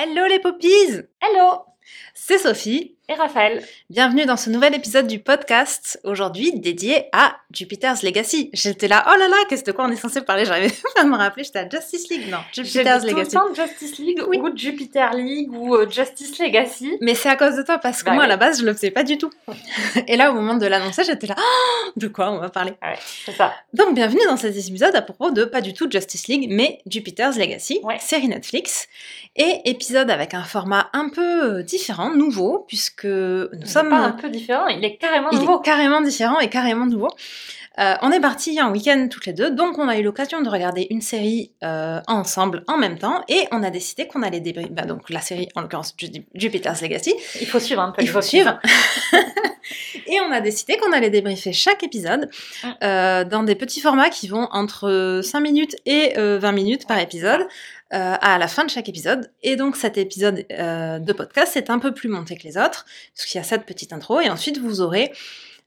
Hello les poppies. Hello. C'est Sophie et Raphaël. Bienvenue dans ce nouvel épisode du podcast, aujourd'hui dédié à Jupiter's Legacy. J'étais là, oh là là, qu'est-ce de quoi on est censé parler? J'arrivais pas à me rappeler, j'étais à Justice League, non, Jupiter's Legacy. Tout le temps Justice League Oui. ou Jupiter League ou euh, Justice Legacy. Mais c'est à cause de toi, parce que Bah moi à la base je le faisais pas du tout. Et là au moment de l'annoncer, j'étais là, Oh, de quoi on va parler? Ouais, c'est ça. Donc bienvenue dans cet épisode à propos de pas du tout Justice League, mais Jupiter's Legacy, Ouais. série Netflix, et épisode avec un format un peu différent, nouveau, puisque nous Il est sommes... pas un peu différent, il est carrément Il nouveau. est carrément différent et carrément nouveau. Euh, on est partis un week-end toutes les deux, donc on a eu l'occasion de regarder une série euh, ensemble en même temps, et on a décidé qu'on allait débriefer, bah, donc la série en l'occurrence Ju- Jupiter's Legacy, Il faut suivre un peu. il faut suivre. et on a décidé qu'on allait débriefer chaque épisode Mm. euh, dans des petits formats qui vont entre 5 minutes et euh, 20 minutes par épisode. Euh, à la fin de chaque épisode. Et donc cet épisode euh, de podcast est un peu plus monté que les autres, parce qu'il y a cette petite intro, et ensuite vous aurez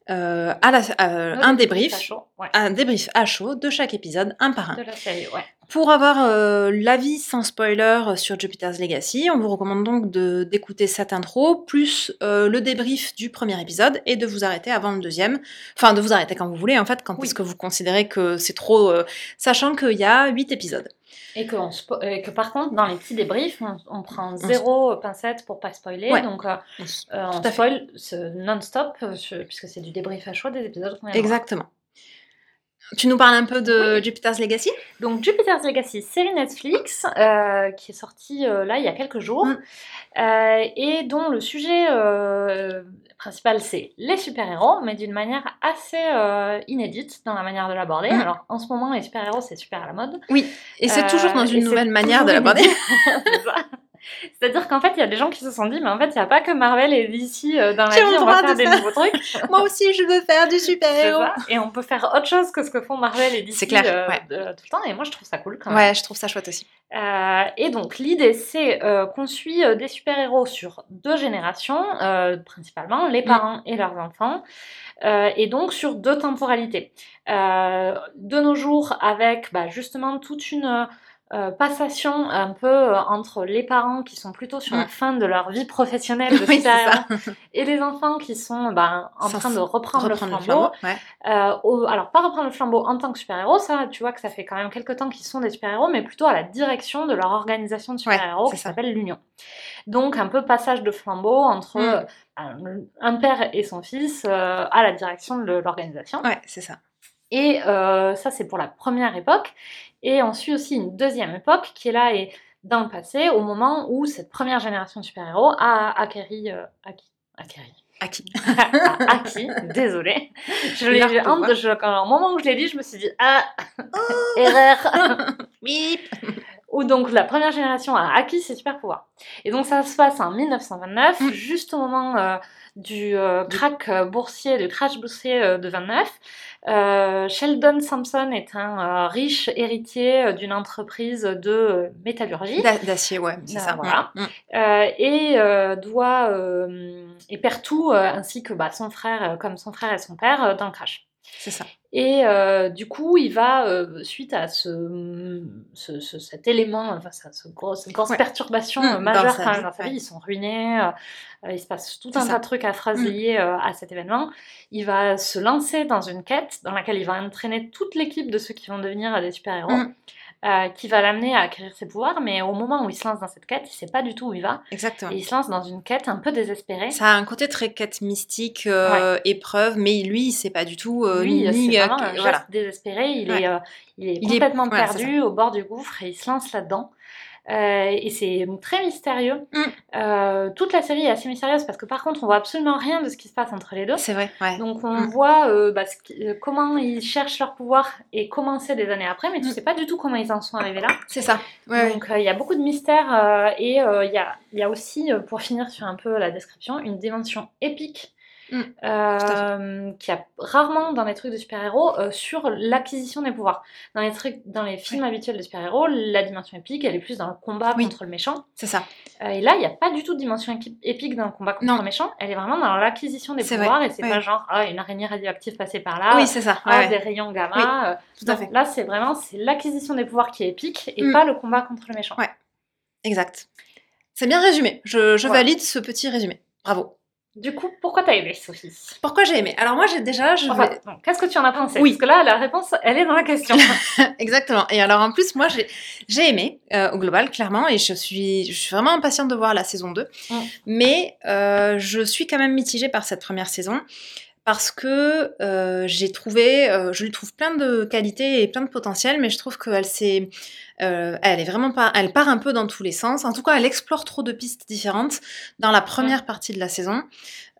euh, à la, euh, Ouais, un débrief, chaud, ouais. un débrief à chaud de chaque épisode, un par un. De la série, ouais. Pour avoir euh, l'avis sans spoiler sur Jupiter's Legacy, on vous recommande donc d'écouter cette intro, plus le débrief du premier épisode, et de vous arrêter avant le deuxième. Enfin, de vous arrêter quand vous voulez, en fait, quand Oui. est-ce que vous considérez que c'est trop... sachant qu'il y a huit épisodes. Et que, on spo- et que par contre, dans les petits débriefs, on, on prend zéro pincette pour pas spoiler. Ouais. Donc, euh, euh, on fait. spoil non-stop, euh, puisque c'est du débrief à chaud des épisodes qu'on. Exactement. Tu nous parles un peu de Oui. Jupiter's Legacy? Donc Jupiter's Legacy, série Netflix, euh, qui est sortie euh, là il y a quelques jours, Mm. euh, et dont le sujet principal c'est les super-héros, mais d'une manière assez inédite dans la manière de l'aborder. Mm. Alors en ce moment, les super-héros c'est super à la mode. Oui, et c'est toujours dans une nouvelle manière de l'aborder. C'est-à-dire qu'en fait, il y a des gens qui se sont dit, mais en fait, il n'y a pas que Marvel et DC euh, dans la vie, on va faire de des faire. nouveaux trucs. Moi aussi, je veux faire du super-héros. Et on peut faire autre chose que ce que font Marvel et DC C'est clair, euh, ouais. de- tout le temps. Et moi, je trouve ça cool quand même. Ouais, je trouve ça chouette aussi. Euh, et donc l'idée c'est euh, qu'on suit euh, des super-héros sur deux générations, euh, principalement les parents et leurs enfants, euh, et donc sur deux temporalités. Euh, de nos jours avec bah, justement toute une euh, passation un peu euh, entre les parents qui sont plutôt sur la Mm. fin de leur vie professionnelle de Oui, et les enfants qui sont bah, en Sans- train de reprendre, Reprendre le flambeau. Ouais. Euh, au- alors, pas reprendre le flambeau en tant que super-héros, ça, tu vois que ça fait quand même quelques temps qu'ils sont des super-héros, mais plutôt à la direction de leur organisation de super-héros qui s'appelle l'Union. Donc, un peu passage de flambeau entre Mm. euh, un, un père et son fils euh, à la direction de l'organisation. Ouais, c'est ça. Et euh, ça, c'est pour la première époque. Et on suit aussi une deuxième époque qui est là et dans le passé, au moment où cette première génération de super-héros a acquéri. euh, acquis- acquéri À qui a acquis, désolée. Je l'ai honte, je, quand- au moment où je l'ai dit, je me suis dit ah erreur. Bip Où donc la première génération a acquis ses super pouvoirs. Et donc ça se passe en 1929, Mm. juste au moment euh, du euh, crack euh, boursier, du crash boursier euh, de 29. Euh, Sheldon Sampson est un euh, riche héritier d'une entreprise de métallurgie. D'a- D'acier, ouais, c'est ça. voilà. Mm, et doit et perd tout ainsi que bah, son frère comme son frère et son père dans le crash. C'est ça. Et euh, du coup, il va euh, suite à ce, ce- ce- cet élément, enfin ça- ce gros- cette grosse Ouais. perturbation Mm, euh, dans majeure quand même dans sa vie, ils sont ruinés. euh, il se passe tout un tas de trucs affreux Mm. liés à cet événement. Il va se lancer dans une quête dans laquelle il va entraîner toute l'équipe de ceux qui vont devenir des super-héros. Mm. Euh, qui va l'amener à acquérir ses pouvoirs, mais au moment où il se lance dans cette quête, il sait pas du tout où il va. Exactement. Et il se lance dans une quête un peu désespérée. Ça a un côté très quête mystique, euh, épreuve, mais lui, il sait pas du tout. euh, Lui, ni, c'est euh, vraiment que- un geste voilà. désespéré. Il, Ouais. est, il est Il est- complètement perdu au bord du gouffre et il se lance là-dedans. Euh, et c'est très mystérieux. Mm. Euh, toute la série est assez mystérieuse parce que par contre, on voit absolument rien de ce qui se passe entre les deux. C'est vrai, ouais. Donc on Mm. voit euh, bah, qui- comment ils cherchent leur pouvoir et comment c'est des années après, mais tu Mm. sais pas du tout comment ils en sont arrivés là. C'est ça. Ouais. Donc il y a beaucoup de mystères et il y, a, il y a aussi, pour finir sur un peu la description, une dimension épique Mm, euh, qui a rarement dans les trucs de super-héros euh, sur l'acquisition des pouvoirs. Dans les trucs, dans les films habituels de super-héros, la dimension épique, elle est plus dans le combat Oui. contre le méchant. C'est ça. Euh, et là, il n'y a pas du tout de dimension épique dans le combat contre Non. le méchant. Elle est vraiment dans l'acquisition des pouvoirs et c'est ouais. pas genre ah, une araignée radioactive passée par là. oui, c'est ça. ah, ouais, des rayons gamma. Oui, euh, Tout à fait. Là, c'est vraiment c'est l'acquisition des pouvoirs qui est épique et Mm. pas le combat contre le méchant. Ouais. Exact. C'est bien résumé. Je, valide ce petit résumé. Bravo. Du coup, pourquoi t'as aimé, Sophie? Pourquoi j'ai aimé? Alors moi, j'ai déjà, je Enfin, vais... non, Qu'est-ce que tu en as pensé? Oui. Parce que là, la réponse, elle est dans la question. Exactement. Et alors en plus, moi, j'ai j'ai aimé euh, au global, clairement, et je suis, je suis vraiment impatiente de voir la saison 2. Mm. Mais euh, je suis quand même mitigée par cette première saison. Parce que euh, j'ai trouvé, euh, je lui trouve plein de qualités et plein de potentiel, mais je trouve qu'elle s'est, euh, elle est vraiment pas, elle part un peu dans tous les sens. En tout cas, elle explore trop de pistes différentes dans la première partie de la saison.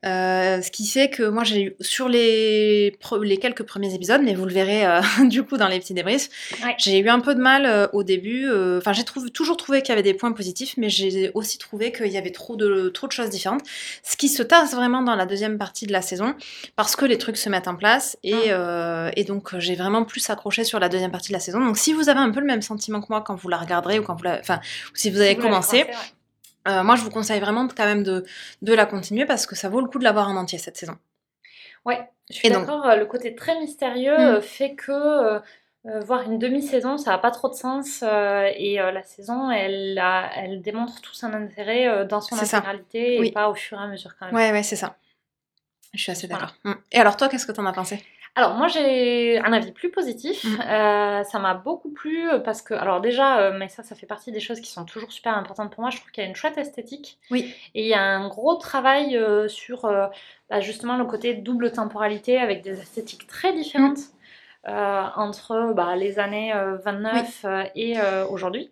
Euh, ce qui fait que moi j'ai eu sur les, les quelques premiers épisodes, mais vous le verrez euh, du coup dans les petits débriefs, Ouais. j'ai eu un peu de mal euh, au début. euh, Enfin, j'ai trouvé- toujours trouvé qu'il y avait des points positifs, mais j'ai aussi trouvé qu'il y avait trop de, trop de choses différentes. Ce qui se tasse vraiment dans la deuxième partie de la saison, parce que les trucs se mettent en place, et, Mm. euh, et donc j'ai vraiment plus accroché sur la deuxième partie de la saison. Donc si vous avez un peu le même sentiment que moi quand vous la regarderez, ou quand vous la, enfin, si vous avez Si vous l'avez commencé, ouais. Euh, moi je vous conseille vraiment quand même de, de la continuer, parce que ça vaut le coup de l'avoir en entier cette saison. Ouais, je suis d'accord. euh, Le côté très mystérieux Mm. euh, fait que euh, voir une demi-saison, ça n'a pas trop de sens. euh, et la saison, elle, a- elle démontre tout son intérêt dans son intégralité Oui. et pas au fur et à mesure quand même. Ouais, ouais, c'est ça. Je suis assez Voilà. d'accord. Mm. Et alors toi, qu'est-ce que t'en as pensé? Alors moi j'ai un avis plus positif. Mm. Euh, ça m'a beaucoup plu euh, parce que alors déjà, euh, mais ça ça fait partie des choses qui sont toujours super importantes pour moi. Je trouve qu'il y a une chouette esthétique Oui. et il y a un gros travail euh, sur bah, justement le côté double temporalité avec des esthétiques très différentes euh, entre bah, les années euh, 29 euh, et aujourd'hui.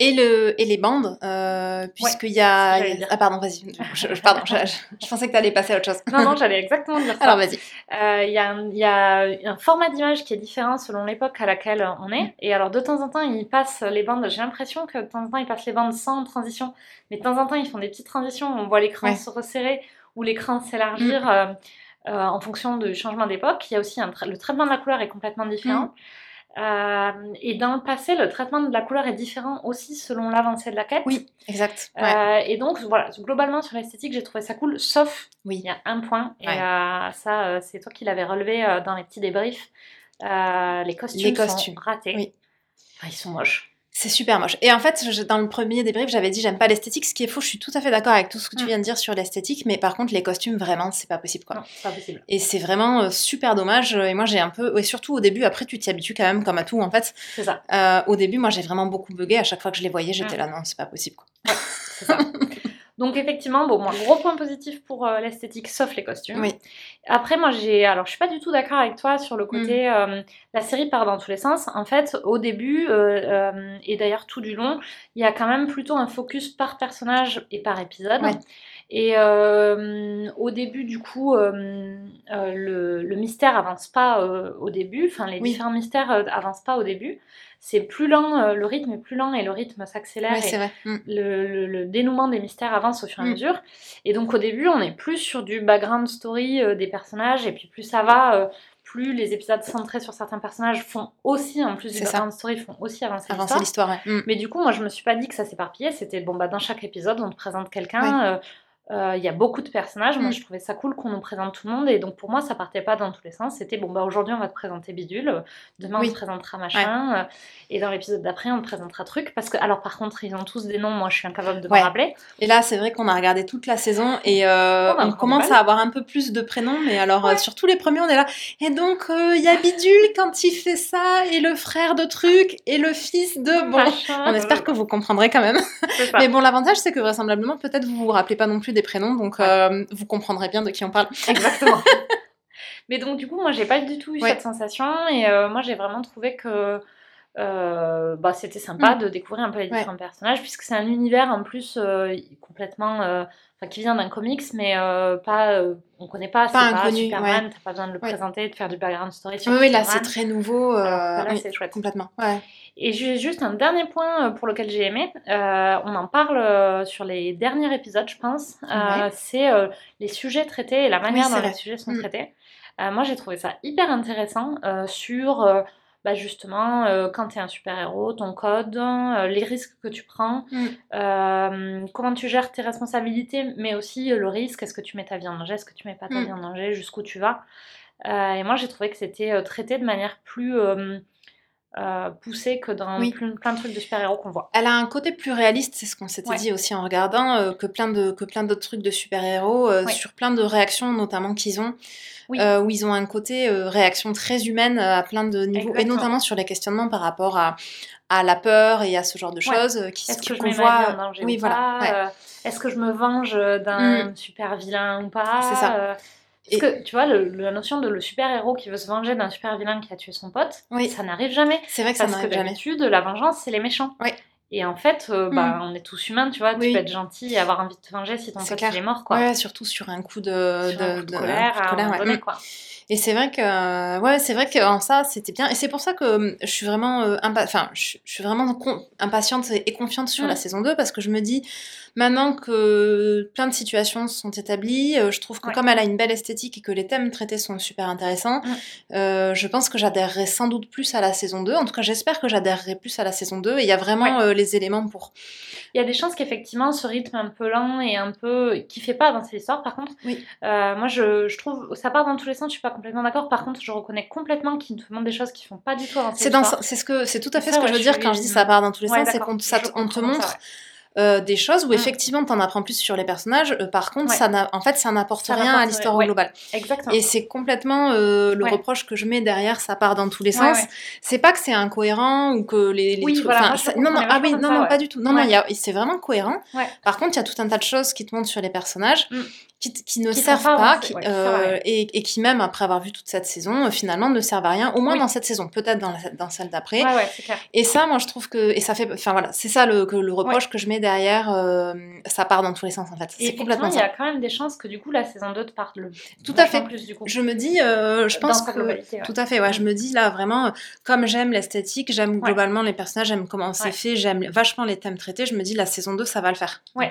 Et, le, et les bandes, euh, puisqu'il y a... Ah pardon, vas-y. Je, je- pardon, je, pensais que t'allais passer à autre chose. Non non j'allais exactement dire ça. Alors vas-y. Euh, Il y, a un- il y a un format d'image qui est différent selon l'époque à laquelle on Mm. est. Et alors, de temps en temps, ils passent les bandes. J'ai l'impression que de temps en temps, ils passent les bandes sans transition. Mais de temps en temps, ils font des petites transitions. On voit l'écran Ouais. Mm. se resserrer ou l'écran s'élargir euh, euh, en fonction du changement d'époque. Il y a aussi un tra- le traitement de la couleur est complètement différent. Mm. Euh, et dans le passé, le traitement de la couleur est différent aussi selon l'avancée de la quête. Oui, exact. Ouais. Euh, et donc, voilà, globalement, sur l'esthétique, j'ai trouvé ça cool, sauf Oui. il y a un point, et Ouais. euh, ça, c'est toi qui l'avais relevé dans les petits débriefs. Les costumes, Les costumes, sont ratés. oui. Ils sont moches. C'est super moche. Et en fait, je- dans le premier débrief, j'avais dit j'aime pas l'esthétique. Ce qui est faux, je suis tout à fait d'accord avec tout ce que tu Mm. viens de dire sur l'esthétique. Mais par contre, les costumes, vraiment, c'est pas possible. quoi. Non, c'est pas possible. Et c'est vraiment euh, super dommage. Et moi, j'ai un peu. Et surtout au début, après, tu t'y habitues quand même, comme à tout, en fait. C'est ça. Euh, au début, moi, j'ai vraiment beaucoup bugué. À chaque fois que je les voyais, j'étais Mm. là, non, c'est pas possible. Quoi. C'est ça. Donc effectivement, bon, moi, gros point positif pour euh, l'esthétique, sauf les costumes. Oui. Après, moi, j'ai, alors, je suis pas du tout d'accord avec toi sur le côté, euh, la série part dans tous les sens. En fait, au début euh, et d'ailleurs tout du long, il y a quand même plutôt un focus par personnage et par épisode. Ouais. Et euh, au début, du coup, euh, euh, le, le mystère avance pas au début. Enfin, les Oui. différents mystères avancent pas au début. C'est plus lent, euh, le rythme est plus lent et le rythme s'accélère. Ouais, et- c'est vrai. Mm. le, le- le dénouement des mystères avance au fur et à Mm. mesure. Et donc au début, on est plus sur du background story euh, des personnages, et puis plus ça va, euh, plus les épisodes centrés sur certains personnages font aussi, en plus du ça. background story, font aussi avancer l'histoire. ouais. Mm. Mais du coup, moi, je me suis pas dit que ça s'éparpillait. C'était bon, bah, dans chaque épisode, on te présente quelqu'un. euh, Il y a beaucoup de personnages. Moi, Mm. je trouvais ça cool qu'on nous présente tout le monde. Et donc, pour moi, ça partait pas dans tous les sens. C'était bon, bah, aujourd'hui, on va te présenter Bidule. euh, Demain, Oui. on te présentera machin. euh, Et dans l'épisode d'après, on te présentera truc. Parce que, alors, par contre, ils ont tous des noms. Moi, je suis incapable de Ouais. me rappeler. Et là, c'est vrai qu'on a regardé toute la saison et euh, On a on commence à avoir un peu plus de prénoms. Mais alors, euh, sur tous les premiers, on est là. Et donc, euh, il y a Bidule quand il fait ça, et le frère de truc, et le fils de. Bon, Machin, on espère que vous comprendrez quand même. Mais bon, l'avantage, c'est que vraisemblablement, peut-être vous vous rappelez pas non plus des prénoms, donc Ouais. euh, vous comprendrez bien de qui on parle. Exactement. Mais donc, du coup, moi, j'ai pas du tout eu Ouais. cette sensation. Et euh, moi, j'ai vraiment trouvé que euh, bah, c'était sympa Mm. de découvrir un peu les Ouais. différents personnages, puisque c'est un univers en plus euh, complètement. Enfin, qui vient d'un comics, mais euh, pas. euh, on connaît pas, c'est Pas pas, inconnu, Superman, t'as pas besoin de le Ouais. présenter, de faire du background story sur Oui, oui, là, c'est Superman. très nouveau. euh, là, oui, c'est chouette. complètement. Ouais. Et j'ai juste un dernier point euh, pour lequel j'ai aimé. Euh, on en parle sur les derniers épisodes, je pense. Ouais. c'est les sujets traités et la manière dont vrai. les sujets sont Mm. traités. Moi, j'ai trouvé ça hyper intéressant sur bah, justement euh, quand tu es un super-héros, ton code, euh, les risques que tu prends, Mm. euh, comment tu gères tes responsabilités, mais aussi le risque. Est-ce que tu mets ta vie en danger Est-ce que tu mets pas ta Mm. vie en danger Jusqu'où tu vas Et moi, j'ai trouvé que c'était traité de manière plus. Euh, poussée que dans Oui. plein, plein de trucs de super-héros qu'on voit. Elle a un côté plus réaliste, c'est ce qu'on s'était Ouais. dit aussi en regardant, euh, que plein de que plein d'autres trucs de super-héros, euh, Ouais. sur plein de réactions notamment qu'ils ont, Oui. où ils ont un côté réaction très humaine à plein de niveaux, et notamment sur les questionnements par rapport à, à la peur et à ce genre de choses qui Est-ce que je qu'on voit. oui, ou voilà. Est-ce que je me venge d'un super vilain ou pas C'est ça. Euh, Et- Parce que, tu vois, le- la notion de le super-héros qui veut se venger d'un super-vilain qui a tué son pote, Oui. ça n'arrive jamais. C'est vrai que ça Parce que n'arrive jamais. d'habitude, la vengeance, c'est les méchants. Ouais. Et en fait, euh, bah, on est tous humains, tu vois. Tu Oui. peux être gentil et avoir envie de te venger si ton pote est mort, quoi. Ouais, surtout sur un coup de, Sur un de, coup de de- colère, coup de à un colère, ouais. donné, quoi. Et c'est vrai que ouais, c'est vrai qu'en ça c'était bien. Et c'est pour ça que euh, je suis vraiment euh, impa- je, je suis vraiment impatiente et confiante sur Mm. la saison 2 parce que je me dis maintenant que plein de situations sont établies, euh, je trouve que Ouais. comme elle a une belle esthétique et que les thèmes traités sont super intéressants, Mm. euh, je pense que j'adhérerai sans doute plus à la saison 2. En tout cas, j'espère que j'adhérerai plus à la saison 2 et il y a vraiment euh, les éléments pour. Il y a des chances qu'effectivement, ce rythme un peu lent et un peu. qui fait pas avancer l'histoire, par contre. Oui. Euh, moi, je, je trouve. ça part dans tous les sens, je suis pas complètement d'accord. Par contre, je reconnais complètement qu'ils te montrent des choses qui font pas du tout avancer l'histoire. c'est ce que tout à fait Ça, ce que je veux dire quand je dis ça part dans tous les sens, c'est qu'on te montre. Euh, des choses où Mm. effectivement t'en apprends plus sur les personnages. euh, par contre, Ouais. ça n'a, en fait, ça n'apporte Ça rien à l'histoire rien, au global. Exactement. Et c'est complètement euh, le Ouais. reproche que je mets derrière. Ça part dans tous les sens. C'est pas que c'est incohérent ou que les, les Oui, trucs. voilà, moi, ça- non, non, ah oui, non, pas du tout. Non, non, y a- c'est vraiment cohérent. Ouais. Par contre, il y a tout un tas de choses qui te montrent sur les personnages. Mm. Qui, qui ne Qui servent pas qui- ouais, euh, et, et qui même après avoir vu toute cette saison, euh, finalement ne servent à rien, au moins Oui. dans cette saison, peut-être dans, la- dans celle d'après. Ouais, ouais, clair. Et ça, moi, je trouve que. Et ça fait. Enfin, voilà, c'est ça le, que, le reproche que je mets derrière. euh, ça part dans tous les sens, en fait. C'est complètement il y a quand même des chances que du coup, la saison 2 te parte le. Tout à fait. Plus, du coup, Je me dis, euh, je pense que. globalité. Tout à fait, ouais. Je me dis là, vraiment, comme j'aime l'esthétique, j'aime globalement les personnages, j'aime comment c'est fait, j'aime vachement les thèmes traités, je me dis, la saison 2, ça va le faire. en.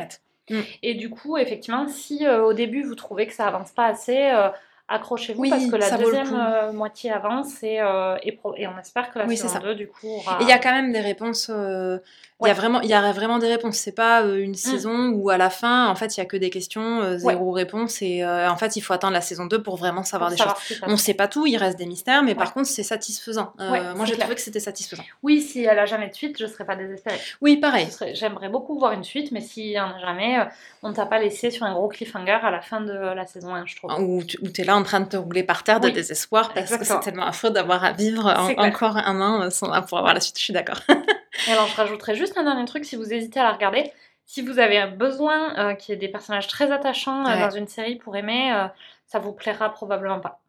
Fait. Et du coup, effectivement, si euh, au début vous trouvez que ça avance pas assez, euh, accrochez-vous Oui, parce que la deuxième euh, moitié avance et, euh, et, on espère que la Oui, ça. 2 du coup aura. Et il y a quand même des réponses. euh, Il y, a vraiment, il y a vraiment des réponses. C'est pas une saison où à la fin, en fait, il y a que des questions, zéro réponse. Et en fait, il faut attendre la saison 2 pour vraiment savoir pour des choses. savoir. On sait pas tout, il reste des mystères, mais par contre, c'est satisfaisant. Moi, j'ai trouvé que c'était satisfaisant. Oui, si elle a jamais de suite, je serais pas désespérée. Oui, pareil. J'aimerais beaucoup voir une suite, mais s'il y en a jamais, on t'a pas laissé sur un gros cliffhanger à la fin de la saison 1, je trouve. Où tu es là en train de te rouler par terre de Oui. désespoir parce que c'est tellement affreux d'avoir à vivre en- encore un an sans, pour avoir la suite. Je suis d'accord. Et alors, je rajouterais juste un dernier truc si vous hésitez à la regarder. Si vous avez besoin euh, qu'il y ait des personnages très attachants euh, Ouais. dans une série pour aimer, euh, ça vous plaira probablement pas.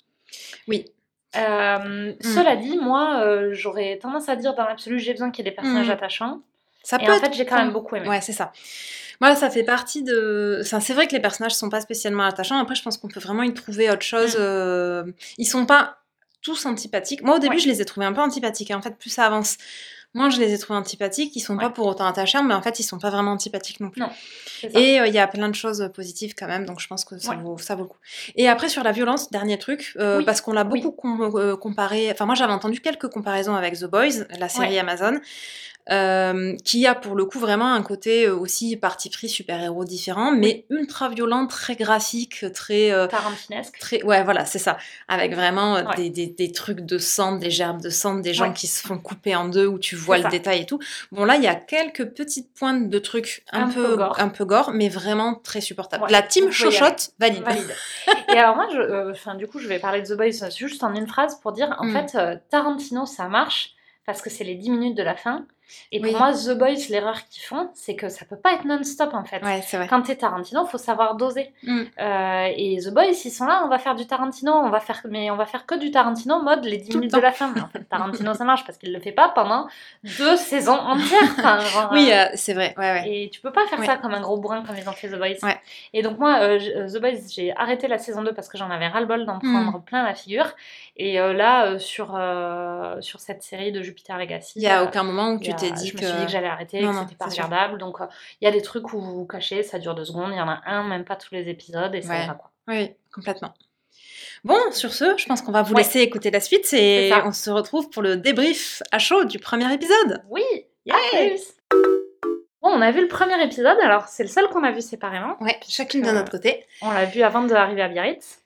Oui. Euh, Cela dit, moi, j'aurais tendance à dire dans l'absolu, j'ai besoin qu'il y ait des personnages Mm. attachants. Ça Et peut en être fait, j'ai quand même beaucoup aimé. Ouais, c'est ça. Moi, ça fait partie de. Enfin, c'est vrai que les personnages sont pas spécialement attachants. Après, je pense qu'on peut vraiment y trouver autre chose. Mm. euh, Ils sont pas tous antipathiques. Moi, au début, Ouais. je les ai trouvés un peu antipathiques. Et en fait, plus ça avance, moins je les ai trouvés antipathiques. Ils sont pas pour autant attachants, mais en fait, ils sont pas vraiment antipathiques non plus. Non. Et euh, il y a plein de choses positives quand même, donc je pense que ça, Ouais. vaut, ça vaut le coup. Et après sur la violence, dernier truc, euh, Oui. parce qu'on l'a Oui. beaucoup com- euh, comparé, enfin moi j'avais entendu quelques comparaisons avec The Boys, la série. Amazon, euh, qui a pour le coup vraiment un côté euh, aussi parti pris super-héros différent, mais ultra violent, très graphique, très... euh, Tarantinesque. Très, ouais, voilà, c'est ça. Avec vraiment euh, Ouais. des, des, des trucs de sang, des gerbes de sang, des gens Ouais. qui se font couper en deux où tu vois le ça. détail et tout. Bon, là, il y a quelques petites pointes de trucs un, Un peu, peu gore. un peu gore, mais vraiment très supportable. Ouais, La team chochotte valide. Valide. Et alors moi, je, euh, du coup, je vais parler de The Boys juste en une phrase pour dire, en Mm. fait, Tarantino, ça marche parce que c'est les 10 minutes de la fin. Et pour moi, The Boys, l'erreur qu'ils font, c'est que ça peut pas être non-stop, en fait. Ouais, vrai. Quand t'es Tarantino, faut savoir doser. Mm. Euh, et The Boys, ils sont là, on va faire du Tarantino, on va faire, mais on va faire que du Tarantino mode les 10 Tout le minutes de la fin. En fait, Tarantino, ça marche parce qu'il le fait pas pendant deux saisons entières. Enfin, genre, Oui, euh, euh, c'est vrai. Ouais, ouais. et tu peux pas faire ça comme un gros bourrin comme ils ont fait The Boys. Et donc moi, euh, The Boys, j'ai arrêté la saison 2 parce que j'en avais ras-le-bol d'en Mm. prendre plein la figure. Et euh, là, euh, sur, euh, sur cette série de Jupiter Legacy, Il y a aucun moment où tu t'es dit je me que. suis dit que j'allais arrêter, Non, que c'était pas regardable. Donc il y a des trucs où vous vous cachez, ça dure deux secondes, il y en a un, même pas tous les épisodes, et ça Ouais. ira quoi. Oui, complètement. Bon, sur ce, je pense qu'on va vous Ouais. laisser écouter la suite et on se retrouve pour le débrief à chaud du premier épisode. Oui, plus. Bon, on a vu le premier épisode, alors c'est le seul qu'on a vu séparément. Ouais, chacune de notre côté. On l'a vu avant d'arriver à Biarritz.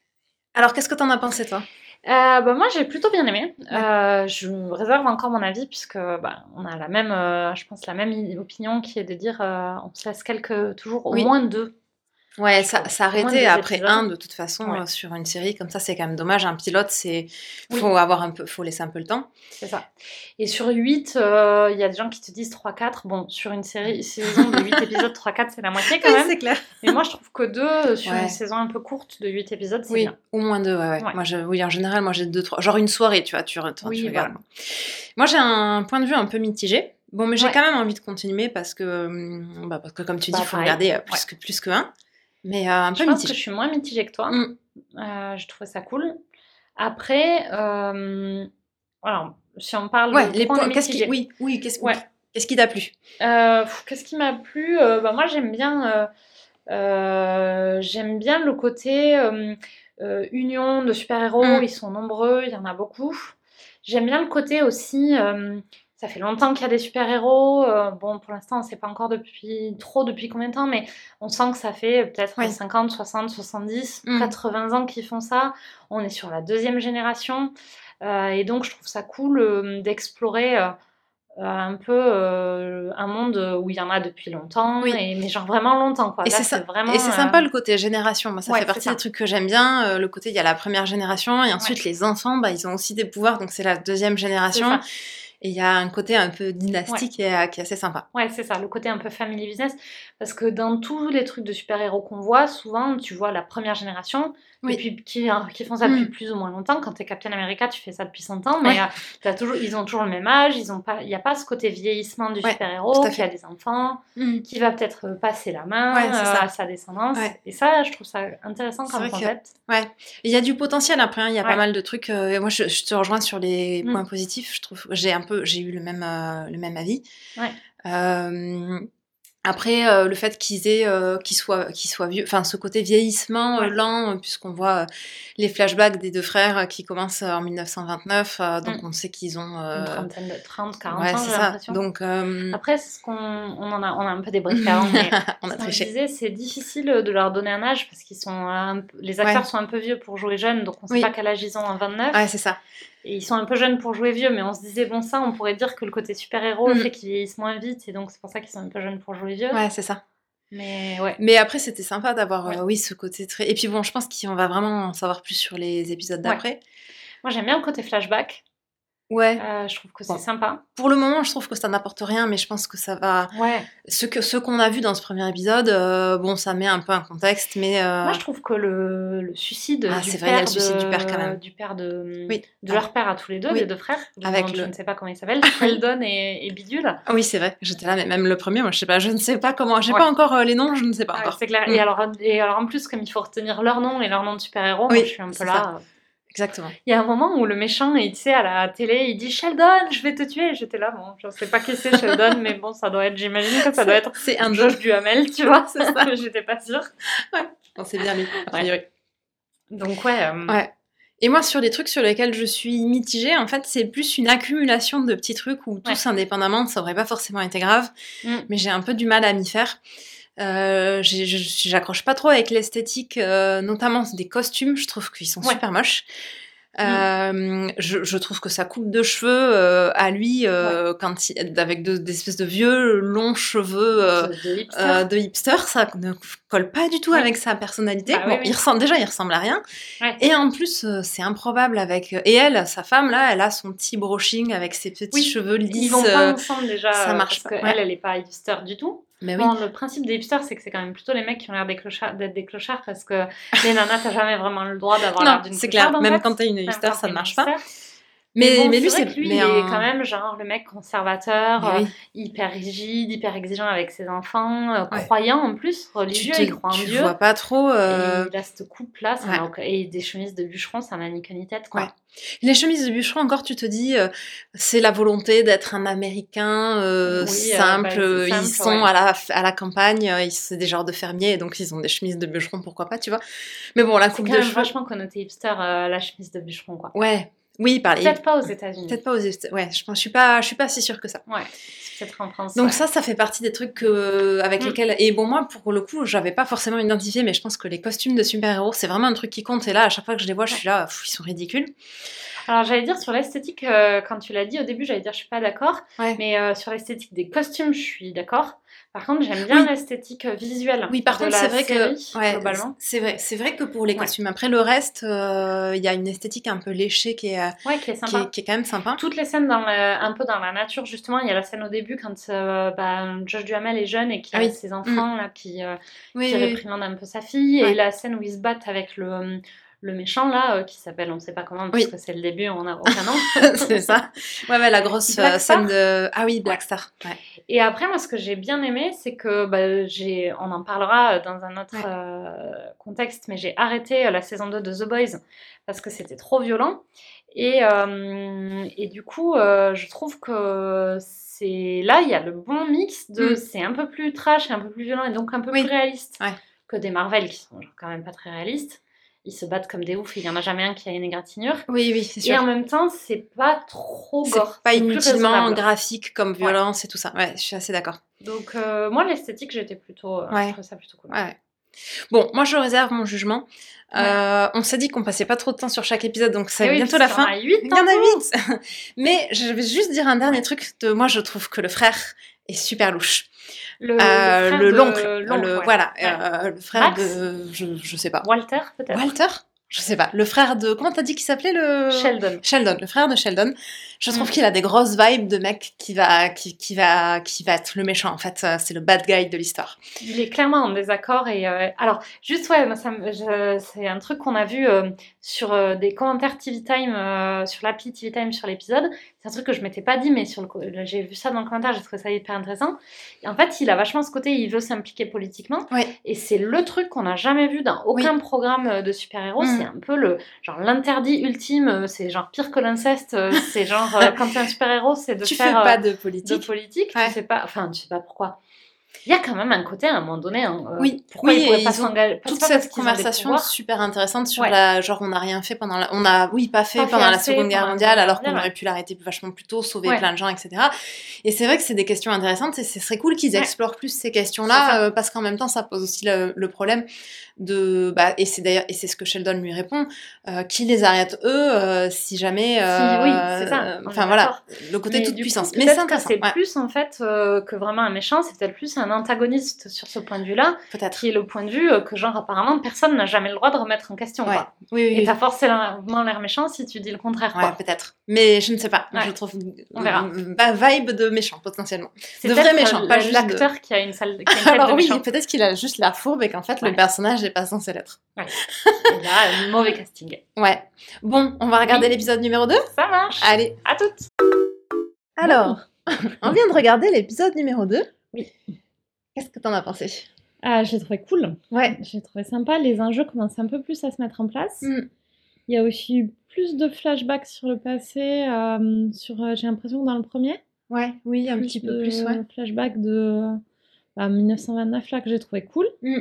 Alors, qu'est-ce que t'en as pensé, toi? Euh, bah, moi, j'ai plutôt bien aimé. Euh, je me réserve encore mon avis puisque bah, on a la même, euh, je pense, la même opinion qui est de dire euh, on se laisse quelques toujours au Oui. moins deux. Ouais, ça s'arrêter après épisodes. un de toute façon Ouais. euh, sur une série comme ça, c'est quand même dommage. Un pilote, c'est Oui. faut avoir un peu, faut laisser un peu le temps. C'est ça. Et sur 8, il y a des gens qui te disent 3-4. Bon, sur une série, saison de 8 épisodes, 3-4, c'est la moitié quand même. c'est clair. Mais moi, je trouve que 2 sur Ouais. une saison un peu courte de 8 épisodes, c'est Oui, bien. au moins deux. Ouais, ouais. Moi, je, oui, en général, moi j'ai deux, trois, genre une soirée, tu vois, tu, tu, Oui, tu regardes. voilà. Moi, j'ai un point de vue un peu mitigé. Bon, mais j'ai Ouais. quand même envie de continuer parce que, hum, bah, parce que comme tu dis, Bah, il faut pareil. regarder euh, plus que plus que un. Mais euh, un Je pense que je suis moins mitigée que toi. Mm. Euh, je trouvais ça cool. Après, euh, alors, si on parle Ouais, de les points. Qu'est-ce qui, oui, oui, qu'est-ce Ouais. qu'est-ce qui t'a plu? Euh, Qu'est-ce qui m'a plu? Bah, Moi, j'aime bien, j'aime bien le côté union de super-héros. Mm. Ils sont nombreux, il y en a beaucoup. J'aime bien le côté aussi. Ça fait longtemps qu'il y a des super-héros. euh, bon, pour l'instant, on ne sait pas encore depuis trop depuis combien de temps, mais on sent que ça fait peut-être Oui. 50, 60, 70, Mm. 80 ans qu'ils font ça. On est sur la deuxième génération. Euh, et donc, je trouve ça cool euh, d'explorer un peu un monde où il y en a depuis longtemps, Oui. et, mais genre vraiment longtemps. Quoi. Et c'est sympa le côté génération. Moi, ça ouais, fait partie ça. des trucs que j'aime bien. Le côté, il y a la première génération et ensuite les enfants, bah, ils ont aussi des pouvoirs, donc c'est la deuxième génération. Et il y a un côté un peu dynastique et, euh, qui est assez sympa. Ouais, c'est ça, le côté un peu family business. Parce que dans tous les trucs de super-héros qu'on voit, souvent, tu vois la première génération Oui. depuis, qui, hein, qui font ça depuis Mm. plus ou moins longtemps. Quand t'es Captain America, tu fais ça depuis 100 ans, mais Ouais. euh, toujours, ils ont toujours le même âge, ils ont pas, il n'y a pas ce côté vieillissement du Ouais, super-héros, qui a des enfants, Mm. qui va peut-être euh, passer la main Ouais, euh, à sa descendance. Et ça, je trouve ça intéressant comme vrai que- concept. Ouais. Il y a du potentiel après. hein. Il y a pas mal de trucs. euh, et moi, je, je te rejoins sur les Mm. points positifs. Je trouve que j'ai un peu, j'ai eu le même, euh, le même avis. Ouais. Après, euh, le fait qu'ils aient, euh, qu'ils soient, qu'ils soient vieux, enfin, ce côté vieillissement euh, lent, puisqu'on voit euh, les flashbacks des deux frères euh, qui commencent en 1929, euh, donc Mm. on sait qu'ils ont. Une trentaine de 30, 40 ouais, ans, j'ai l'impression. Donc, euh, Après, ce qu'on on en a, on a un peu débriefé avant, mais on a triché. c'est difficile de leur donner un âge parce qu'ils sont un les acteurs Ouais. sont un peu vieux pour jouer jeunes, donc on sait Oui. pas quel âge ils ont en 29. Ouais, c'est ça. Et ils sont un peu jeunes pour jouer vieux, mais on se disait, bon, ça, on pourrait dire que le côté super-héros Mm. fait qu'ils vieillissent moins vite, et donc c'est pour ça qu'ils sont un peu jeunes pour jouer vieux. Ouais, c'est ça. Mais ouais. Mais après, c'était sympa d'avoir, Ouais. euh, oui, ce côté très. Et puis bon, je pense qu'on va vraiment en savoir plus sur les épisodes Ouais. d'après. Moi, j'aime bien le côté flashback. Ouais. Euh, je trouve que c'est Bon. sympa. Pour le moment, je trouve que ça n'apporte rien, mais je pense que ça va. Ouais. Ce que ce qu'on a vu dans ce premier épisode, euh, bon, ça met un peu un contexte, mais. euh, Moi, je trouve que le, le suicide Ah, c'est vrai, il y a le suicide de, du père, quand même. du père de, Oui. de Ah. leur père à tous les deux, Oui. les deux frères, Avec dont je le- ne sais pas comment ils s'appellent, Sheldon et, et Bidule. Ah oui, c'est vrai. J'étais là, mais même le premier, moi, je sais pas, je ne sais pas comment. J'ai Ouais. pas encore les noms, je ne sais pas Ah encore. c'est clair. Mm. Et, alors, et alors, en plus, comme il faut retenir leur nom et leur nom de super-héros, Oui, moi, je suis un peu là. Exactement. Il y a un moment où le méchant, il, tu sais, à la télé, il dit Sheldon, je vais te tuer. J'étais là, bon, je sais pas qui c'est Sheldon, mais bon, ça doit être, j'imagine que ça doit être C'est un Josh Duhamel, tu vois. C'est ça. J'étais pas sûre. Non, c'est bien lui, a priori. Donc, ouais. euh, Ouais. Et moi, sur les trucs sur lesquels je suis mitigée, en fait, c'est plus une accumulation de petits trucs où tous indépendamment, ça aurait pas forcément été grave, Mm. mais j'ai un peu du mal à m'y faire. Euh, j'accroche pas trop avec l'esthétique, euh, notamment des costumes. Je trouve qu'ils sont Ouais. super moches. Euh, je, je trouve que sa coupe de cheveux euh, à lui, euh, quand il, avec de- des espèces de vieux longs cheveux de- hipster. de hipster, ça ne colle pas du tout Ouais. avec sa personnalité. Bah bon, oui, oui. il ressemble déjà, il ressemble à rien. Ouais. Et en plus, c'est improbable avec. Et elle, sa femme là, elle a son petit brushing avec ses petits Oui. cheveux lisses. Ils vont pas ensemble déjà, ça marche parce pas, ouais. elle est pas hipster du tout. Mais oui. Bon, le principe des hipsters, c'est que c'est quand même plutôt les mecs qui ont l'air d'être des clochards parce que les nanas, t'as jamais vraiment le droit d'avoir l'air d'une c'est clocharde, clair. en Même fait. quand t'es une hipster, ça ne marche pas. hipster. Mais, bon, mais lui, c'est lui, il est quand même genre le mec conservateur, euh, hyper rigide, hyper exigeant avec ses enfants, euh, Ouais. croyant en plus, Tu, religieux, te- il croit en tu Dieu. vois pas trop. euh, Et il a cette coupe-là, ouais. et des chemises de bûcheron, ça n'a ni queue ni tête, quoi. Ouais. Les chemises de bûcheron, encore, tu te dis, euh, c'est la volonté d'être un Américain Oui, simple. bah, euh, ils simple, sont à, la, à la campagne, ils- c'est des genres de fermiers, donc ils ont des chemises de bûcheron, pourquoi pas, tu vois. Mais bon, la coupe quand de même cheveux. vachement connoté hipster, la chemise de bûcheron, quoi. Ouais, Oui, par les. Peut-être pas aux États-Unis. Peut-être pas aux États-Unis. Ouais, je je suis pas, je suis pas si sûre que ça. Ouais, peut-être en France. Donc ouais. ça, ça fait partie des trucs que- avec Mm. lesquels... Et bon, moi, pour le coup, j'avais pas forcément identifié, mais je pense que les costumes de super-héros, c'est vraiment un truc qui compte. Et là, à chaque fois que je les vois, je suis là, pff, ils sont ridicules. Alors j'allais dire sur l'esthétique, euh, quand tu l'as dit au début, j'allais dire je suis pas d'accord, Ouais. mais euh, sur l'esthétique des costumes, je suis d'accord. Par contre, j'aime bien Oui. l'esthétique euh, visuelle. Oui, par de contre, c'est vrai série, que... Ouais, globalement. c'est vrai. C'est vrai que pour les Ouais. costumes. Après, le reste, euh, il y a une esthétique un peu léchée qui est, euh, Ouais, qui est qui sympa. est, qui est quand même sympa. Toutes les scènes dans le- un peu dans la nature, justement, il y a la scène au début quand euh, bah, Josh Duhamel est jeune et qu'il Ah a oui. ses enfants là qui, euh, Oui, qui réprimandent un peu sa fille, et la scène où ils se battent avec le, le méchant là, euh, qui s'appelle on sait pas comment, parce Oui. que c'est le début, on n'a aucun nom. c'est ça. Ouais, ouais, la grosse euh, scène de... Ah oui, Black Star. Ouais. Et après, moi, ce que j'ai bien aimé, c'est que bah, j'ai, on en parlera dans un autre Ouais. euh, contexte, mais j'ai arrêté euh, la saison 2 de The Boys parce que c'était trop violent. Et, euh, et du coup, euh, je trouve que c'est là, il y a le bon mix de Mm. c'est un peu plus trash et un peu plus violent et donc un peu Oui. plus réaliste Ouais. que des Marvel qui sont quand même pas très réalistes. Ils se battent comme des oufs, il y en a jamais un qui a une égratignure. Oui, oui, c'est Et en sûr. même temps, c'est pas trop gore. pas inutilement graphique comme violence et tout ça. Ouais, je suis assez d'accord. Donc euh, moi l'esthétique j'étais plutôt euh, Ouais. je ça plutôt cool. Ouais. Bon, moi je réserve mon jugement. Euh, on s'est dit qu'on passait pas trop de temps sur chaque épisode, donc c'est Et oui, bientôt la puisqu'il y en fin. a huit Il y en a tantôt. 8 Mais je vais juste dire un dernier truc. De... Moi je trouve que le frère est super louche. Le, Euh, l'oncle, le, ouais. voilà, Ouais. euh, le frère Max de, je, je sais pas, Walter peut-être. Walter, je sais pas, le frère de, comment t'as dit qu'il s'appelait le Sheldon. Sheldon, le frère de Sheldon. Je trouve Mm. qu'il a des grosses vibes de mec qui va, qui, qui va, qui va être le méchant. En fait, Euh, c'est le bad guy de l'histoire. Il est clairement en désaccord et euh, alors juste ouais ça c'est un truc qu'on a vu euh, sur euh, des commentaires TV Time euh, sur l'appli TV Time sur l'épisode. C'est un truc que je m'étais pas dit mais sur le co- j'ai vu ça dans le commentaire j'ai trouvé ça hyper intéressant. Et en fait il a vachement ce côté il veut s'impliquer politiquement et c'est le truc qu'on n'a jamais vu dans aucun programme euh, de super héros. Mm. C'est un peu le genre l'interdit ultime. C'est genre pire que l'inceste. c'est genre quand t'es un super héros c'est de tu faire fais pas de de politique. politique, Ouais. tu sais pas, enfin, tu sais pas pourquoi. Il y a quand même un côté à un moment donné. hein, euh, Oui, pourquoi oui, ils pas s'engager Toute pas cette conversation super intéressante sur Ouais. la genre on n'a rien fait pendant la on a oui pas fait Pas fait pendant la Seconde Guerre mondiale alors qu'on aurait pu l'arrêter vachement plus tôt sauver Ouais. plein de gens etc et c'est vrai que c'est des questions intéressantes et ce serait cool qu'ils Ouais. explorent plus ces questions C'est là ça. parce qu'en même temps ça pose aussi le, le problème de bah et c'est d'ailleurs et c'est ce que Sheldon lui répond euh, qui les arrête eux euh, si jamais euh, oui, c'est ça, enfin voilà le côté Mais toute du coup, puissance mais c'est ouais, plus en fait que vraiment un méchant, c'est peut-être plus un antagoniste sur ce point de vue-là, peut-être qui est le point de vue que genre apparemment personne n'a jamais le droit de remettre en question. ouais quoi. oui oui, Et oui. t'as forcément l'air méchant si tu dis le contraire. Ouais, peut-être. Mais je ne sais pas. Je trouve On verra. bah, vibe de méchant potentiellement. C'est de vrai méchant, pas juste de- l'acteur qui a une salle, qui a une tête Alors de oui, méchant. peut-être qu'il a juste la fourbe et qu'en fait le personnage n'est pas censé l'être. Et là, mauvais casting. Ouais. Bon, on va regarder Oui. l'épisode numéro 2 Ça marche. Allez. À toutes. Alors, on vient de regarder l'épisode numéro 2. Oui. Qu'est-ce que t'en as pensé? Ah, je l'ai trouvé cool. Ouais. J'ai trouvé sympa. Les enjeux commencent un peu plus à se mettre en place. Mm. Il y a aussi eu plus de flashbacks sur le passé. euh, sur, euh, j'ai l'impression que dans le premier, Ouais, oui, un petit peu plus, ouais. flashbacks de bah, 1929 là que j'ai trouvé cool. Mm.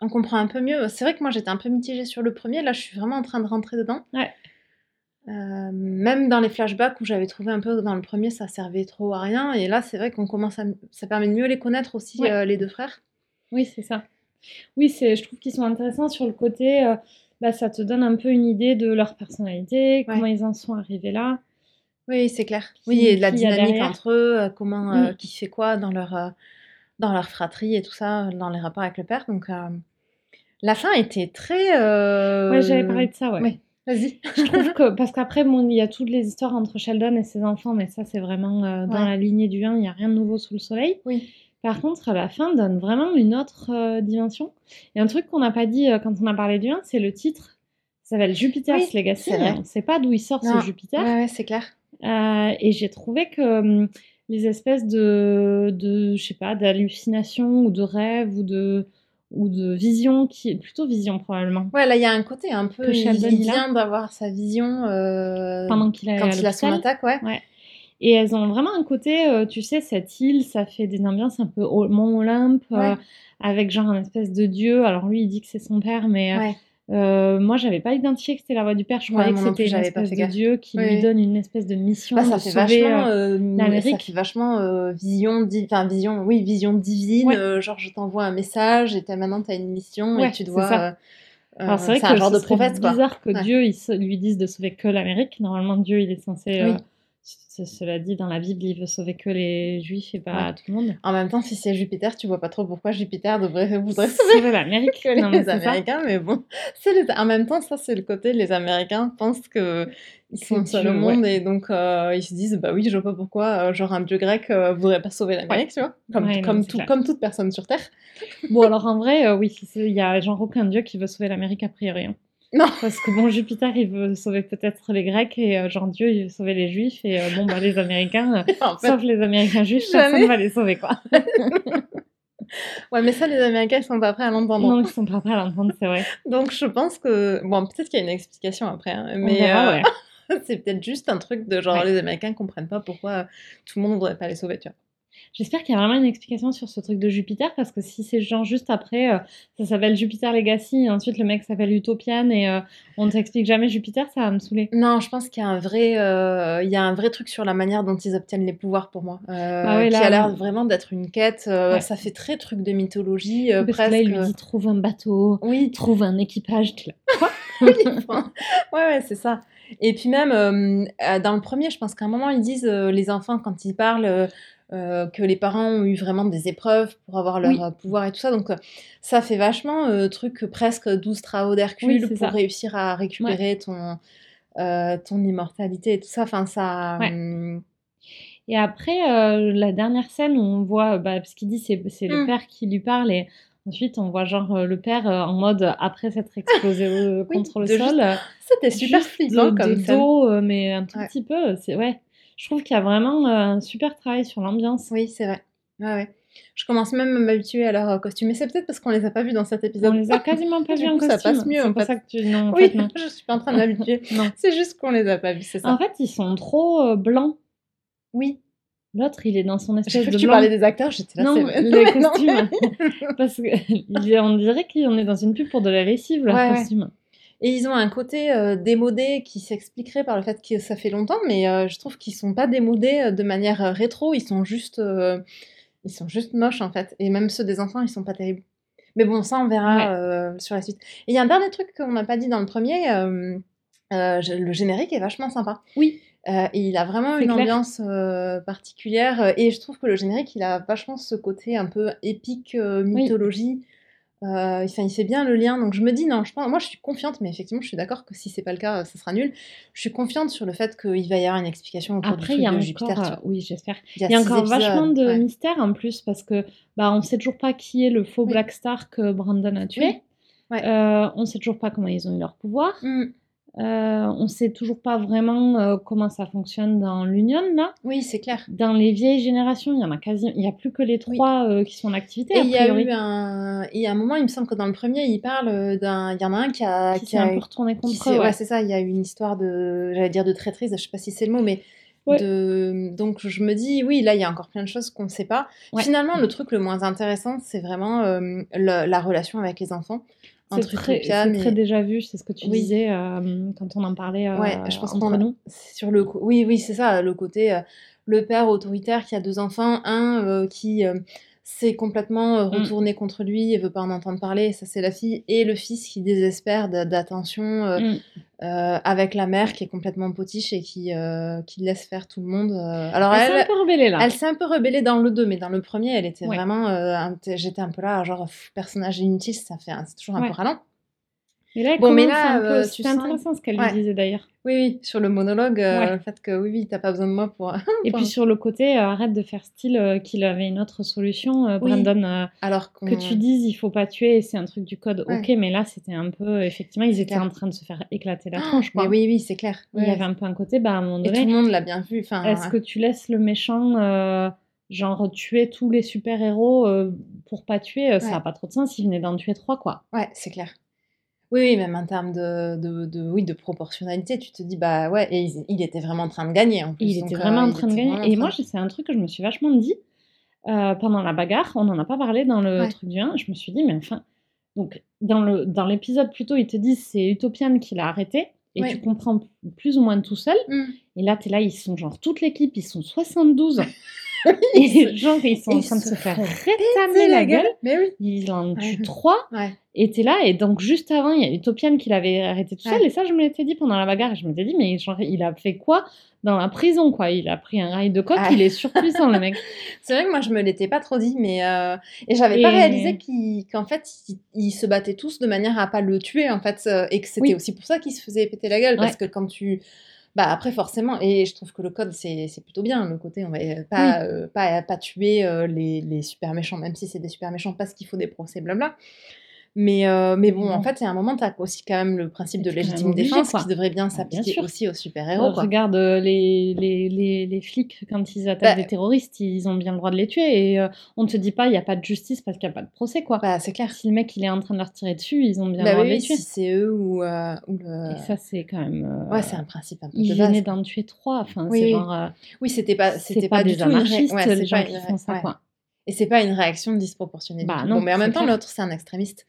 On comprend un peu mieux. C'est vrai que moi j'étais un peu mitigée sur le premier. Là, je suis vraiment en train de rentrer dedans. Ouais. Euh, même dans les flashbacks où j'avais trouvé un peu dans le premier, ça servait trop à rien. Et là, c'est vrai qu'on commence à. Ça permet de mieux les connaître aussi, Ouais. euh, les deux frères. Oui, c'est ça. Oui, c'est, je trouve qu'ils sont intéressants sur le côté. euh, bah, ça te donne un peu une idée de leur personnalité, comment ils en sont arrivés là. Oui, c'est clair. Qui- Oui, et de la dynamique entre eux, comment, Mm. qui fait quoi dans leur, dans leur fratrie et tout ça, dans les rapports avec le père. Donc, euh, la fin était très. euh, Ouais, j'avais parlé de ça, ouais. oui. Vas-y. Je trouve que, parce qu'après, bon, il y a toutes les histoires entre Sheldon et ses enfants, mais ça, c'est vraiment euh, dans Ouais. la lignée du 1, il n'y a rien de nouveau sous le soleil. Oui. Par contre, la fin donne vraiment une autre euh, dimension. Et un truc qu'on n'a pas dit euh, quand on a parlé du 1, c'est le titre. Ça s'appelle Jupiter's Oui, Legacy. On ne sait pas d'où il sort Non. ce Jupiter. Ouais, ouais, c'est clair. Et j'ai trouvé que hum, les espèces de, de je sais pas, d'hallucinations ou de rêves ou de, ou de visions, qui, plutôt vision probablement, Ouais, là, il y a un côté un peu. Que Il, Sheldon, il il a. vient d'avoir sa vision euh, pendant qu'il est quand il a son attaque, ouais. Et elles ont vraiment un côté, euh, tu sais, cette île, ça fait des ambiances un peu Mont Olympe, euh, Ouais. avec genre un espèce de dieu. Alors lui, il dit que c'est son père, mais Ouais. Euh, moi, j'avais pas identifié que c'était la voix du père. Je croyais que c'était une espèce de gaffe. dieu qui Oui, lui donne une espèce de mission Bah, ça de fait sauver, vachement, euh, euh, l'Amérique. ça fait vachement euh, vision, di- enfin vision, oui, vision divine. Ouais. euh, genre, je t'envoie un message et t'as- maintenant t'as une mission Ouais, et tu c'est dois. euh, euh, c'est vrai c'est un genre de prophète, quoi. bizarre que Ouais. Dieu il se- lui dise de sauver que l'Amérique. Normalement, Dieu, il est censé. Oui. Cela dit, dans la Bible, il veut sauver que les Juifs et pas Ouais. tout le monde. En même temps, si c'est Jupiter, tu vois pas trop pourquoi Jupiter devrait voudrait sauver l'Amérique. que Non, mais les ça. Américains, mais bon, les... en même temps, ça c'est le côté les Américains pensent que ils sont Dieu, au monde et donc euh, ils se disent bah oui, je vois pas pourquoi euh, genre un dieu grec euh, voudrait pas sauver l'Amérique, tu vois, comme non, tout comme toute personne sur terre. Bon, alors en vrai, euh, oui, il y a genre aucun dieu qui veut sauver l'Amérique a priori. hein. Non. Parce que bon, Jupiter, il veut sauver peut-être les Grecs et euh, genre Dieu, il veut sauver les Juifs et euh, bon, bah les Américains, euh, en fait, sauf les Américains juifs, Jamais. personne va les sauver quoi. ouais, mais ça les Américains ils sont pas prêts à l'entendre. Non, ils sont pas prêts à l'entendre, c'est vrai. Donc je pense que bon, peut-être qu'il y a une explication après, hein, On mais verra, euh, ouais. c'est peut-être juste un truc de genre Ouais. les Américains comprennent pas pourquoi tout le monde voudrait pas les sauver, tu vois. J'espère qu'il y a vraiment une explication sur ce truc de Jupiter parce que si c'est genre juste après, euh, ça s'appelle Jupiter Legacy et ensuite le mec s'appelle Utopian et euh, on ne t'explique jamais Jupiter, ça va me saouler. Non, je pense qu'il y a un vrai, euh, il y a un vrai truc sur la manière dont ils obtiennent les pouvoirs pour moi, euh, Ah ouais, qui a l'air vraiment d'être une quête. Ouais. Ça fait très truc de mythologie, Parce presque. que là, il lui dit trouve un bateau, Oui, trouve un équipage. Quoi oui, enfin, ouais, ouais, c'est ça. Et puis même euh, dans le premier, je pense qu'à un moment ils disent euh, les enfants quand ils parlent euh, que les parents ont eu vraiment des épreuves pour avoir leur Oui. euh, pouvoir et tout ça. Donc euh, ça fait vachement euh, truc presque 12 travaux d'Hercule Oui, pour ça. réussir à récupérer ton euh, ton immortalité et tout ça. Enfin ça. Ouais. hum, Et après, la dernière scène où on voit, bah, parce qu'il dit c'est c'est le Mm. père qui lui parle et ensuite on voit genre le père euh, en mode euh, après s'être explosé euh, Oui, contre le juste sol. euh, C'était super juste flippant comme de dos, mais un tout Ouais. petit peu. C'est ouais. Je trouve qu'il y a vraiment euh, un super travail sur l'ambiance. Oui, c'est vrai. Ouais, ouais. Je commence même à m'habituer à leur costume. Mais c'est peut-être parce qu'on les a pas vus dans cet On épisode. les a quasiment pas vus en coup, ça costume. passe mieux, C'est pour fait. ça que tu non en Oui, fait non. je suis pas en train de m'habituer. Non. C'est juste qu'on les a pas vus, c'est ça. En fait, ils sont trop euh, blancs. Oui. L'autre, il est dans son espèce de que tu blanc. parlais des acteurs, j'étais là, Non, c'est les costumes. Parce que il est- on dirait qu'on est dans une pub pour de la lessive, leur Ouais, ouais. Et ils ont un côté euh, démodé qui s'expliquerait par le fait que ça fait longtemps, mais euh, je trouve qu'ils sont pas démodés euh, de manière rétro, ils sont juste, euh, ils sont juste moches en fait. Et même ceux des enfants, ils sont pas terribles. Mais bon, ça on verra Ouais. sur la suite. Et il y a un dernier truc qu'on n'a pas dit dans le premier, le générique est vachement sympa. Oui. Euh, et il a vraiment une clair. ambiance euh, particulière. Et je trouve que le générique, il a vachement ce côté un peu épique, euh, mythologie. Euh, enfin, il fait bien le lien. Donc je me dis, non, je pense, moi je suis confiante, mais effectivement, je suis d'accord que si c'est pas le cas, euh, ça sera nul. Je suis confiante sur le fait qu'il va y avoir une explication autour Après, du il y a truc de encore, Jupiter. euh, oui, j'espère. Il y a, Il y a six encore épisodes, vachement de ouais. mystère en plus parce que bah on sait toujours pas qui est le faux Oui. Black Star que Brandon a tué. Oui. Ouais. Euh, on sait toujours pas comment ils ont eu leur pouvoir. Mm. Euh, on sait toujours pas vraiment euh, comment ça fonctionne dans l'Union là. Oui, c'est clair. Dans les vieilles générations, il y en a quasi, il y a plus que les Oui. trois euh, qui sont en activité. Et il y a eu un, un moment, il me semble que dans le premier, il parle d'un, il y en a un qui a, qui qui s'est un peu retourné contre eux. ouais, ouais. c'est ça. Il y a eu une histoire de, j'allais dire de traîtrise, je sais pas si c'est le mot, mais Ouais. de, donc je me dis, oui, là, il y a encore plein de choses qu'on ne sait pas. Ouais. Finalement, le truc le moins intéressant, c'est vraiment euh, le- la relation avec les enfants C'est entre très, c'est très déjà vu, c'est ce que tu Oui. disais euh, quand on en parlait euh, Ouais, je pense entre nous. sur le oui oui c'est ça le côté euh, le père autoritaire qui a deux enfants un euh, qui s'est complètement euh, Mm. retourné contre lui et veut pas en entendre parler ça c'est la fille et le fils qui désespère d'a- d'attention euh, Mm. euh, avec la mère qui est complètement potiche et qui euh, qui laisse faire tout le monde euh. alors Elle s'est un peu rebellée là. elle s'est un peu rebellée dans le 2, mais dans le premier, elle était Ouais. vraiment. euh, j'étais un peu là, genre, pff, personnage inutile, ça fait c'est toujours un Ouais. peu ralent. Et là, Bon, mais là, peu- euh, sens- intéressant ce qu'elle Ouais. lui disait d'ailleurs. Oui, oui, sur le monologue, euh, Ouais. le fait que oui, oui, t'as pas besoin de moi pour. Et puis sur le côté, euh, arrête de faire style euh, qu'il avait une autre solution, euh, Oui. Brandon. euh, Alors que tu dises il faut pas tuer, c'est un truc du code. Ouais. Ok, mais là c'était un peu, effectivement, ils C'est étaient clair. en train de se faire éclater la tronche. Quoi. Mais oui, oui, c'est clair. Il y avait un peu un côté, bah à un moment Et tout donné, le monde l'a bien vu. Enfin, est-ce que tu laisses le méchant, euh, genre tuer tous les super héros pour pas tuer, euh, ça Ouais. a pas trop de sens. Il venait d'en tuer trois, quoi. Ouais, c'est clair. Oui, oui, même en termes de, de, de- oui, de proportionnalité, tu te dis, bah ouais, et il, il était vraiment en train de gagner en plus. Il donc, était euh, vraiment en il train de était gagner. en Et moi, je- c'est un truc que je me suis vachement dit euh, pendant la bagarre. On n'en a pas parlé dans le Ouais. truc du 1. Je me suis dit, mais enfin, Donc, dans le dans l'épisode, plutôt, ils te disent c'est Utopian qui l'a arrêté. Et tu comprends plus ou moins tout seul. Mm. Et là, tu es là, ils sont genre toute l'équipe, ils sont 72. et genre, ils sont en train de se se faire rétamer la gueule. Mais oui. Ils en tuent trois. Ouais. Et t'es là, et donc juste avant, il y a Utopian qui l'avait arrêté tout seul. Ouais. Et ça, je me l'étais dit pendant la bagarre. Et je m'étais dit, mais genre, il a fait quoi dans la prison, quoi? Il a pris un rail de coque, Ouais. il est surpuissant, le mec. C'est vrai que moi je me l'étais pas trop dit, mais euh, et j'avais pas Et- réalisé qu'il- qu'en fait ils, ils se battaient tous de manière à pas le tuer en fait, euh, et que c'était Oui. aussi pour ça qu'ils se faisaient péter la gueule parce que quand tu bah après forcément et je trouve que le code c'est c'est plutôt bien le côté on va euh, pas euh, pas pas tuer euh, les, les super méchants même si c'est des super méchants parce qu'il faut des procès blabla. Mais, euh, mais bon, en fait, c'est un moment, tu as aussi quand même le principe de légitime défense qui devrait bien s'appliquer aussi aux super-héros. quoi. Regarde euh, les, les, les, les flics, quand ils attaquent Bah- des terroristes, ils ont bien le droit de les tuer. Et euh, on te dit pas, il n'y a pas de justice parce qu'il n'y a pas de procès, quoi. Bah, c'est clair. Si le mec, il est en train de leur tirer dessus, ils ont bien Bah le droit oui, de les tuer. si c'est eux ou, euh, ou le. Et ça, c'est quand même... euh, Ouais, c'est un principe un peu Ils de base. venaient d'en tuer trois. Enfin, Oui, c'est oui. genre... Oui, c'était pas, c'était pas, pas, des du tout anarchistes, ouais, les gens qui font ça, quoi. Et c'est pas une réaction disproportionnée. Bah non, bon, mais en même temps, l'autre, c'est un extrémiste.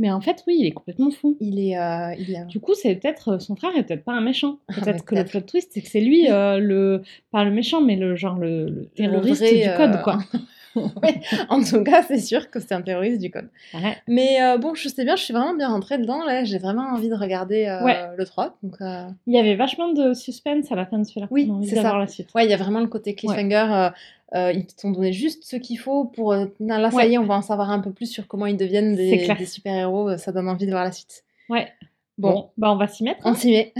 Mais en fait, oui, il est complètement fou. Il est, euh, il est. Du coup, c'est peut-être euh, son frère est peut-être pas un méchant. Ah, Peut-être que le plot twist, c'est que c'est lui euh, le pas le méchant, mais le genre le, le terroriste vrai, du code, quoi. Ouais, en tout cas, c'est sûr que c'est un terroriste du code. Ouais. Mais euh, bon, je sais bien, je suis vraiment bien rentrée dedans. Là, j'ai vraiment envie de regarder euh, Ouais. le 3. Donc, euh, Il y avait vachement de suspense à la fin de celui-là. Oui, c'est ça. la suite. ouais, il y a vraiment le côté cliffhanger. Euh, ils t'ont donné juste ce qu'il faut pour. euh, là, ça Ouais. y est, on va en savoir un peu plus sur comment ils deviennent des, super-héros. euh, Ça donne envie de voir la suite. Ouais. Bon, Bon, bah on va s'y mettre. on hein. s'y met.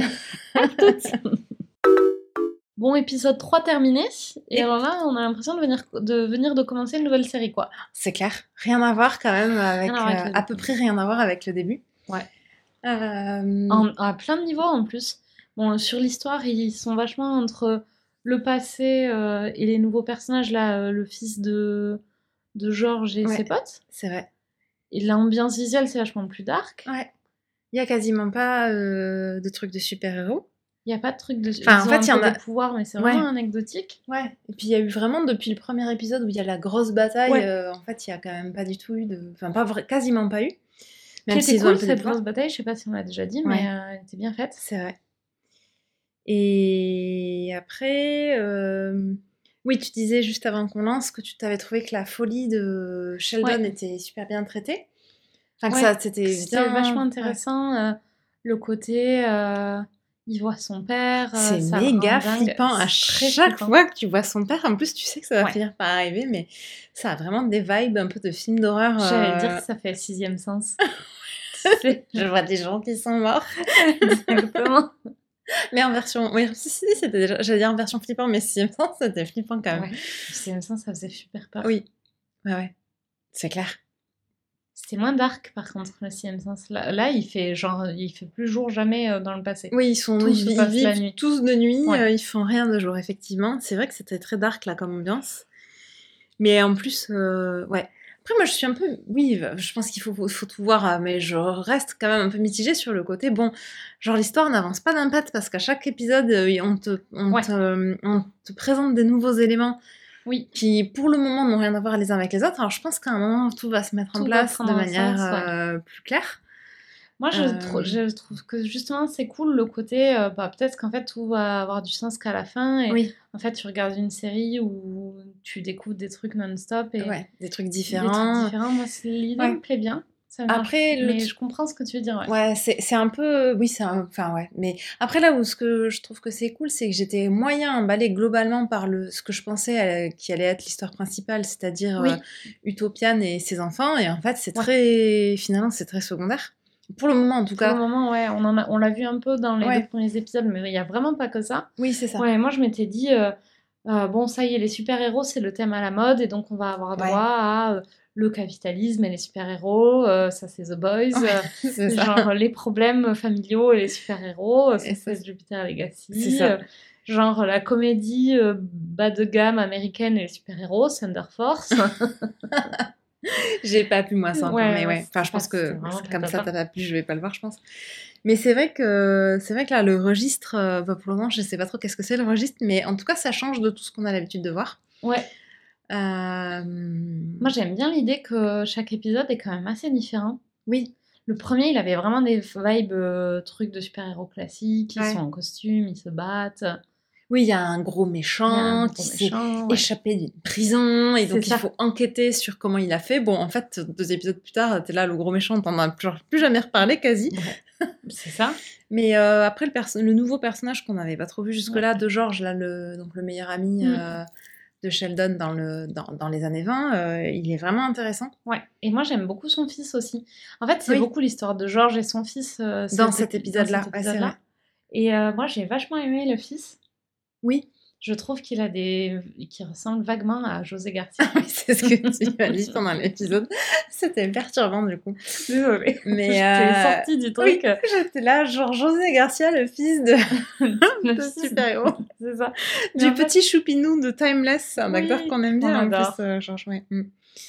À toutes. Bon, épisode 3 terminé. Et Et- alors là, on a l'impression de venir, de venir de commencer une nouvelle série, quoi. C'est clair. Rien à voir quand même avec. Avec euh, à peu près rien à voir avec le début. Ouais. Euh, En- à plein de niveaux en plus. Bon, sur l'histoire, ils sont vachement entre le passé euh, et les nouveaux personnages, là, euh, le fils de, de George et Ouais. ses potes. C'est vrai. Et l'ambiance visuelle, c'est vachement plus dark. Ouais. Il y a quasiment pas euh, de trucs de super-héros. Il n'y a pas de truc de. Enfin, en fait, il y en a- des pouvoirs, mais c'est Ouais. vraiment anecdotique. Ouais. Et puis il y a eu vraiment depuis le premier épisode où il y a la grosse bataille. Ouais. en fait, il y a quand même pas du tout eu de. Enfin, pas quasiment pas eu. Même ont un cool cette pouvoir. grosse bataille, je sais pas si on l'a déjà dit, mais elle était bien faite. C'est vrai. Et après, euh, oui, tu disais juste avant qu'on lance que tu t'avais trouvé que la folie de Sheldon Ouais. était super bien traitée. Enfin, que ça, c'était bien- vachement ouais. intéressant. euh, le côté, euh, il voit son père. C'est méga flippant à chaque flippant. fois que tu vois son père. En plus, tu sais que ça va finir par arriver, mais ça a vraiment des vibes un peu de film d'horreur. J'allais dire que ça fait sixième sens. Je vois des gens qui sont morts. Exactement. Mais en version. Oui, si, si, c'était déjà. J'allais dire en version flippant, mais sixième sens, c'était flippant quand même. Ouais. Sixième sens, ça faisait super peur. Oui. Ouais, ouais. C'est clair. C'était moins dark par contre, le sixième sens. Là, là, il fait genre, il fait plus jour jamais euh, dans le passé. Oui, ils sont ils, la vivent nuit. tous de nuit, Ouais. euh, ils font rien de jour, effectivement. C'est vrai que c'était très dark là comme ambiance. Mais en plus, euh, ouais. Après, moi, je suis un peu. Oui, je pense qu'il faut, faut, tout voir, euh, mais je reste quand même un peu mitigée sur le côté. Bon, genre, l'histoire n'avance pas d'un parce qu'à chaque épisode, euh, on te, on, Ouais. te, on te présente des nouveaux éléments Oui. qui, pour le moment, n'ont rien à voir les uns avec les autres. Alors, je pense qu'à un moment, tout va se mettre en Tout place de manière sens, ouais. euh, plus claire. Moi, je, Euh, je trouve que justement, c'est cool le côté, euh, bah, peut-être qu'en fait, tout va avoir du sens qu'à la fin. Et Oui, en fait, tu regardes une série où tu découvres des trucs non-stop et ouais, des trucs des différents. trucs différents. Moi, c'est- l'idée Ouais. me plaît bien. Ça. Après, le mais je comprends ce que tu veux dire. Ouais. Ouais, c'est un peu. Oui, c'est un. Enfin, ouais. Mais après, là où ce que je trouve que c'est cool, c'est que j'étais moyen emballée globalement par le, ce que je pensais euh, qui allait être l'histoire principale, c'est-à-dire Oui. euh, Utopian et ses enfants. Et en fait, c'est Ouais. très. Finalement, c'est très secondaire. Pour le moment, en tout Pour le cas. moment, ouais, on en a- on l'a vu un peu dans les Ouais. deux premiers épisodes, mais il n'y a vraiment pas que ça. Oui, c'est ça. Ouais, moi je m'étais dit, euh, euh, bon, ça y est, les super-héros, c'est le thème à la mode, et donc on va avoir droit Ouais. à euh, le capitalisme et les super-héros, ça c'est The Boys, c'est ça. genre les problèmes familiaux et les super-héros, ça c'est Jupiter Legacy, c'est ça. genre la comédie euh, bas de gamme américaine et les super-héros, Thunder Force. J'ai pas pu moi ça Ouais, mais ouais. Enfin, je pense que comme ça t'as pas plu, je vais pas le voir, je pense. Mais c'est vrai que c'est vrai que là le registre, euh, bah, pour le moment, je sais pas trop qu'est-ce que c'est le registre, mais en tout cas ça change de tout ce qu'on a l'habitude de voir. ouais, Euh, moi j'aime bien l'idée que chaque épisode est quand même assez différent. Oui. Le premier, il avait vraiment des vibes euh, trucs de super-héros classiques. Ils Ouais. sont en costume, ils se battent. Oui, il y a un gros méchant un qui s'est ouais. échappé d'une prison et donc il faut enquêter sur comment il a fait. Bon, en fait, deux épisodes plus tard, t'es là, le gros méchant, t'en as plus, plus jamais reparlé quasi. C'est ça. Mais euh, après, le, nouveau personnage qu'on n'avait pas trop vu jusque-là, de George, là, le, donc le meilleur ami Mm. euh, de Sheldon dans, le, dans, dans les années 20, euh, il est vraiment intéressant. Ouais. Et moi, j'aime beaucoup son fils aussi. En fait, c'est Oui. beaucoup l'histoire de George et son fils. euh, Dans cet épisode-là, ouais. Et euh, moi, j'ai vachement aimé le fils. Oui, Je trouve qu'il a des. qui ressemble vaguement à José Garcia. Oui, c'est ce que tu m'as dit pendant l'épisode. C'était perturbant du coup. Désolée. Mais J'étais euh, sortie du oui, truc. j'étais là, genre José Garcia, le fils de, Le super-héros. C'est ça. Mais Du en fait, petit choupinou de Timeless, un Oui, acteur qu'on aime bien en plus, euh, George. Ouais. Mm.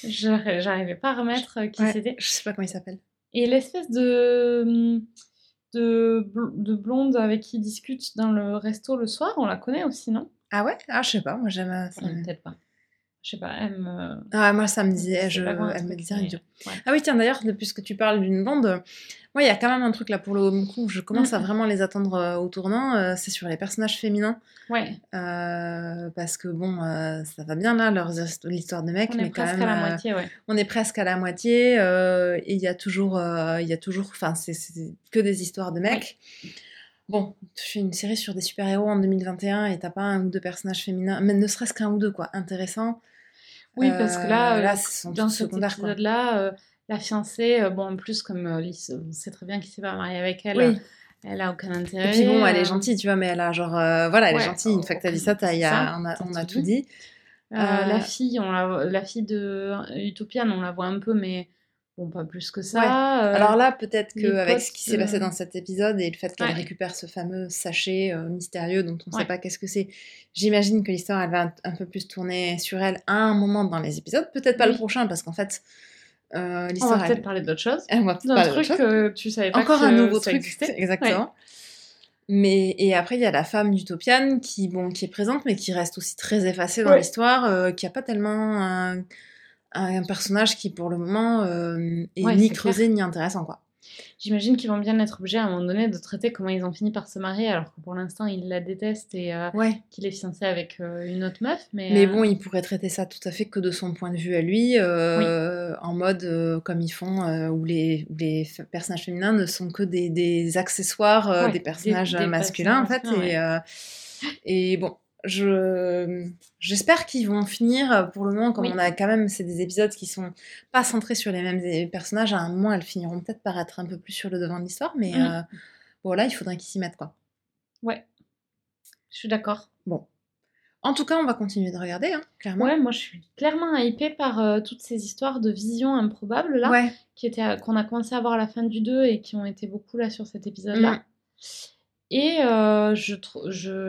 j'arri- J'arrivais pas à remettre euh, qui Ouais, c'était. Je sais pas comment il s'appelle. Et l'espèce de. De, bl- de blonde avec qui il discute dans le resto le soir, on la connaît aussi, non? Ah ouais? Ah, je sais pas, moi j'aime. euh, ça me- Peut-être pas. Je sais pas, elle me. Ah, moi ça me disait, je... elle me disait rien du tout. ouais. Ah oui, tiens, d'ailleurs, puisque tu parles d'une euh, moi il y a quand même un truc là pour le coup, je commence à vraiment les attendre euh, au tournant, euh, c'est sur les personnages féminins. Ouais, Euh, parce que bon, ça va bien là, l'histoire de mecs, on mais est quand presque même, à la moitié, ouais. on est presque à la moitié, et il y a toujours, il y a toujours, enfin, c'est que des histoires de mecs. Bon, tu fais une série sur des super-héros en 2021 et t'as pas un ou deux personnages féminins, mais ne serait-ce qu'un ou deux, quoi, intéressants. Oui, parce que là, là, dans cet épisode-là, la fiancée, euh, bon, en plus, comme euh, Lys, on sait très bien qu'il s'est pas marié avec elle, Oui. euh, elle a aucun intérêt. Et puis bon, elle euh, est gentille, tu vois, mais elle a genre, euh, voilà, elle Ouais, est gentille. Une fois que t'as dit ça, il y a- ça, on a, t'as on a tout dit. euh, Euh, La fille, on la, la fille de Utopian, on la voit un peu, mais bon, pas plus que ça. euh, Alors là, peut-être qu'avec ce qui s'est passé euh, dans cet épisode et le fait qu'elle Ouais. récupère ce fameux sachet euh, mystérieux dont on ne sait pas qu'est-ce que c'est, j'imagine que l'histoire elle va un, un peu plus tourner sur elle à un moment dans les épisodes. Peut-être pas le prochain parce qu'en fait, euh, on va peut-être parler d'autre chose. elle va peut-être parler d'autre chose. que tu savais pas Encore que un nouveau ça truc, existait. exactement. Mais et après il y a la femme d'Utopian qui bon qui est présente mais qui reste aussi très effacée dans Ouais. l'histoire, euh, qui a pas tellement un, un personnage qui pour le moment euh, est Ouais, ni creusé ni intéressant quoi. J'imagine qu'ils vont bien être obligés à un moment donné de traiter comment ils ont fini par se marier, alors que pour l'instant ils la détestent et euh, Ouais. qu'il est fiancé avec euh, une autre meuf. Mais, Mais euh, bon, il pourrait traiter ça tout à fait que de son point de vue à lui, euh, en mode comme ils font, où les, où les personnages féminins ne sont que des, des accessoires Ouais, des personnages des- des masculins, en fait. et bon, je j'espère qu'ils vont finir, euh, pour le moment, comme Oui. on a quand même, c'est des épisodes qui sont pas centrés sur les mêmes é- personnages, à un moment, elles finiront peut-être par être un peu plus sur le devant de l'histoire, mais Mhm. euh, bon, là, il faudrait qu'ils s'y mettent, quoi. Ouais, je suis d'accord. Bon. En tout cas, on va continuer de regarder, hein, clairement. Ouais, moi je suis clairement hypée par euh, toutes ces histoires de visions improbables là, Ouais. qui étaient à- qu'on a commencé à voir à la fin du 2 et qui ont été beaucoup là sur cet épisode-là. Mm. Et euh, je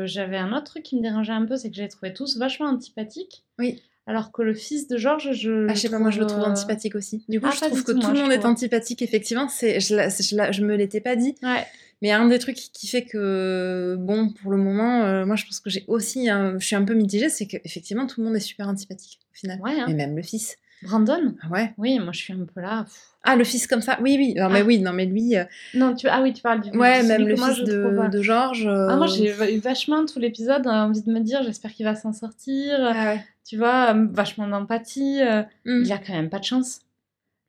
j'avais un autre truc qui me dérangeait un peu, c'est que je les trouvais tous vachement antipathiques. Oui. Alors que le fils de Georges, je. Ah, je sais pas, moi je le trouve euh, antipathique aussi. Du coup, Ah, je trouve que tout, le monde est antipathique, effectivement. C'est, je, je, je me l'étais pas dit, Ouais. mais un des trucs qui fait que, bon, pour le moment, euh, moi je pense que j'ai aussi, un- je suis un peu mitigée, c'est qu'effectivement tout le monde est super antipathique au final. Ouais, hein. Mais même le fils. Brandon? Ah ouais? Oui, moi je suis un peu là. pff. Ah, le fils comme ça, oui, oui. Non, mais Ah. oui, non, mais lui, euh, Non, tu... ah oui, tu parles du ouais, même le fils de, euh, de Georges. Ah, moi euh, j'ai eu vachement tout l'épisode euh, envie de me dire, j'espère qu'il va s'en sortir. Ah ouais. Tu vois, euh, vachement d'empathie. euh, Mm. Il a quand même pas de chance.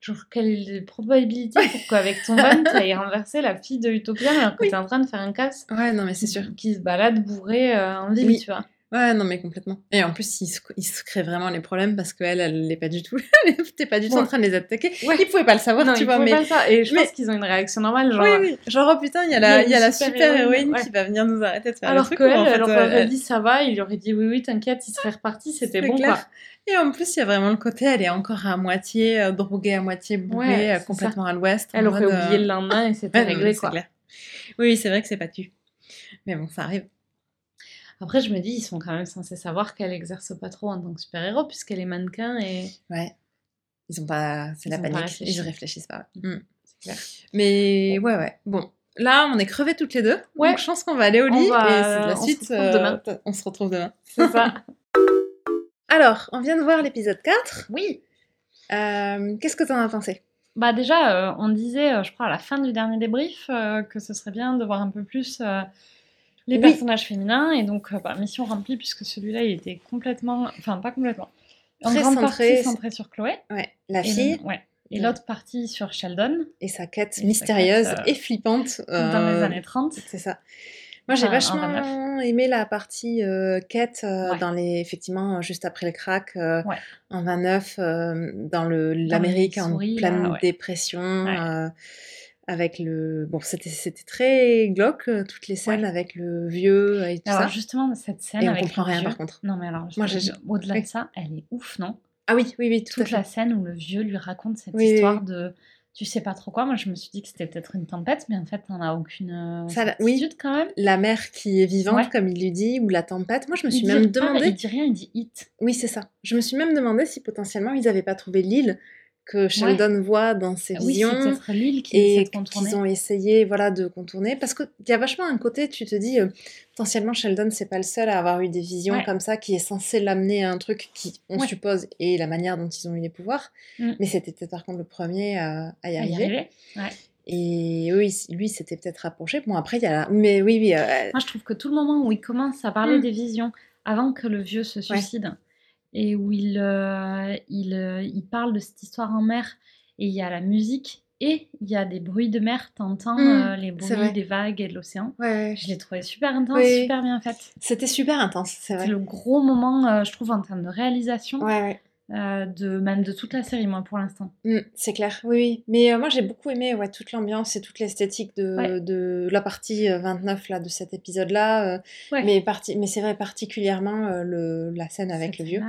Genre, quelle est la probabilité pour qu'avec ton van, tu ailles renverser la fille de Utopia alors que Oui. t'es en train de faire un casse Ouais, non, mais c'est sûr. qui se balade bourré euh, en ville, Oui. tu vois. Ouais, non, mais complètement. Et en plus, il se, il se crée vraiment les problèmes parce qu'elle, elle l'est pas du tout. T'es pas du tout Ouais. en train de les attaquer. Ouais. Ils pouvaient pas le savoir, non, tu il vois, mais. pas ça. Et je mais- pense qu'ils ont une réaction normale, genre. Oui, oui. Genre, oh putain, il y a la, Il y a la super, super héroïne ouais. qui va venir nous arrêter de faire Alors le qu'elle, en elle aurait euh, dit ça va, il aurait dit oui, oui, t'inquiète, il serait reparti, c'était bon clair. quoi. Et en plus, il y a vraiment le côté, elle est encore à moitié euh, droguée, à moitié bourrée, euh, complètement à l'ouest. Elle aurait oublié le lendemain et c'était réglé c'est quoi. oui, c'est vrai que c'est pas tu. Mais bon, ça arrive. Après, je me dis, ils sont quand même censés savoir qu'elle exerce pas trop en tant que super-héros puisqu'elle est mannequin et. Ouais. Ils ont pas. C'est la panique. Ils réfléchissent pas. Mm. C'est clair. Mais ouais, ouais. Bon. Là, on est crevés toutes les deux. Ouais. Donc, je pense qu'on va aller au On lit. va- Et c'est la on se suite. retrouve demain. euh, on se retrouve demain. C'est ça. Alors, on vient de voir l'épisode 4. oui. Euh, Qu'est-ce que t'en as pensé? Bah déjà, euh, on disait, euh, je crois, à la fin du dernier débrief, euh, que ce serait bien de voir un peu plus euh, les Oui. personnages féminins. Et donc, euh, bah, mission remplie, puisque celui-là, il était complètement... Enfin, pas complètement. En Très grande centré. partie centré sur Chloé. Ouais, la Et, fille ouais. Et Ouais. l'autre partie sur Sheldon, et sa quête Et sa mystérieuse quête, euh, et flippante. dans les euh, années 30. C'est ça. Moi, j'ai vachement aimé la partie euh, quête euh, Ouais. dans les effectivement juste après le crack euh, Ouais. en 29 euh, dans le l'Amérique en pleine là, ouais. dépression avec le bon c'était c'était très glauque euh, toutes les scènes Ouais. avec le vieux et tout Alors ça justement, cette scène et on comprend le rien vieux- par contre. Non mais alors, Moi, au-delà oui. de ça, elle est ouf, non? Ah oui oui oui tout à Toute fait. la scène où le vieux lui raconte cette Oui, histoire oui. de tu sais pas trop quoi. Moi, je me suis dit que c'était peut-être une tempête, mais en fait, t'en as aucune euh, Ça, oui. quand même. La mère qui est vivante Ouais. comme il lui dit ou la tempête. Moi je me suis même demandé il dit rien, il dit it. Oui, c'est ça. Je me suis même demandé si potentiellement ils n'avaient pas trouvé l'île que Sheldon voit dans ses Oui, visions qui et qu'ils ont essayé voilà, de contourner. Parce qu'il y a vachement un côté, tu te dis, euh, potentiellement Sheldon, c'est pas le seul à avoir eu des visions Ouais. comme ça qui est censé l'amener à un truc qui, on Ouais. suppose, est la manière dont ils ont eu les pouvoirs. Mm. Mais c'était peut-être par contre le premier à, à y à y arriver. Et oui, lui, c'était peut-être rapproché. Bon, après, il y a la... Mais oui, oui. euh, Moi, je trouve que tout le moment où il commence à parler Mm. des visions, avant que le vieux se suicide, et où il, euh, il, euh, il parle de cette histoire en mer, et il y a la musique, et il y a des bruits de mer, t'entends Mm, euh, les c'est bruits des vagues et de l'océan. ouais, ouais. Je l'ai trouvé super intense, super bien faite. C'était super intense, c'est C'est vrai. le gros moment, je trouve, en termes de réalisation, Ouais, ouais. Euh, de, même de toute la série, moi, pour l'instant. Mm, c'est clair, oui, oui. Mais euh, moi, j'ai beaucoup aimé ouais, toute l'ambiance et toute l'esthétique de, Ouais. de la partie euh, 29 là, de cet épisode-là. euh, Ouais. Mais, parti... mais c'est vrai, particulièrement euh, le... la scène avec le vieux.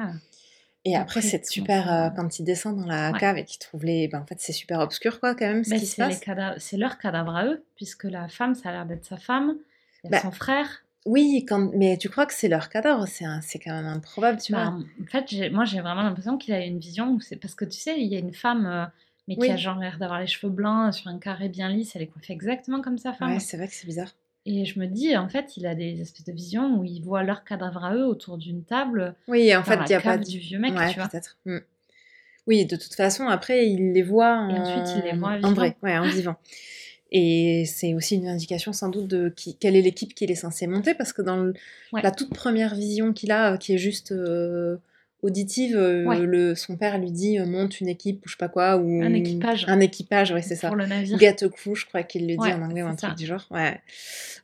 Et Après, c'est super euh, quand il descend dans la cave et qu'il trouve les. Ben, en fait, c'est super obscur, quoi, quand même, ce Ben, qui se passe. cadavres- c'est leur cadavre à eux, puisque la femme, ça a l'air d'être sa femme, il y a Bah, son frère. Oui, quand... mais tu crois que c'est leur cadavre C'est un... c'est quand même improbable, tu Bah, vois. en fait, moi, j'ai vraiment l'impression qu'il a une vision où c'est parce que tu sais, il y a une femme, euh, mais qui a genre l'air d'avoir les cheveux blancs sur un carré bien lisse, elle est coiffée exactement comme sa femme. Ouais, c'est vrai que c'est bizarre. Et je me dis, en fait, il a des espèces de visions où il voit leur cadavre à eux autour d'une table, Oui, en fait, il n'y a pas. cave du vieux mec, ouais, tu vois. peut-être. Mm. Oui, de toute façon, après, il les voit en, Et ensuite, il les voit en vrai, ouais, en vivant. Et c'est aussi une indication sans doute de qui, quelle est l'équipe qu'il est censé monter, parce que dans le- Ouais. la toute première vision qu'il a, euh, qui est juste euh, auditive, euh, Ouais. le, son père lui dit euh, monte une équipe ou je sais pas quoi, ou Un équipage. Un équipage, oui, c'est ça. Pour le navire. Get a crew, je crois qu'il le dit Ouais, en anglais ou un truc du genre. Ouais.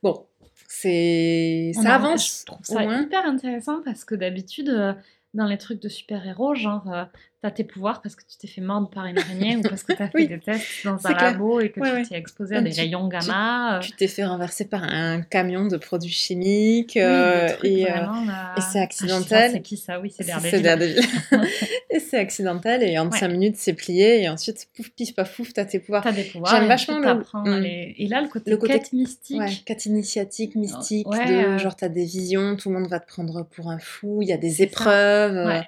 Bon, c'est ça a- avance Je trouve au ça moins. hyper intéressant parce que d'habitude, dans les trucs de super-héros, genre, t'as tes pouvoirs parce que tu t'es fait mordre par une araignée ou parce que t'as fait Oui, des tests dans un clair. labo et que Ouais, tu ouais. t'es exposé à des tu- rayons gamma. euh, Tu t'es fait renverser par un camion de produits chimiques oui, euh, et, euh, vraiment, là. et c'est Ah, accidentel. c'est qui ça? Oui, c'est Daredevil. Et c'est accidentel et en Ouais. 5 minutes c'est plié et ensuite pouf pif paf pouf t'as tes pouvoirs. T'as des pouvoirs. J'aime vachement le- Mm. les- Et là, le côté, Le côté- quête mystique. Quête initiatique, mystique, Ouais, de genre t'as des visions, tout le monde va te prendre pour un fou, il y a des épreuves.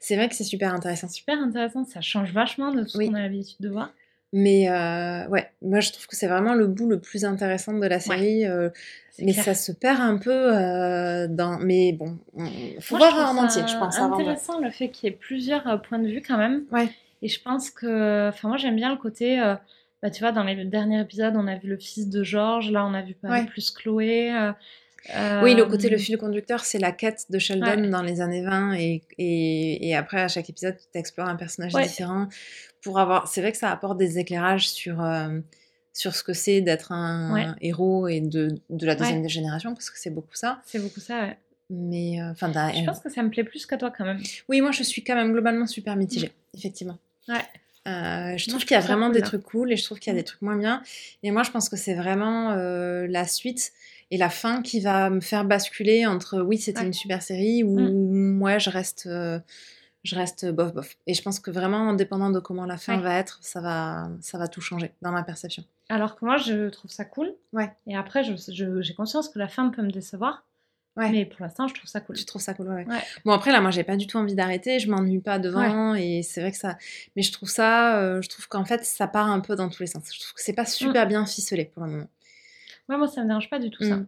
C'est vrai que c'est super intéressant. Super intéressant, ça change vachement de tout ce qu'on a l'habitude de voir. Mais euh, ouais, moi je trouve que c'est vraiment le bout le plus intéressant de la série. euh, C'est mais clair. ça se perd un peu euh, dans. Mais bon, on- faut Moi, voir en entier, je pense. avant de- intéressant le fait qu'il y ait plusieurs points de vue quand même. Ouais. Et je pense que, enfin moi j'aime bien le côté, bah tu vois dans les derniers épisodes on a vu le fils de George, là on a vu pas Ouais. plus Chloé. Euh, Oui, le euh, côté, le fil conducteur, c'est la quête de Sheldon Ouais. dans les années 20 et, et, et après, à chaque épisode, tu explores un personnage Ouais. différent pour avoir... C'est vrai que ça apporte des éclairages sur, euh, sur ce que c'est d'être un Ouais. héros et de, de la deuxième génération, parce que c'est beaucoup ça. C'est beaucoup ça. Ouais. Mais, euh, enfin, Je pense que ça me plaît plus qu'à toi quand même. oui, moi, je suis quand même globalement super mitigée, effectivement. Ouais. Euh, je trouve qu'il y a vraiment cool, des là. trucs cool et je trouve qu'il y a des trucs moins bien. Et moi, je pense que c'est vraiment euh, la suite et la fin qui va me faire basculer entre oui, c'était Ouais. une super série ou moi, je reste, euh, je reste bof bof. Et je pense que vraiment, dépendant de comment la fin Ouais. va être, ça va, ça va tout changer dans ma perception. Alors que moi je trouve ça cool. Ouais. Et après j'ai conscience que la fin peut me décevoir. Ouais. Mais pour l'instant je trouve ça cool. Tu trouves ça cool, ouais. Bon après là, moi, j'ai pas du tout envie d'arrêter. Je m'ennuie pas devant et c'est vrai que ça. Mais je trouve ça, euh, je trouve qu'en fait, ça part un peu dans tous les sens. Je trouve que c'est pas super bien ficelé pour le moment. Ouais, moi ça me dérange pas du tout ça. Mm.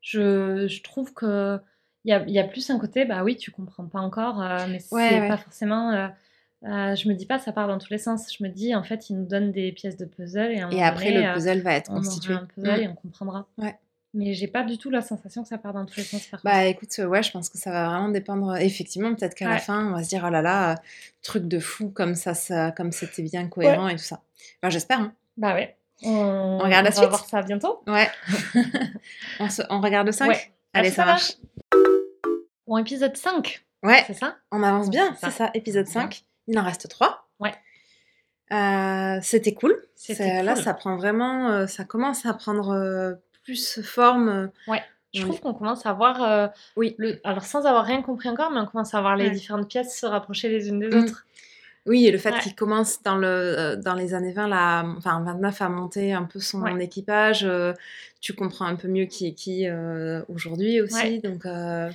Je, je trouve que il y a, y a plus un côté, bah oui, tu comprends pas encore, euh, mais c'est ouais. pas forcément. euh, euh, je me dis pas ça part dans tous les sens. Je me dis en fait, il nous donne des pièces de puzzle et, à un Et moment après, donné, le euh, puzzle va être on aura constitué. un puzzle Mm. et on comprendra. Ouais. Mais j'ai pas du tout la sensation que ça part dans tous les sens par Bah écoute, euh, ouais, je pense que ça va vraiment dépendre. Effectivement, peut-être qu'à la fin, on va se dire, oh là là, euh, truc de fou, comme ça, ça comme c'était bien cohérent et tout ça. J'espère. Hein. Bah ouais. On, regarde la va suite voir ça bientôt. Ouais. on, se- on regarde le 5 Ouais. Allez, À ça marche. Bon, épisode 5, Ouais, c'est ça on avance bien, C'est ça. ça. Épisode Bien. 5. Il en reste 3. Ouais. C'était cool. C'était C'est- Là, cool. ça prend vraiment. euh, ça commence à prendre euh, plus forme. euh, Ouais. Je Oui. trouve qu'on commence à voir, euh, Oui. le... alors sans avoir rien compris encore, mais on commence à voir les Ouais. différentes pièces se rapprocher les unes des Mm. autres. Oui, et le fait Ouais. qu'il commence dans, le, euh, dans les années 20, là, enfin 29, à monter un peu son Ouais. équipage, euh, tu comprends un peu mieux qui est qui euh, aujourd'hui aussi. Ouais. Donc, euh,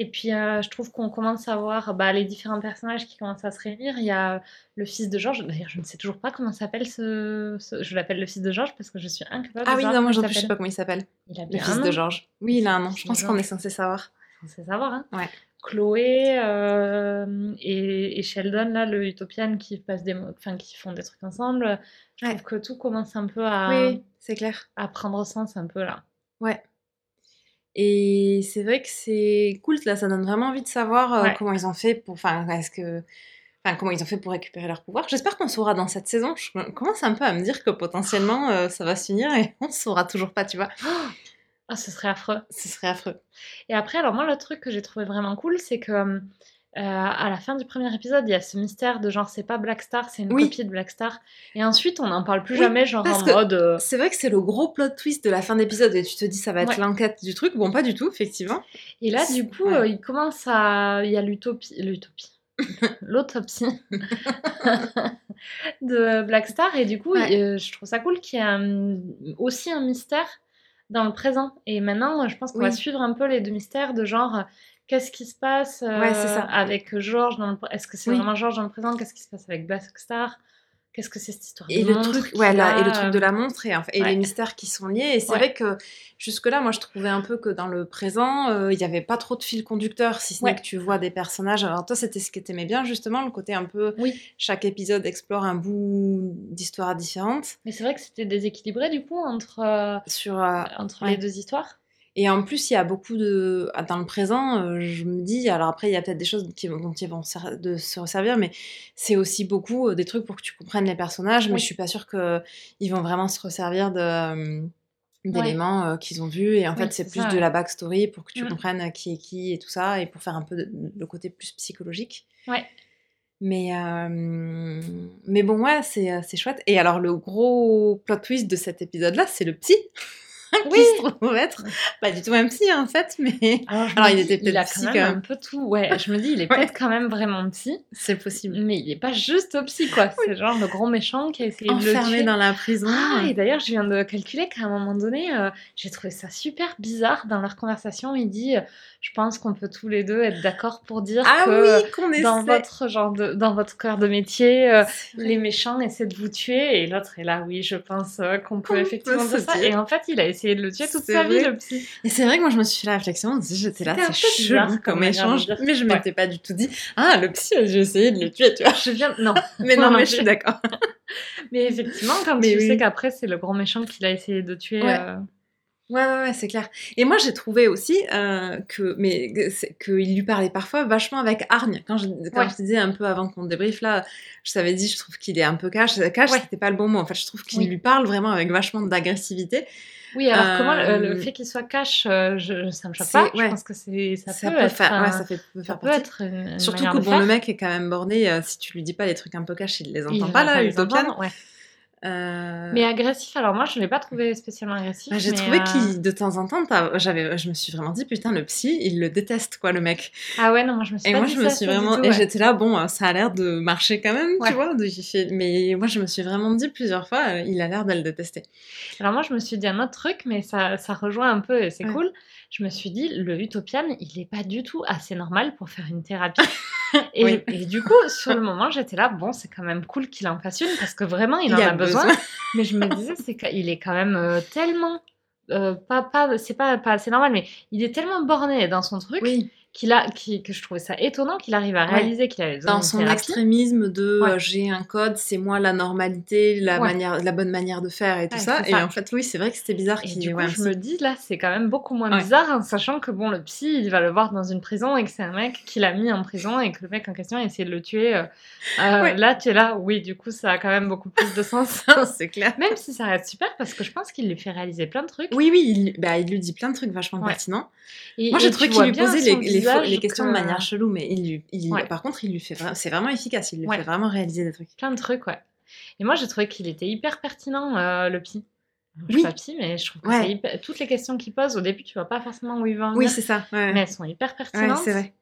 Et puis, je trouve qu'on commence à voir bah, les différents personnages qui commencent à se réunir. Il y a le fils de Georges. D'ailleurs, je ne sais toujours pas comment s'appelle ce... ce- Je l'appelle le fils de Georges parce que je suis incapable Ah de oui, savoir non, moi je sais s'appelle. pas comment il s'appelle. Il a Le bien fils un de. Georges. Oui, il a un nom. Fils Je pense qu'on est censé savoir. On sait savoir. Hein. Ouais. Chloé euh, et, et Sheldon, là, le Utopian, qui, des, enfin, qui font des trucs ensemble. Je Ouais. trouve que tout commence un peu à, Oui, c'est clair. à prendre sens un peu là. Ouais. Et c'est vrai que c'est cool, là, ça donne vraiment envie de savoir euh, Ouais. comment ils ont fait pour. Enfin, est-ce que. Enfin, comment ils ont fait pour récupérer leur pouvoir. J'espère qu'on saura dans cette saison. Je commence un peu à me dire que potentiellement euh, ça va se finir et on saura toujours pas, tu vois. Ah, ce serait affreux. Ce serait affreux. Et après, alors moi, le truc que j'ai trouvé vraiment cool, c'est que euh, à la fin du premier épisode, il y a ce mystère de genre, c'est pas Black Star, c'est une Oui. copie de Black Star. Et ensuite, on n'en parle plus Oui, jamais, genre en mode. euh, C'est vrai que c'est le gros plot twist de la fin d'épisode et tu te dis ça va être Ouais. l'enquête du truc. Bon, pas du tout, effectivement. Et là, du coup, Ouais. euh, il commence à. Il y a l'utopie. L'utopie. L'autopsie de Black Star. Et du coup, Ouais. je trouve ça cool qu'il y ait un- aussi un mystère dans le présent. Et maintenant, je pense qu'on va suivre un peu les deux mystères de genre. euh, Qu'est-ce qui se passe euh, Ouais, ça. avec Georges dans Est-ce que c'est Oui. vraiment Georges dans le présent? Qu'est-ce qui se passe avec Black Star? Qu'est-ce que c'est cette histoire Et de le truc, ouais, là, et le truc de euh, la montre et, ouais. les mystères qui sont liés. Et c'est Ouais. vrai que jusque-là, moi, je trouvais un peu que dans le présent, euh, il n'y avait pas trop de fil conducteur, si ce n'est que tu vois des personnages. Alors toi, c'était ce que t'aimais bien, justement, le côté un peu. Oui. Chaque épisode explore un bout d'histoire différente. Mais c'est vrai que c'était déséquilibré du coup entre, euh, Sur, euh, entre les deux histoires. Et en plus, il y a beaucoup de. ah, Dans le présent, euh, je me dis. Alors après, il y a peut-être des choses qui, dont ils vont de se resservir, mais c'est aussi beaucoup euh, des trucs pour que tu comprennes les personnages. Mais Oui. je suis pas sûre qu'ils vont vraiment se resservir de. euh, d'éléments euh, qu'ils ont vus et en Oui, fait c'est plus ça, de ouais. la backstory pour que tu Mm. comprennes euh, qui est qui et tout ça et pour faire un peu de- le côté plus psychologique Ouais. mais euh, mais bon ouais c'est euh, c'est chouette et alors le gros plot twist de cet épisode là c'est le psy qui Oui. se trouve être pas du tout un psy en fait mais Alors, je Alors, il était peut-être psy, quand même un peu tout. Ouais, je me dis, il est peut-être quand même vraiment psy, c'est possible mais il est pas juste psy, quoi. C'est genre le gros méchant qui a essayé de le enfermé tuer. dans la prison Ah, et d'ailleurs, je viens de calculer qu'à un moment donné, euh, j'ai trouvé ça super bizarre dans leur conversation. Il dit euh, Je pense qu'on peut tous les deux être d'accord pour dire ah que oui essaie dans votre genre de, dans votre cœur de métier, euh, les méchants essaient de vous tuer. Et l'autre est là Oui, je pense euh, qu'on peut effectivement peut dire se ça. dire. Et en fait, il a essayé de le tuer toute sa vie, le psy. Et c'est vrai que moi je me suis fait la réflexion, j'étais là, c'est chelou comme comme échange, mais je Ouais. m'étais pas du tout dit, ah le psy, j'ai essayé de le tuer, tu vois. Je viens. Non. Mais non, mais je suis d'accord. Mais effectivement, quand Mais tu sais qu'après, c'est le grand méchant qu'il a essayé de tuer. Ouais. euh, Ouais, ouais, ouais, c'est clair. Et moi j'ai trouvé aussi euh, que, mais qu'il lui parlait parfois vachement avec hargne. Quand je, quand Ouais. je disais un peu avant qu'on débriefe là, je t'avais dit, je trouve qu'il est un peu cash. Cash, Ouais. c'était pas le bon mot. En fait, je trouve qu'il Oui. lui parle vraiment avec vachement d'agressivité. Oui, alors comment le, le Euh, fait qu'il soit cash, euh, je, ça me choque pas. ouais. Je pense que c'est ça, Ça, peut, peut être faire, un- ouais, ça fait, peut ça faire peut partie. être une, une Surtout que bon, le mec est quand même borné. euh, si tu lui dis pas des trucs un peu cash, il les entend Il pas là, entendre, ouais. Euh, Mais agressif, alors moi je l'ai pas trouvé spécialement agressif. Bah, j'ai trouvé euh, qu'il, de temps en temps, j'avais, je me suis vraiment dit, putain, le psy, il le déteste, quoi, le mec. Ah ouais, non, moi je me suis Et pas moi, dit je me ça, suis vraiment, tout, et j'étais là, bon, euh, ça a l'air de marcher quand même, Ouais. tu vois. de- Mais moi, je me suis vraiment dit plusieurs fois, euh, il a l'air de le détester. Alors moi je me suis dit un autre truc, mais ça, ça rejoint un peu et c'est Ouais. cool. Je me suis dit, le Utopian, il est pas du tout assez normal pour faire une thérapie. et, Oui. et du coup, sur le moment, j'étais là, bon, c'est quand même cool qu'il en fasse une parce que vraiment, il, Il en a a besoin. besoin. mais je me disais, c'est qu'il est quand même euh, tellement. euh, pas, pas, c'est pas, pas assez normal, mais il est tellement borné dans son truc Oui. Qu'il a, qui, que je trouvais ça étonnant qu'il arrive à Ouais. réaliser qu'il avait besoin Dans son thérapie. extrémisme de Ouais. euh, j'ai un code, c'est moi la normalité, la, Ouais. manière, la bonne manière de faire et tout ça. Et ça. en fait, oui, c'est vrai que c'était bizarre Et du coup, je me dis, là, c'est quand même beaucoup moins bizarre, en sachant que, bon, le psy, il va le voir dans une prison et que c'est un mec qui l'a mis en prison et que le mec en question a essayé de le tuer. euh, euh. Là, tu es là, oui, du coup, ça a quand même beaucoup plus de sens. c'est clair. même si ça reste super, parce que je pense qu'il lui fait réaliser plein de trucs. Oui, oui, il, bah, il lui dit plein de trucs vachement pertinents. Et- Moi, j'ai trouvé qu'il lui posait les, visage les questions que- de manière chelou, mais il lui, il- Ouais. par contre, il lui fait vra- c'est vraiment efficace. Il lui Ouais. fait vraiment réaliser des trucs. Plein de trucs, ouais. Et moi, j'ai trouvé qu'il était hyper pertinent, euh, le psy. Je Oui. pas psy, mais je trouve que Ouais. hyper- toutes les questions qu'il pose, au début, tu vois pas forcément où il va en Oui, c'est ça. Mais elles sont hyper pertinentes. c'est vrai.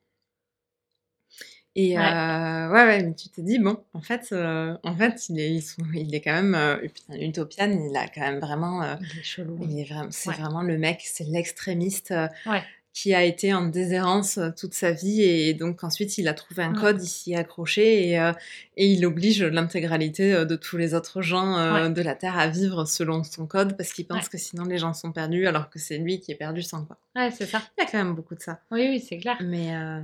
Et Ouais. euh, ouais, ouais, mais tu te dis, bon, en fait, euh, en fait il, est, ils sont- il est quand même. euh, putain, Utopian, il a quand même vraiment. euh, Il est chelou. il est vraiment, c'est Ouais. vraiment le mec, c'est l'extrémiste euh, Ouais. Qui a été en déshérence euh, toute sa vie et donc ensuite il a trouvé un Mm. code, il s'y est accroché et, euh, et il oblige l'intégralité euh, de tous les autres gens euh, Ouais. de la Terre à vivre selon son code parce qu'il pense Ouais. que sinon les gens sont perdus alors que c'est lui qui est perdu sans quoi. Ouais, c'est ça. Il y a quand même beaucoup de ça. Oui, oui, c'est clair. Mais, euh,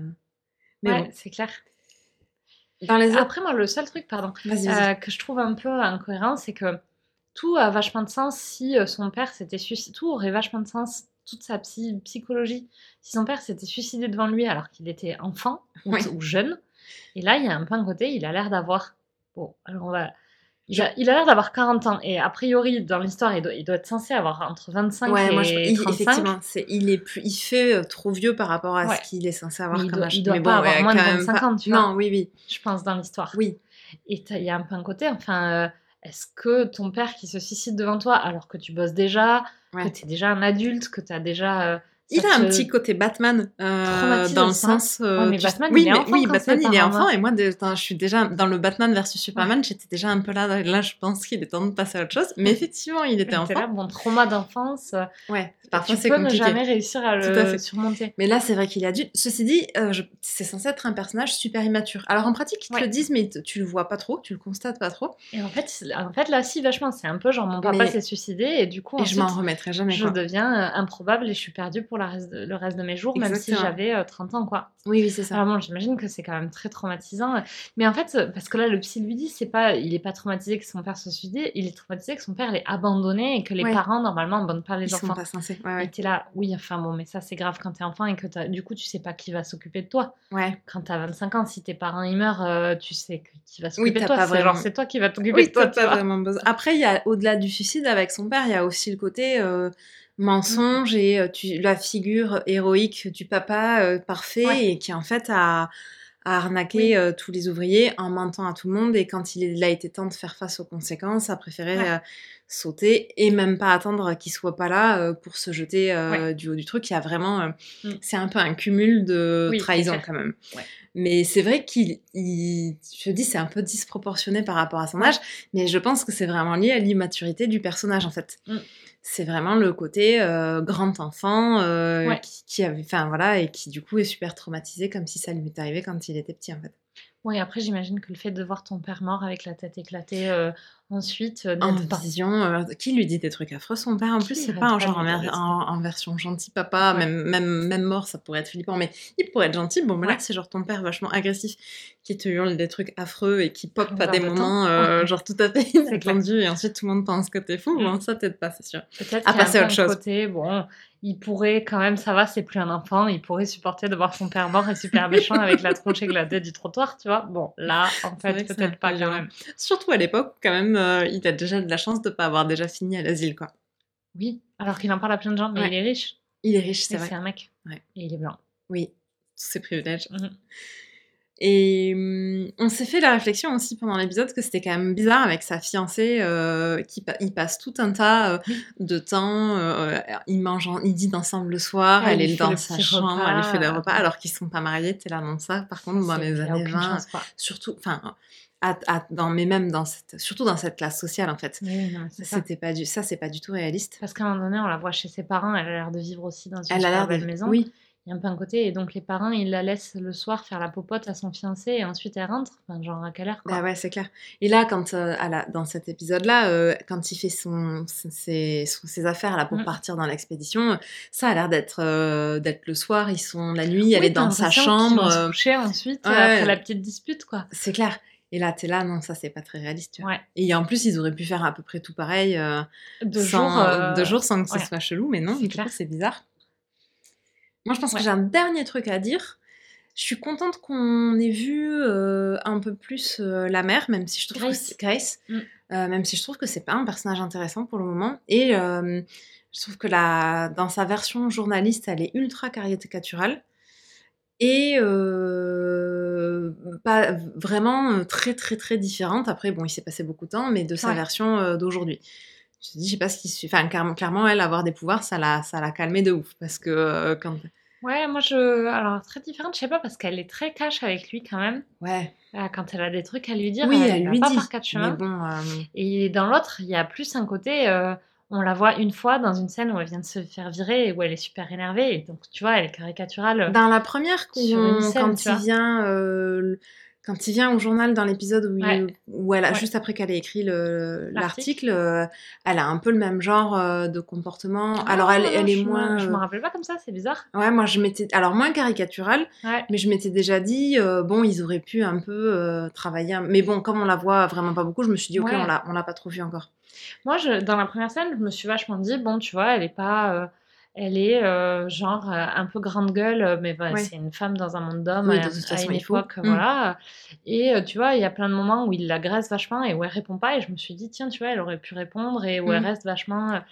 mais ouais, bon. c'est clair. Dans les autres. Après, moi, le seul truc, pardon, Vas-y, vas-y. que je trouve un peu incohérent, c'est que tout a vachement de sens si son père s'était suicidé. Tout aurait vachement de sens, toute sa psy- psychologie, si son père s'était suicidé devant lui alors qu'il était enfant ou, Oui. ou jeune. Et là, il y a un peu un côté, il a l'air d'avoir. Bon, alors on va. Il a l'air d'avoir 40 ans et a priori dans l'histoire il doit, il doit être censé avoir entre 25 Ouais, et moi, je, il- 35. effectivement, c'est, il, est plus, il fait euh, trop vieux par rapport à Ouais. ce qu'il est censé avoir Mais il comme doit- âge. il doit Mais pas avoir moins de quand même 25 pas- ans, tu vois. Non, oui, oui. je pense dans l'histoire. Oui, Et il y a un peu un côté, enfin, euh, est-ce que ton père qui se suicide devant toi alors que tu bosses déjà, Ouais. que tu es déjà un adulte, que tu as déjà. Il a un petit côté Batman euh, dans le hein. sens. euh, mais tu- oui, il est mais- enfant oui, Batman il est enfant meurent. et moi de- attends, je suis déjà dans le Batman versus Superman, j'étais déjà un peu là. Là, je pense qu'il est temps de passer à autre chose. Mais effectivement, il était enfant. là, bon, trauma d'enfance, euh, Ouais, parfois tu c'est peux ne compliqué. jamais réussir à Tout à le fait. surmonter. Mais là, c'est vrai qu'il est adulte. Ceci dit, euh, je- c'est censé être un personnage super immature. Alors en pratique, ils te le disent, mais tu le vois pas trop, tu le constates pas trop. Et en fait, c'est- en fait là, si, vachement, c'est un peu genre mon papa Mais- s'est suicidé et du coup, Et je ensuite, m'en remettrai jamais. je quoi. deviens improbable et je suis perdue pour la reste le reste de mes jours, même si Exactement. j'avais euh, 30 ans, quoi. Oui, oui, c'est ça. Bon, j'imagine que c'est quand même très traumatisant. Mais en fait, parce que là, le psy lui dit, c'est pas, il est pas traumatisé que son père se suicide, il est traumatisé que son père l'ait abandonné et que les Ouais. parents, normalement, abandonnent pas les Ils sont enfants. pas censés. Ouais, Et ouais. t'es là, oui, enfin bon, mais ça c'est grave quand t'es enfant et que t'as- du coup tu sais pas qui va s'occuper de toi. ouais. Quand t'as 25 ans, si tes parents ils meurent, euh, tu sais que- qui va s'occuper t'as de toi. pas C'est genre, vraiment- c'est toi qui va t'occuper Oui, de toi, pas vraiment besoin. Après, il y a au-delà du suicide avec son père, il y a aussi le côté euh, mensonge et tu, la figure héroïque du papa parfait Ouais. et qui en fait a, a arnaqué Oui. tous les ouvriers en mentant à tout le monde et quand il, a été temps de faire face aux conséquences, a préféré Ouais. sauter et même pas attendre qu'il soit pas là pour se jeter du haut du truc. Il y a vraiment, euh, Mm. c'est un peu un cumul de Oui, trahison quand même. Mais c'est vrai qu'il, il- je dis, c'est un peu disproportionné par rapport à son âge, mais je pense que c'est vraiment lié à l'immaturité du personnage en fait. Mm. C'est vraiment le côté euh, grand enfant euh, Ouais. qui, qui avait, enfin voilà, et qui du coup est super traumatisé comme si ça lui était arrivé quand il était petit en fait. Oui, après j'imagine que le fait de voir ton père mort avec la tête éclatée euh, ensuite, euh, En vision, euh, qui lui dit des trucs affreux? Son père en plus, c'est pas un genre en, version gentil papa, Ouais. même, même, même mort ça pourrait être flippant, mais il pourrait être gentil. Bon, mais là Ouais. c'est genre ton père vachement agressif qui te hurle des trucs affreux et qui pop à des de moments euh, genre tout à fait inattendus et ensuite tout le monde pense que t'es fou. Mm. Bon, ça peut-être pas, c'est sûr. Peut-être à passer à autre chose. côté, bon, il pourrait quand même, ça va, c'est plus un enfant, il pourrait supporter de voir son père mort et super méchant avec la tronche éclatée du trottoir, tu vois. Bon, là, en fait, peut-être peu pas quand même. Surtout à l'époque, quand même, euh, il a déjà de la chance de pas avoir déjà fini à l'asile, quoi. Oui, alors qu'il en parle à plein de gens, mais Ouais. il est riche. Il est riche, c'est vrai. c'est un mec. Ouais. Et il est blanc. Oui, tous ses privilèges. Mhm. Et hum, on s'est fait la réflexion aussi pendant l'épisode que c'était quand même bizarre avec sa fiancée euh, qui pa- il passe tout un tas euh, de temps, euh, ils mangent, en- ils dînent ensemble le soir, elle est dans sa chambre, repas, elle fait le repas alors qu'ils sont pas mariés, t'es là non ça. Par contre dans les années aucune 20, chance, quoi. surtout, enfin, à- à- dans mais même dans cette, surtout dans cette classe sociale en fait, oui, c'était pas du, ça c'est pas du tout réaliste. Parce qu'à un moment donné, on la voit chez ses parents, elle a l'air de vivre aussi dans une Elle a super l'air belle de, maison. oui, il y a un peu un côté. Et donc, les parents, ils la laissent le soir faire la popote à son fiancé et ensuite elle rentre. Enfin, genre, à quelle heure quoi. Bah ouais, c'est clair. Et là, quand, euh, à la- dans cet épisode-là, euh, quand il fait son, ses, affaires là, pour Mm. partir dans l'expédition, ça a l'air d'être euh, d'être le soir, ils sont la nuit, elle est dans sa chambre. se euh, coucher ensuite, ouais. après la petite dispute, quoi. c'est clair. Et là, t'es là, non, ça, c'est pas très réaliste. Tu vois. Ouais. Et en plus, ils auraient pu faire à peu près tout pareil, euh, Deux sans, jours. euh, deux jours sans que ce ouais. soit chelou, mais non, du coup, c'est bizarre. Moi, je pense Ouais. que j'ai un dernier truc à dire. Je suis contente qu'on ait vu euh, un peu plus euh, la mère, même si je trouve Grace. que Grace, Mm. euh, même si je trouve que c'est pas un personnage intéressant pour le moment. Et je trouve que la, dans sa version journaliste, elle est ultra caricaturale et pas vraiment très très très différente. Après, bon, il s'est passé beaucoup de temps, mais de sa version d'aujourd'hui. Je te dis, je sais pas ce qui suit. Enfin, clairement, elle, avoir des pouvoirs, ça l'a, ça l'a calmée de ouf. Parce que euh, quand. Ouais, moi, je. Alors, très différente, je sais pas, parce qu'elle est très cash avec lui quand même. Ouais. Euh, Quand elle a des trucs à lui dire, Oui, elle, elle va lui pas dit. par quatre chemins. bon. euh, Et dans l'autre, il y a plus un côté. euh, on la voit une fois dans une scène où elle vient de se faire virer et où elle est super énervée. Et donc, tu vois, elle est caricaturale. Dans la première, quand, scène, quand tu il vient, euh, quand il vient au journal dans l'épisode où, il- où elle a Ouais. juste après qu'elle ait écrit le- L'article. euh, elle a un peu le même genre euh, de comportement. Ah, alors elle, non, elle est je moins. Je euh, me rappelle pas comme ça, c'est bizarre. Ouais, moi je m'étais, alors moins caricaturale, Ouais. mais je m'étais déjà dit, euh, bon, ils auraient pu un peu euh, travailler. Mais bon, comme on la voit vraiment pas beaucoup, je me suis dit, ok, on l'a, on l'a pas trop vu encore. Moi, je, dans la première scène, je me suis vachement dit, bon, tu vois, elle est pas. Elle est euh, genre euh, un peu grande gueule, euh, mais bah, Ouais. c'est une femme dans un monde d'hommes Oui, à, une époque, Mm. voilà. Et tu vois, il y a plein de moments où il l'agresse vachement et où elle répond pas. Et je me suis dit, tiens, tu vois, elle aurait pu répondre et où elle Mm. reste vachement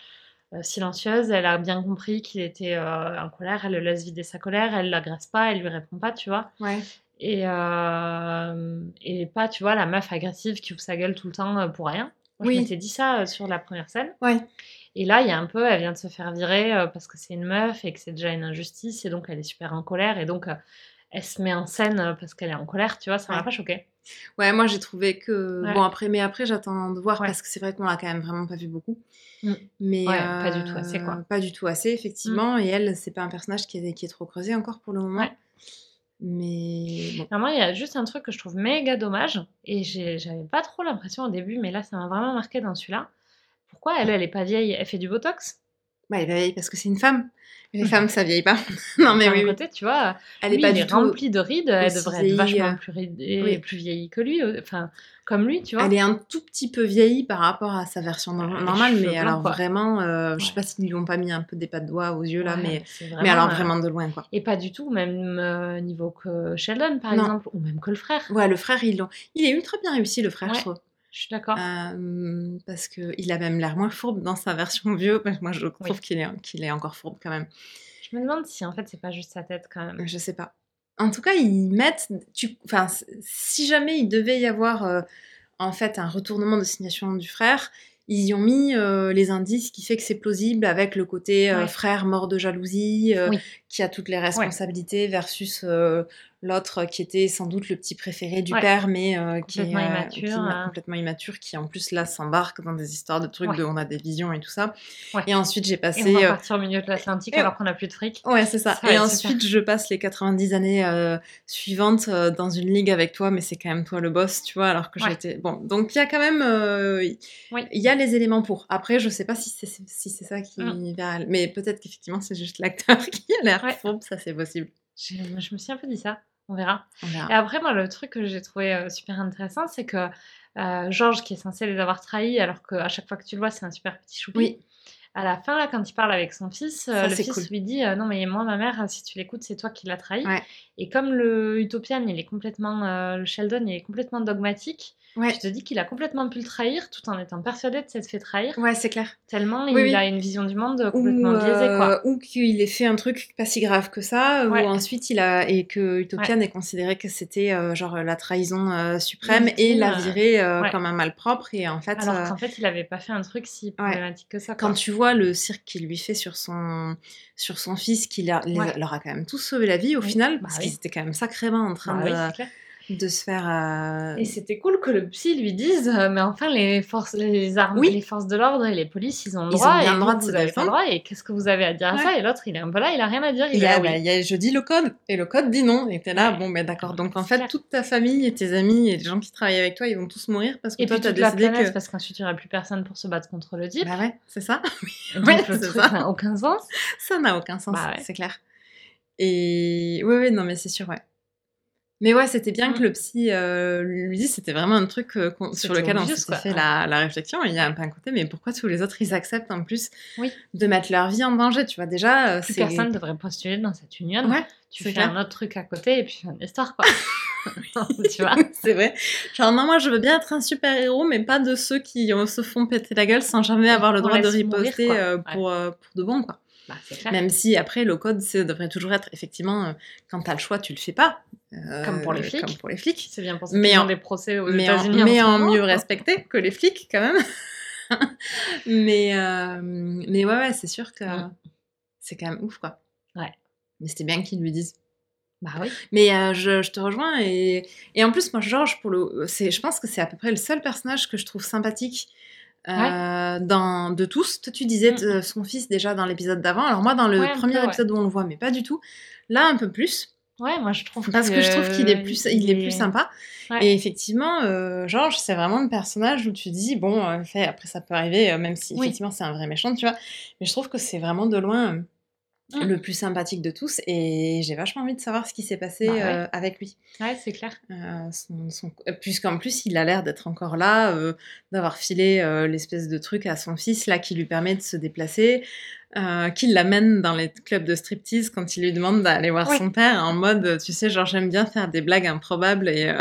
euh, silencieuse. Elle a bien compris qu'il était euh, en colère. Elle le laisse vider sa colère. Elle l'agresse pas. Elle lui répond pas, tu vois. Ouais. Et, et pas, tu vois, la meuf agressive qui ouvre sa gueule tout le temps pour rien. Moi, Oui. Je m'étais dit ça sur la première scène. Ouais. Et là, il y a un peu, elle vient de se faire virer euh, parce que c'est une meuf et que c'est déjà une injustice. Et donc, elle est super en colère. Et donc, euh, elle se met en scène euh, parce qu'elle est en colère, tu vois. Ça m'a Ouais. pas choqué. Ouais, moi j'ai trouvé que Ouais. bon après, mais après j'attends de voir Ouais. parce que c'est vrai qu'on l'a quand même vraiment pas vu beaucoup. Mm. Mais Ouais, pas du tout assez, quoi. Mm. Pas du tout assez effectivement. Et elle, c'est pas un personnage qui est, qui est trop creusé encore pour le moment. Ouais. Mais bon. Alors moi, il y a juste un truc que je trouve méga dommage. Et j'avais pas trop l'impression au début, mais là, ça m'a vraiment marqué dans celui-là. Pourquoi elle, elle est pas vieille? Elle fait du botox? Ouais, elle vieillit parce que c'est une femme. Les femmes, ça vieillit pas. non mais oui, côté, tu vois, Elle lui, est pas il du est tout. rempli de rides. Elle devrait être vachement plus, ridée- oui. plus vieillie que lui. euh, Enfin, comme lui, tu vois. Elle est un tout petit peu vieillie par rapport à sa version Ouais, les normale, mais alors quoi. vraiment, euh, je sais Ouais. pas s'ils lui ont pas mis un peu des pas de doigts aux yeux là, Ouais, mais, mais alors euh, vraiment de loin quoi. Et pas du tout, même euh, niveau que Sheldon, par Non. exemple, ou même que le frère. Ouais, le frère, il, il est ultra bien réussi, le frère, Ouais. je trouve. Je suis d'accord. Euh, parce qu'il a même l'air moins fourbe dans sa version vieux. Moi, je trouve Oui. qu'il est, qu'il est encore fourbe quand même. Je me demande si en fait c'est pas juste sa tête quand même. Je sais pas. En tout cas, ils mettent. Tu, enfin, si jamais il devait y avoir euh, en fait un retournement de signation du frère, ils y ont mis euh, les indices qui fait que c'est plausible avec le côté euh, Ouais. frère mort de jalousie, euh, Oui. qui a toutes les responsabilités versus l'autre qui était sans doute le petit préféré du Ouais. père, mais euh, qui est Complètement euh, immature, qui est hein. complètement immature, qui en plus là s'embarque dans des histoires de trucs Ouais. de on a des visions et tout ça. Ouais. Et ensuite j'ai Et passé. on va euh, partir au milieu de l'Atlantique et- alors qu'on a plus de fric. Ouais, c'est ça. Ça va et ensuite, je passe les 90 années euh, suivantes euh, dans une ligue avec toi, mais c'est quand même toi le boss, tu vois, alors que j'étais... Bon, donc il y a quand même... euh, Il y a les éléments pour. Après, je sais pas si c'est si c'est ça qui... Mm. verra- Mais peut-être qu'effectivement, c'est juste l'acteur qui a l'air fourbe, ça c'est possible. Je, je me suis un peu dit ça. On verra. On verra. Et après, moi, le truc que j'ai trouvé euh, super intéressant, c'est que euh, Georges, qui est censé les avoir trahis, alors qu'à chaque fois que tu le vois, c'est un super petit choupi. Oui. À la fin, là, quand il parle avec son fils, euh, Ça, le fils cool. lui dit Non, mais moi, ma mère, si tu l'écoutes, c'est toi qui l'as trahi. Ouais. Et comme le Utopian, il est complètement. le Sheldon, il est complètement dogmatique, Ouais, je te dis qu'il a complètement pu le trahir tout en étant persuadé de s'être fait trahir, ouais c'est clair. tellement Oui, il oui. a une vision du monde Ou, complètement biaisée, quoi. euh, ou qu'il ait fait un truc pas si grave que ça, Ouais. ou ensuite il a et que Utopian ait considéré que c'était euh, genre la trahison euh, suprême et l'a viré euh, ouais. comme un malpropre et en fait Alors qu'en fait, il avait pas fait un truc si problématique que ça, quoi. quand tu vois le cirque qu'il lui fait sur son sur son fils qui leur, Ouais. a quand même tous sauvé la vie au final bah parce qu'ils étaient quand même sacrément en train Bah de. De se faire. euh, Et c'était cool que le psy lui dise, euh, mais enfin les forces, les armes, Oui. les forces de l'ordre et les polices, ils ont le Ils ont droit. bien et le droit de se vous avez pas le défendre. droit. Et qu'est-ce que vous avez à dire à ça. Et l'autre, il est un peu là, il a rien à dire. Il a, là, bah, oui. il a- je dis le code et le code dit non et t'es là Ouais. bon ben d'accord donc en fait clair. toute ta famille et tes amis et les gens qui travaillent avec toi ils vont tous mourir parce que Et toi t'as toute la décidé planète, que parce qu'ensuite il n'y aura plus personne pour se battre contre le type. bah ouais c'est ça Donc ouais, le c'est truc ça. n'a aucun sens. ça n'a aucun sens Bah ouais. c'est clair et ouais ouais non mais c'est sûr ouais mais ouais c'était bien Mm. que le psy euh, lui dise c'était vraiment un truc euh, sur lequel on quoi. fait la, la réflexion il y a un peu un côté mais pourquoi tous les autres ils acceptent en plus Oui. de mettre leur vie en danger tu vois? Déjà euh, Plus personne ne devrait postuler dans cette union. ouais tu fais clair. un autre truc à côté et puis fin de l'histoire, quoi. tu vois? C'est vrai. Genre, non, moi, je veux bien être un super-héros, mais pas de ceux qui se font péter la gueule sans jamais avoir le droit de mourir, riposter Ouais. pour, pour de bon, quoi. Bah, clair. Même si, après, le code, ça devrait toujours être, effectivement, euh, quand t'as le choix, tu le fais pas. Euh, Comme pour les flics. Comme pour les flics. C'est bien pour ça Mais en- ont des procès aux Mais en, États-Unis. mais ce en moment. mieux respecté que les flics, quand même. mais, euh, mais ouais, ouais, c'est sûr que c'est quand même ouf, quoi. Ouais. Mais c'était bien qu'ils lui disent. Bah oui. Mais euh, je, je te rejoins et, et en plus moi Georges pour le c'est je pense que c'est à peu près le seul personnage que je trouve sympathique euh, dans de tous. Toi tu disais Mm. euh, son fils déjà dans l'épisode d'avant. Alors moi dans le Ouais, premier peu, épisode où on le voit mais pas du tout. Là un peu plus Ouais, moi je trouve parce que je trouve qu'il est plus il est plus sympa. Ouais. Et effectivement euh, Georges c'est vraiment le personnage où tu dis bon euh, fait après ça peut arriver euh, même si Oui. effectivement c'est un vrai méchant tu vois. Mais je trouve que c'est vraiment de loin euh, Mm. le plus sympathique de tous et j'ai vachement envie de savoir ce qui s'est passé Bah ouais. euh, avec lui. Ouais, c'est clair. Euh, son- son- euh, Puisqu'en plus, il a l'air d'être encore là, d'avoir filé l'espèce de truc à son fils là qui lui permet de se déplacer, euh, qui l'amène dans les clubs de striptease quand il lui demande d'aller voir son père en mode, tu sais, genre j'aime bien faire des blagues improbables et euh,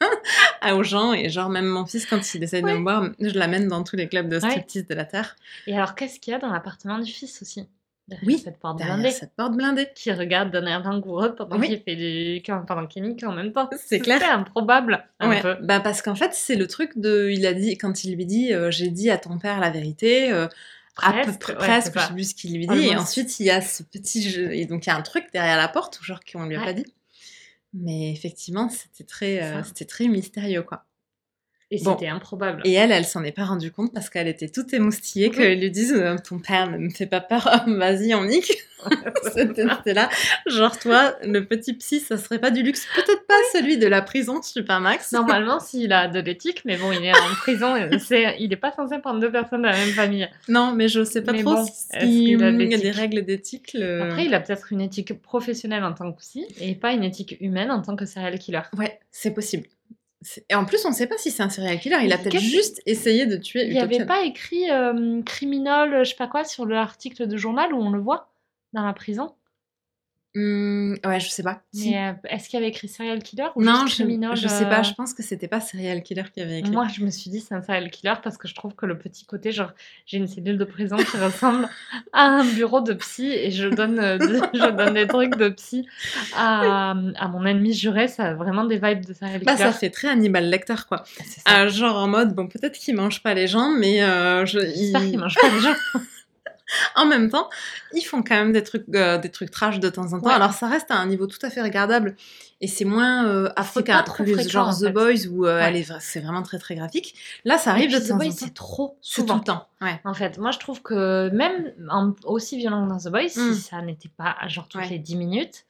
aux gens et genre même mon fils quand il essaie de me voir, je l'amène dans tous les clubs de Ouais. striptease de la terre. Et alors, qu'est-ce qu'il y a dans l'appartement du fils aussi? Derrière Oui, cette porte Derrière blindée cette porte blindée. qui regarde d'un air langoureux pendant Oui. qu'il fait du pendant qu'il nique en même temps. C'est clair. improbable un Ouais, peu. bah parce qu'en fait c'est le truc de, il a dit quand il lui dit euh, j'ai dit à ton père la vérité, euh, à peu Presque, près ouais, presque, c'est je sais plus ce qu'il lui dit, et ensuite il y a ce petit jeu, et donc il y a un truc derrière la porte, genre qu'on lui a Ouais. pas dit, mais effectivement c'était très, euh, c'était très mystérieux quoi. Et Bon. c'était improbable. Et elle, elle s'en est pas rendue compte parce qu'elle était toute émoustillée Oui. qu'ils lui disent euh, ton père ne me fait pas peur, vas-y on nique. C'était là, genre toi le petit psy ça serait pas du luxe, peut-être pas celui de la prison Supermax. Normalement, s'il a de l'éthique, mais bon, il est en prison, c'est, il n'est pas censé prendre deux personnes de la même famille. Non, mais je sais pas Mais trop bon, si est-ce qu'il a des règles d'éthique. le- Après, il a peut-être une éthique professionnelle en tant que psy, et pas une éthique humaine en tant que serial killer. Ouais, c'est possible. Et en plus, on ne sait pas si c'est un serial killer. Il a peut-être juste essayé de tuer Il n'y avait pas écrit euh, criminel, je sais pas quoi, sur l'article de journal où on le voit dans la prison? Hmm, ouais, je sais pas. Si. Euh, est-ce qu'il y avait écrit serial killer ou Non, juste je, je sais pas. euh, Je pense que c'était pas serial killer qui avait écrit. Moi, je me suis dit, c'est un serial killer parce que je trouve que le petit côté, genre, j'ai une cellule de prison qui ressemble à un bureau de psy et je donne, euh, de- je donne des trucs de psy à, à mon ennemi juré. Ça a vraiment des vibes de serial Bah, killer. ça fait très Hannibal Lecter, quoi. Genre en mode, bon, peut-être qu'il mange pas les gens, mais je, J'espère il- qu'il mange pas les gens. en même temps, ils font quand même des trucs, euh, des trucs trash de temps en temps. Ouais. Alors ça reste à un niveau tout à fait regardable et c'est moins euh, affreux qu'un genre en The. Boys où euh, Ouais. c'est vraiment très très graphique. Là, ça arrive de temps The en Boys, temps. c'est trop C'est tout souvent. le temps. Ouais. En fait, moi je trouve que même en- aussi violent que dans The Boys, Mm. si ça n'était pas genre toutes les 10 minutes,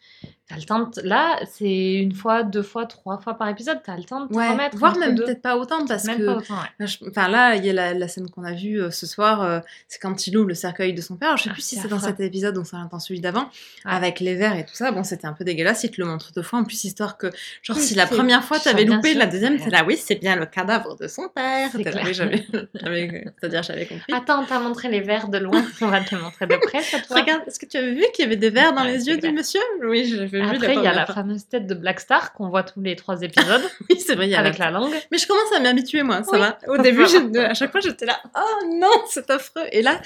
t'as le temps de... Là, c'est une fois, deux fois, trois fois par épisode, t'as le temps de te Ouais, remettre. voire même peut-être pas autant parce Même que pas autant, ouais. Là, je- Enfin là, il y a la, la scène qu'on a vue euh, ce soir, euh, c'est quand il ouvre le cercueil de son père. Je sais Ah, plus si c'est dans cet épisode ou c'est dans celui d'avant, Ouais. avec les verres et tout ça. Bon, c'était un peu dégueulasse. Il te le montre deux fois en plus, histoire que, genre, Oui, si la première fois t'avais loupé, sûr. la deuxième t'es là, oui, c'est bien le cadavre de son père. C'est-à-dire j'avais compris. Attends, t'as montré les verres de loin, on va te montrer de près cette fois. Regarde, est-ce que tu avais vu qu'il y avait des verres dans les yeux du monsieur? Oui, vu. Après, il y a la fameuse tête de Black Star qu'on voit tous les trois épisodes Oui, c'est vrai, il y a avec la... la langue. Mais je commence à m'habituer, moi, ça Oui. va. Au début, à chaque fois, j'étais là, oh non, c'est affreux. Et là,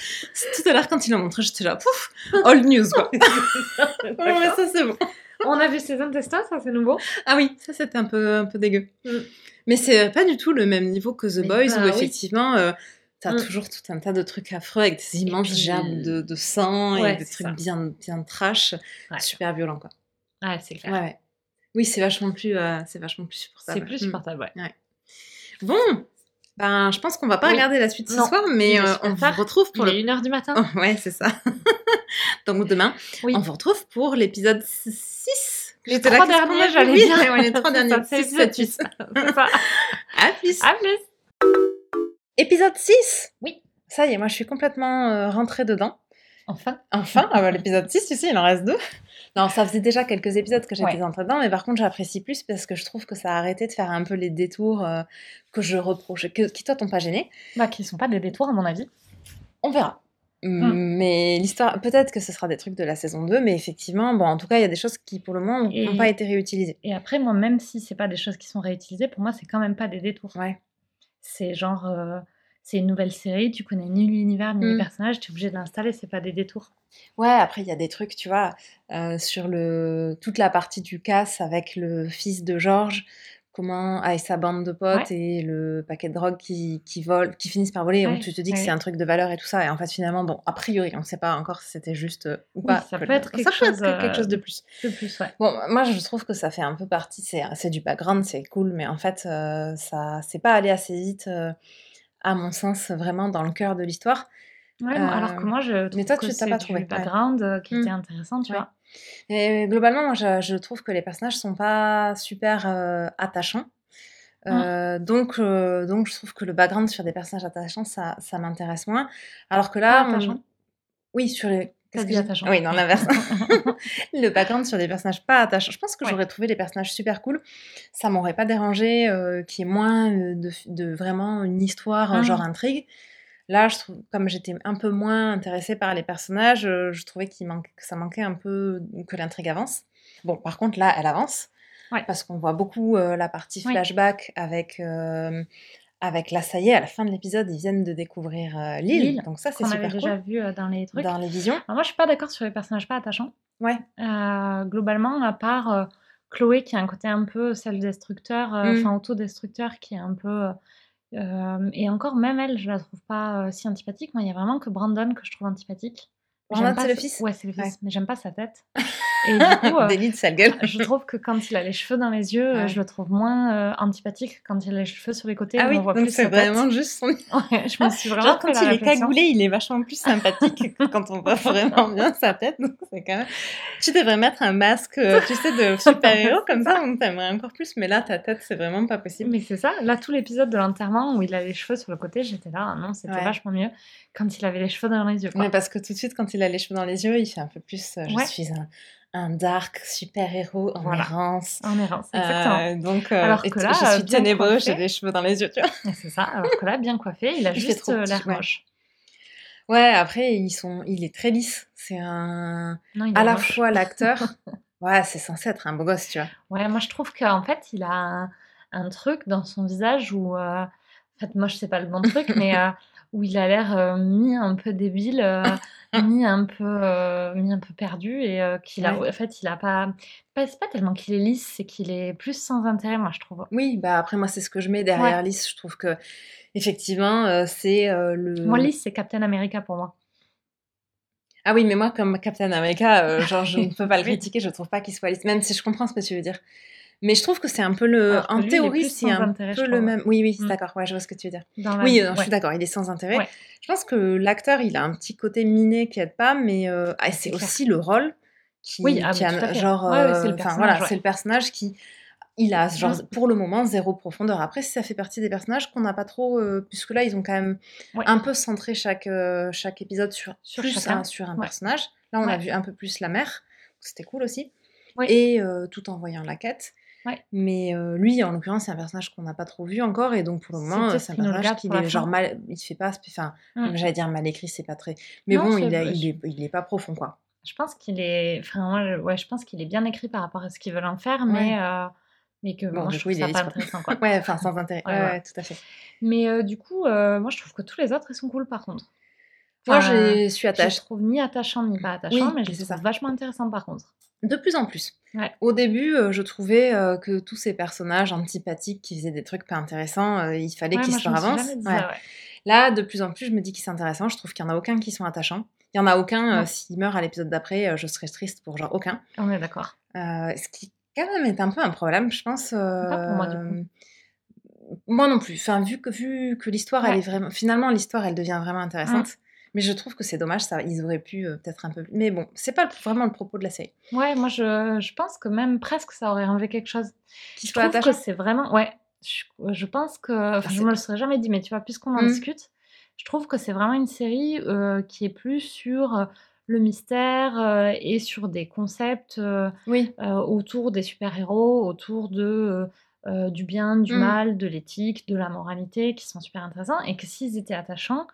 tout à l'heure, quand il l'a montré, j'étais là, pouf, old news, quoi. Ouais, ça, c'est bon. On a vu ses intestins, ça c'est nouveau. Ah oui, ça, c'était un peu, un peu dégueu. Mm. Mais c'est pas du tout le même niveau que The Mais Boys, bah où oui. effectivement, euh, t'as Mm. toujours tout un tas de trucs affreux avec des immenses puis- gerbes de, de sang Ouais, et des trucs ça. bien, bien trash, Ouais. super violents, quoi. Ouais, c'est clair. Ouais, ouais. Oui, c'est vachement plus, euh, c'est vachement plus supportable. C'est plus Mm. supportable, ouais. Bon, ben, je pense qu'on va pas Oui. regarder la suite ce Non, soir, mais euh, on vous retrouve pour Il le. est 1h du matin. Oh, ouais, c'est ça. Donc demain, Oui. on vous retrouve pour l'épisode 6. Les trois derniers, j'allais oui, dire. ouais, les trois derniers. ça, c'est 6, 7, l'épisode 8. C'est ça. À plus. À plus. Épisode 6 Oui. Ça y est, moi je suis complètement euh, rentrée dedans. Enfin. Enfin, ah bah, l'épisode 6, tu sais, il en reste deux. Non, ça faisait déjà quelques épisodes que j'étais Ouais. dedans, mais par contre, j'apprécie plus parce que je trouve que ça a arrêté de faire un peu les détours euh, que je reproche, que, qui toi t'ont pas gêné. Bah, qui sont pas des détours, à mon avis. On verra. Mm. Mais l'histoire, peut-être que ce sera des trucs de la saison 2, mais effectivement, bon, en tout cas, il y a des choses qui, pour le moment, n'ont pas été réutilisées. Et après, moi, même si c'est pas des choses qui sont réutilisées, pour moi, c'est quand même pas des détours. Ouais. C'est genre, euh, c'est une nouvelle série, tu connais ni l'univers ni Mm. les personnages, tu es obligé de l'installer, c'est pas des détours. Ouais, après, il y a des trucs, tu vois, euh, sur le, toute la partie du casse avec le fils de Georges, comment, avec sa bande de potes et le paquet de drogue qui, qui vole, qui finissent par voler, et Ouais, donc tu te dis que ouais. c'est un truc de valeur et tout ça, et en fait, finalement, bon, a priori, on sait pas encore si c'était juste euh, ou Oui, pas. ça que peut être quelque ça peut chose, être quelque euh, chose de plus. De plus, ouais. Bon, moi, je trouve que ça fait un peu partie, c'est du background, c'est cool, mais en fait, euh, ça c'est pas allé assez vite, euh, à mon sens, vraiment dans le cœur de l'histoire. Ouais, alors Euh, que moi, je trouve toi, que tu t'as pas trouvé, background euh, qui Mm. était intéressant, tu Ouais. vois. Et globalement, moi, je, je trouve que les personnages sont pas super euh, attachants. Euh, donc, euh, donc, je trouve que le background sur des personnages attachants, ça, ça m'intéresse moins. Alors que là, on- oui, sur les. Qu'est-ce que attachant. Oui, non, l'inverse. le background sur des personnages pas attachants. Je pense que Ouais. j'aurais trouvé les personnages super cool. Ça m'aurait pas dérangé euh, qu'il y ait moins euh, de, de vraiment une histoire, euh, genre intrigue. Là, je trouve, comme j'étais un peu moins intéressée par les personnages, euh, je trouvais qu'il manque, que ça manquait un peu que l'intrigue avance. Bon, par contre, là, elle avance. Ouais. Parce qu'on voit beaucoup euh, la partie flashback avec, euh, avec là, ça y est, à la fin de l'épisode, ils viennent de découvrir euh, l'île. Donc ça, c'est Qu'on avait super déjà cool. vu euh, dans les trucs. Dans les visions. Alors moi, je suis pas d'accord sur les personnages pas attachants. Ouais. Euh, globalement, à part euh, Chloé qui a un côté un peu self-destructeur, Mm. enfin autodestructeur, qui est un peu. et encore, même elle, je la trouve pas si antipathique. Moi, il y a vraiment que Brandon que je trouve antipathique. Brandon, c'est le fils? Ouais, c'est le fils, Ouais. mais j'aime pas sa tête. Et du coup, euh, Délit de sale gueule. je trouve que quand il a les cheveux dans les yeux, euh, Ouais. je le trouve moins euh, antipathique. Quand il a les cheveux sur les côtés, Ah où oui, on voit donc plus c'est tête. vraiment juste son... Ouais, je me suis vraiment Genre quand il est cagoulé, il est vachement plus sympathique que quand on voit vraiment bien sa tête. Donc c'est quand même... Tu devrais mettre un masque, euh, tu sais, de super-héros, comme ça on t'aimerait encore plus. Mais là, ta tête, c'est vraiment pas possible. Mais c'est ça, là tout l'épisode de l'enterrement où il a les cheveux sur le côté, j'étais là, ah non, c'était Ouais. vachement mieux quand il avait les cheveux dans les yeux. Quoi. Mais parce que tout de suite, quand il a les cheveux dans les yeux, il fait un peu plus euh, je suis un, un dark super-héros en Voilà. errance. En errance, exactement. Euh, donc, euh, Alors que là, je euh, suis bien ténébreux, j'ai les cheveux dans les yeux, tu vois. C'est ça, alors que là, bien coiffé, il a Il juste euh, l'air ouais. moche. Ouais, après, ils sont, il est très lisse. C'est un. Non, il À la fois l'acteur. ouais, c'est censé être un beau gosse, tu vois. Ouais, moi je trouve qu'en fait, il a un, un truc dans son visage où. euh, En fait, moche, c'est pas le bon truc, mais euh, où il a l'air euh, mis un peu débile, euh, mis, un peu, euh, mis un peu perdu, et qu'il a. Ouais. En fait, il a pas. pas- C'est pas tellement qu'il est lisse, c'est qu'il est plus sans intérêt, moi je trouve. Oui, bah après, moi, c'est ce que je mets derrière lisse. Je trouve que, effectivement, c'est le. Moi, lisse, c'est Captain America pour moi. Ah oui, mais moi, comme Captain America, euh, genre, je ne peux pas le critiquer, je trouve pas qu'il soit lisse, même si je comprends ce que tu veux dire. Mais je trouve que c'est un peu le. Alors en lui, théorie, c'est un intérêt, peu le même. Oui, oui, Mm. d'accord, ouais, je vois ce que tu veux dire. La Oui, euh, je suis d'accord, il est sans intérêt. Ouais. Je pense que l'acteur, il a un petit côté miné qui aide pas, mais euh, ah, c'est C'est aussi le rôle qui, Oui, ah, qui a- genre, c'est euh, personnage, voilà, c'est le personnage qui, il a genre Mm. pour le moment zéro profondeur. Après, ça fait partie des personnages qu'on n'a pas trop, euh, puisque là, ils ont quand même Ouais. un peu centré chaque chaque chaque épisode sur Sur plus un, sur un Ouais. personnage. Là, on a vu un peu plus la mère, c'était cool aussi, et euh, tout en voyant la quête. Ouais. Mais euh, lui, en l'occurrence, c'est un personnage qu'on n'a pas trop vu encore, et donc pour le moment, c'est un personnage qui est genre mal, il fait pas, enfin, Mm. j'allais dire mal écrit, c'est pas très, mais Non, bon, c'est- il, a- je- il, est, il est pas profond quoi. Je pense qu'il est. Enfin, je- ouais, je pense qu'il est bien écrit par rapport à ce qu'ils veulent en faire, mais, euh, mais que Bon, moi, je trouve ça est pas intéressant, quoi. Ouais, enfin sans intérêt. Ouais, Ouais, ouais, tout à fait. Mais euh, du coup, euh, moi, je trouve que tous les autres, ils sont cool, par contre. Moi, je suis Je attachée. trouve ni attachant ni pas attachant, Oui, mais je les trouve ça. vachement intéressants, par contre. De plus en plus. Ouais. Au début, euh, je trouvais euh, que tous ces personnages antipathiques qui faisaient des truques pas intéressants, euh, il fallait Ouais, que moi, je me l'histoire suis avance. jamais dit Ouais. ça, ouais. Là, de plus en plus, je me dis qu'ils sont intéressants. Je trouve qu'il y en a aucun qui sont attachants. Il y en a aucun, s'il meurt à l'épisode d'après, je serais triste pour genre aucun. On est d'accord. Ce qui quand même été un peu un problème, je pense. Pas pour moi, du coup. Moi non plus. Enfin, vu que, vu que l'histoire, elle est vraiment. Finalement, l'histoire, elle devient vraiment intéressante. Mais je trouve que c'est dommage, ça, ils auraient pu euh, peut-être un peu plus. Mais bon, c'est pas vraiment le propos de la série. Ouais, moi je, je pense que même presque ça aurait enlevé quelque chose. Qui Je trouve que c'est vraiment. Ouais, je, je pense que. Enfin, je c'est- me le serais jamais dit, mais tu vois, puisqu'on en Mm. discute, je trouve que c'est vraiment une série euh, qui est plus sur euh, le mystère euh, et sur des concepts euh, Oui. euh, autour des super-héros, autour de. du bien, du Mm. mal, de l'éthique, de la moralité, qui sont super intéressants, et que s'ils étaient attachants,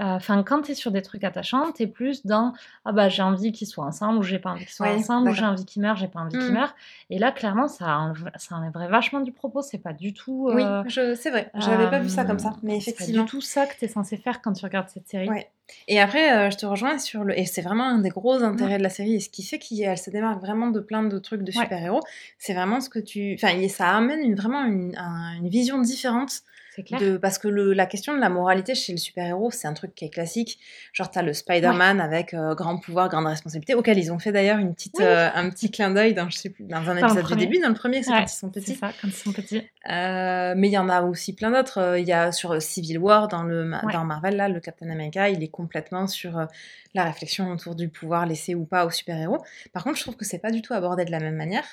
euh, enfin, quand tu es sur des trucs attachants, tu es plus dans ah bah j'ai envie qu'ils soient ensemble ou j'ai pas envie qu'ils soient Ouais, ensemble ou j'ai envie qu'ils meurent, j'ai pas envie qu'ils Mm. meurent. Et là, clairement, ça, enlève- ça enlèverait vachement du propos. C'est pas du tout. Oui, euh, je... c'est vrai. J'avais pas vu ça comme ça. euh, Mais C'est pas effectivement. du tout ça que tu es censé faire quand tu regardes cette série. Ouais. Et après, euh, je te rejoins sur le. Et c'est vraiment un des gros Mm. intérêts de la série. Et ce qui fait qu'elle se démarque vraiment de plein de trucs de super-héros, c'est vraiment ce que tu. Enfin, ça amène une, vraiment une, un- une vision différente. C'est clair. De... Parce que le, la question de la moralité chez le super-héros, c'est un truc qui est classique. Genre, t'as le Spider-Man avec euh, grand pouvoir, grande responsabilité, auquel ils ont fait d'ailleurs une petite, Oui. euh, un petit clin d'œil dans, je sais plus, dans un épisode du début. Dans le premier, c'est Ouais, quand ils sont C'est petits. ça, quand ils sont petits. Euh, mais il y en a aussi plein d'autres. Il y a sur Civil War dans, le, Ouais. dans Marvel, là, le Captain America, il est complètement sur la réflexion autour du pouvoir laissé ou pas aux super-héros. Par contre, je trouve que c'est pas du tout abordé de la même manière.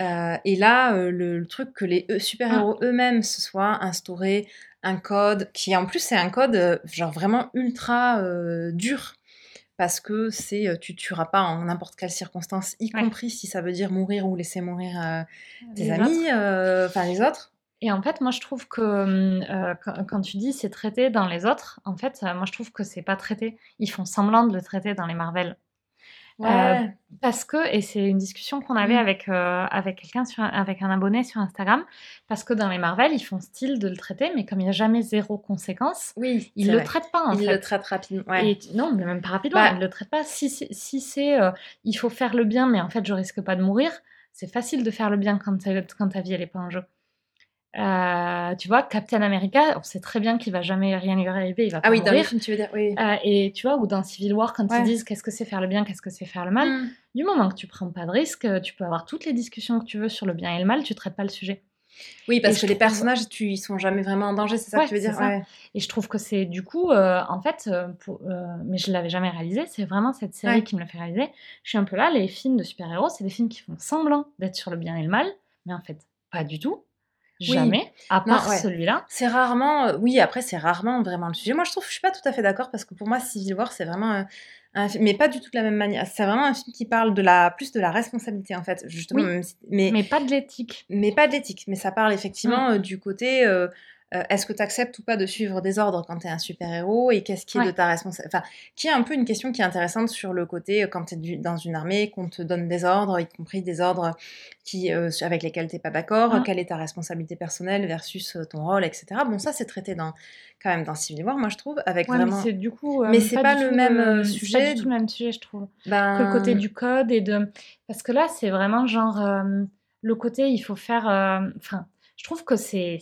Euh, et là, euh, le, le truc que les super-héros Ah. eux-mêmes se soient instaurés un code qui, en plus, c'est un code euh, genre vraiment ultra dur. Parce que c'est tu tueras pas en n'importe quelle circonstance, y Ouais. compris si ça veut dire mourir ou laisser mourir euh, tes Les amis, enfin les autres. Et en fait, moi, je trouve que euh, quand, quand tu dis c'est traité dans les autres, en fait, euh, moi, je trouve que c'est pas traité. Ils font semblant de le traiter dans les Marvel. Euh, parce que, et c'est une discussion qu'on avait Mm. avec, euh, avec quelqu'un, sur, avec un abonné sur Instagram, parce que dans les Marvel, ils font style de le traiter, mais comme il n'y a jamais zéro conséquence, Oui, ils c'est le vrai. traitent pas en Ils fait. le traitent rapidement. Ouais. Et tu- non, mais même pas rapidement, Bah- ils le traitent pas. Si c'est si c'est, euh, il faut faire le bien, mais en fait je risque pas de mourir, c'est facile de faire le bien quand, ta- quand ta vie elle est pas en jeu. Euh, tu vois, Captain America, on sait très bien qu'il va jamais rien lui arriver, il va pas Ah oui, dans les mourir. films, tu veux dire Oui. Euh, et tu vois, ou dans Civil War, quand Ouais. ils disent qu'est-ce que c'est faire le bien, qu'est-ce que c'est faire le mal, Mm. du moment que tu prends pas de risque, euh, tu peux avoir toutes les discussions que tu veux sur le bien et le mal, tu traites pas le sujet. Oui, parce Et que les trouve- personnages, tu, ils sont jamais vraiment en danger, c'est ça Ouais, que tu veux dire? Ouais. Et je trouve que c'est du coup, euh, en fait, pour- mais je l'avais jamais réalisé, c'est vraiment cette série qui me l'a fait réaliser. Je suis un peu là, les films de super-héros, c'est des films qui font semblant d'être sur le bien et le mal, mais en fait, pas du tout. Oui. Jamais, à part ouais. celui-là. C'est rarement, euh, oui, après, c'est rarement vraiment le sujet. Moi, je trouve, je suis pas tout à fait d'accord parce que pour moi, Civil War, c'est vraiment un, un film, mais pas du tout de la même manière. C'est vraiment un film qui parle de la, plus de la responsabilité, en fait, justement, Oui. même si- mais, Mais pas de l'éthique. mais pas de l'éthique. Mais ça parle effectivement Mm. euh, du côté, euh, est-ce que tu acceptes ou pas de suivre des ordres quand tu es un super-héros et qu'est-ce qui est Ouais. de ta responsabilité Enfin, qui est un peu une question qui est intéressante sur le côté, euh, quand tu es dans une armée, qu'on te donne des ordres, y compris des ordres qui, euh, avec lesquels tu pas d'accord, Mm. quelle est ta responsabilité personnelle versus ton rôle, etc. Bon, ça, c'est traité dans, quand même dans Civil War, moi, je trouve, avec Ouais, vraiment... mais c'est du coup. Mais c'est pas le même, c'est sujet. Pas du tout le même sujet, je trouve. ben, Que le côté du code et de. Parce que là, c'est vraiment genre. le côté, il faut faire. Enfin, je trouve que c'est.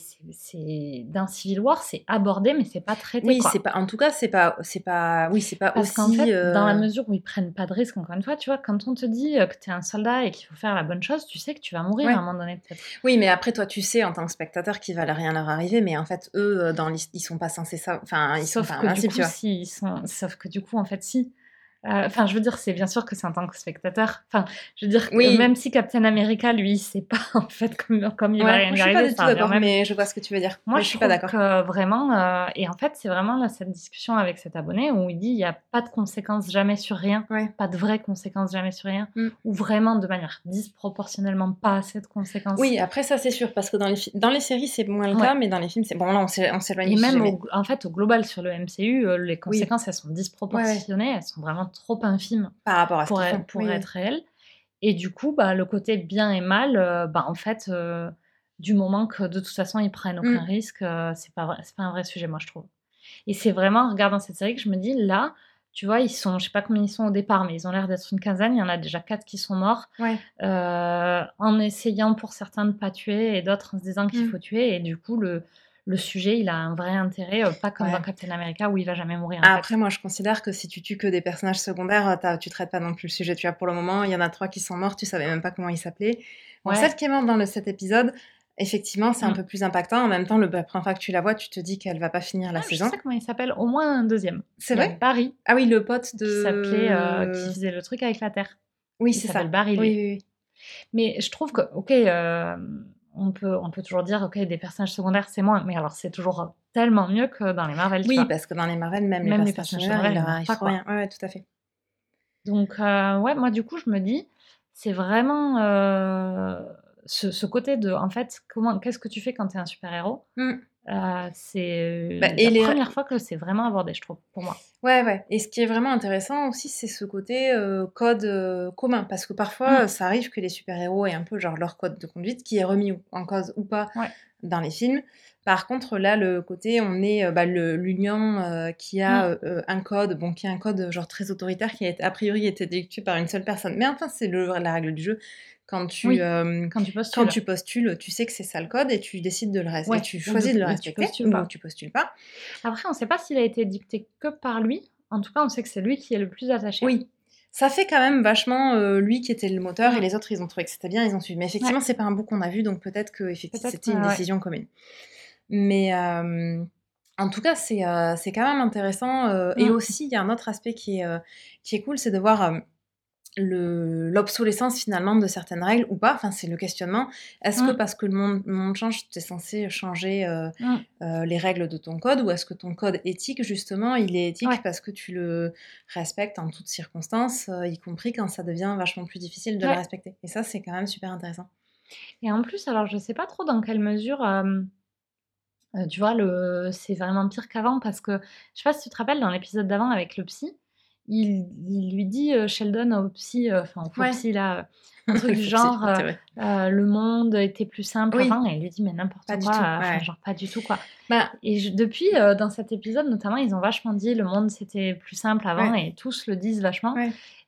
Dans Civil War, c'est abordé, mais c'est pas traité. Oui, c'est pas... En tout cas, c'est pas... c'est pas... Oui, c'est pas Parce aussi... fait, euh, dans la mesure où ils prennent pas de risque, encore une fois, tu vois, quand on te dit euh, que tu es un soldat et qu'il faut faire la bonne chose, tu sais que tu vas mourir Ouais. à un moment donné, peut-être. Oui, mais après, toi, tu sais, en tant que spectateur, qu'il va rien leur arriver, mais en fait, eux, euh, dans ils sont pas censés ça. Enfin, ils Sauf sont pas que, du coup, si, ils sont... Sauf que du coup, en fait, si. Euh, Enfin, je veux dire, c'est bien sûr que c'est en tant que spectateur. Enfin, je veux dire, que Oui. même si Captain America, lui, sait pas, en fait, comme, comme il va Ouais, rien moi, lui je suis pas du tout d'accord, mais je vois ce que tu veux dire. Moi, Mais je, suis pas d'accord. vraiment, euh, et en fait, c'est vraiment là, cette discussion avec cet abonné où il dit il n'y a pas de conséquences jamais sur rien, Ouais. pas de vraies conséquences jamais sur rien, Mm. ou vraiment de manière disproportionnellement pas assez de conséquences. Oui, après, ça, c'est sûr, parce que dans les, dans les séries, c'est moins le Ouais. cas, mais dans les films, c'est. Bon, là, on s'é- on s'éloigne Et même, au- en fait, au global, sur le MCU, euh, les conséquences, elles sont disproportionnées, elles sont vraiment trop infimes par rapport à pour, être, pour Oui, être réelles. Et du coup, bah, le côté bien et mal, euh, bah, en fait, euh, du moment que de toute façon, ils prennent aucun Mm. risque, euh, c'est pas, c'est pas un vrai sujet, moi, je trouve. Et c'est vraiment en regardant cette série que je me dis, là, tu vois, ils sont, je sais pas combien ils sont au départ, mais ils ont l'air d'être une quinzaine. Il y en a déjà quatre qui sont morts, Ouais. en essayant pour certains de pas tuer et d'autres en se disant qu'il Mm. faut tuer. Et du coup, le, le sujet, il a un vrai intérêt, euh, pas comme Ouais. dans Captain America où il va jamais mourir. Après, moi, je considère que si tu tues que des personnages secondaires, t'as- tu traites pas non plus le sujet. Tu vois, pour le moment, il y en a trois qui sont morts, tu savais même pas comment ils s'appelaient. Bon, Ouais. Celle qui est morte dans le, cet épisode, effectivement, c'est un Mm. peu plus impactant. En même temps, le, la première fois que tu la vois, tu te dis qu'elle va pas finir la Ah, je saison. sais comment il s'appelle, au moins un deuxième. C'est vrai? Barry, Ah oui, le pote de. qui s'appelait, euh, qui faisait le truc avec la Terre. Oui, c'est ça. s'appelle Barry, Oui, lui. oui, oui. Mais je trouve que, ok, euh, on, peut, on peut toujours dire, ok, des personnages secondaires, c'est moins, mais alors c'est toujours tellement mieux que dans les Marvel. Oui, parce que dans les Marvel, même, Même les personnages secondaires, il secondaires, leur ils trop rien. Ouais, ouais, tout à fait. Donc, euh, ouais, moi, du coup, je me dis, c'est vraiment euh, ce, ce côté de, en fait, comment, qu'est-ce que tu fais quand tu es un super-héros? Mm. Euh, C'est Bah, la et les- première fois que c'est vraiment abordé, je trouve, pour moi. Ouais, ouais. Et ce qui est vraiment intéressant aussi, c'est ce côté euh, code euh, commun. Parce que parfois, Mm. ça arrive que les super-héros aient un peu genre leur code de conduite qui est remis en cause ou pas Ouais. dans les films. Par contre, là, le côté, on est euh, bah, l'union euh, qui a Mm. euh, un code, bon, qui est un code genre très autoritaire, qui a été- a priori été dicté par une seule personne. Mais enfin, c'est la règle du jeu. Quand tu, Oui, euh, Quand tu postules. quand tu postules, tu sais que c'est ça le code et tu décides de le respecter. Ouais, tu choisis de- le tu respecter ou tu postules pas. Après, on ne sait pas s'il a été dicté que par lui. En tout cas, on sait que c'est lui qui est le plus attaché. Oui. Ça fait quand même vachement euh, lui qui était le moteur et les autres ils ont trouvé que c'était bien, ils ont suivi. Mais effectivement, c'est pas un bout qu'on a vu, donc peut-être que effectivement, c'était une ouais. décision commune. Mais euh, en tout cas, c'est quand même intéressant. Et Mm. aussi, il y a un autre aspect qui est, qui est cool, c'est de voir l'obsolescence finalement de certaines règles ou pas. Enfin, c'est le questionnement. Est-ce que Mm. parce que le monde, le monde change, tu es censé changer euh, Mm. euh, les règles de ton code ou est-ce que ton code éthique, justement, il est éthique Ouais. parce que tu le respectes en toutes circonstances, euh, y compris quand ça devient vachement plus difficile de Ouais. le respecter? Et ça, c'est quand même super intéressant. Et en plus, alors je sais pas trop dans quelle mesure, tu vois, le... c'est vraiment pire qu'avant parce que je sais pas si tu te rappelles dans l'épisode d'avant avec le psy, il, il lui dit euh, Sheldon au psy, euh, enfin au Ouais. psy là, un truc du genre euh, euh, le monde était plus simple Oui. avant et il lui dit mais n'importe quoi, tout, euh, enfin, ouais. genre pas du tout quoi. Bah, Et je- depuis euh, dans cet épisode notamment, ils ont vachement dit le monde c'était plus simple avant Ouais. et tous le disent vachement.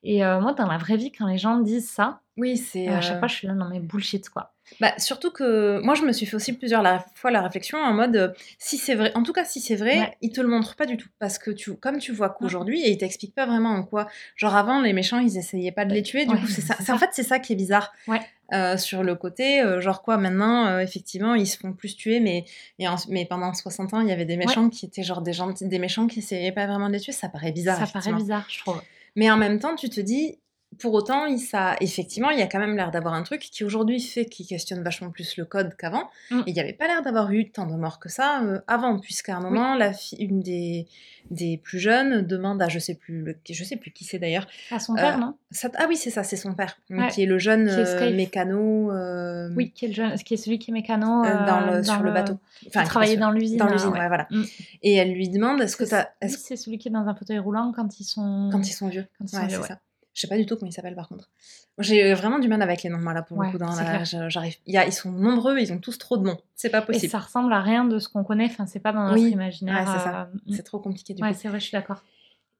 Et euh, moi dans la vraie vie quand les gens disent ça, oui, c'est. à euh, chaque fois je suis là non mais bullshit quoi. Bah, surtout que moi, je me suis fait aussi plusieurs la- fois la réflexion en mode euh, si c'est vrai, en tout cas, si c'est vrai, Ouais. ils te le montrent pas du tout. Parce que tu, comme tu vois qu'aujourd'hui, et ils t'expliquent pas vraiment en quoi. Genre avant, les méchants, ils essayaient pas de les tuer. Du Ouais, coup, c'est ça. En fait, c'est ça qui est bizarre. Ouais. Euh, sur le côté, euh, genre quoi, maintenant, euh, effectivement, ils se font plus tuer, mais, et en- mais pendant 60 ans, il y avait des méchants qui étaient genre des, gentils, des méchants qui essayaient pas vraiment de les tuer. Ça paraît bizarre. ça paraît bizarre je trouve. Mais en même temps, tu te dis, pour autant, il, ça, effectivement, il y a quand même l'air d'avoir un truc qui aujourd'hui fait qu'il questionne vachement plus le code qu'avant. Mm. Et il n'y avait pas l'air d'avoir eu tant de morts que ça euh, avant, puisqu'à un moment, la une des, des plus jeunes demande à je sais plus, le- je sais plus qui c'est d'ailleurs. À son père Euh, non? Ça- ah oui, c'est ça, c'est son père, Ouais. qui est le jeune Qui est euh, mécano. euh, Oui, qui est, le jeune- qui est celui qui est mécano dans sur le bateau. Qui travaillait dans l'usine. Dans l'usine, ouais. ouais, voilà. Mm. Et elle lui demande est-ce que lui, est-ce- c'est celui qui est dans un fauteuil roulant quand ils sont. Quand ils sont vieux. Quand ils Ouais, sont vieux, ça. Je sais pas du tout comment ils s'appellent par contre. J'ai vraiment du mal avec les noms là pour Ouais, le coup. Dans la- j'arrive. Il y a, ils sont nombreux, ils ont tous trop de noms. C'est pas Et possible. ça ressemble à rien de ce qu'on connaît. Enfin, c'est pas dans notre Oui, imaginaire. c'est ça. euh, mm. C'est trop compliqué du Ouais, coup. c'est vrai, je suis d'accord.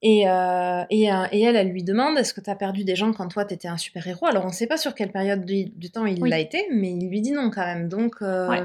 Et, euh, et, euh, et elle, elle lui demande est-ce que tu as perdu des gens quand toi t'étais un super héros Alors on sait pas sur quelle période du, du temps il Oui. l'a été, mais il lui dit non quand même. Donc euh, Ouais.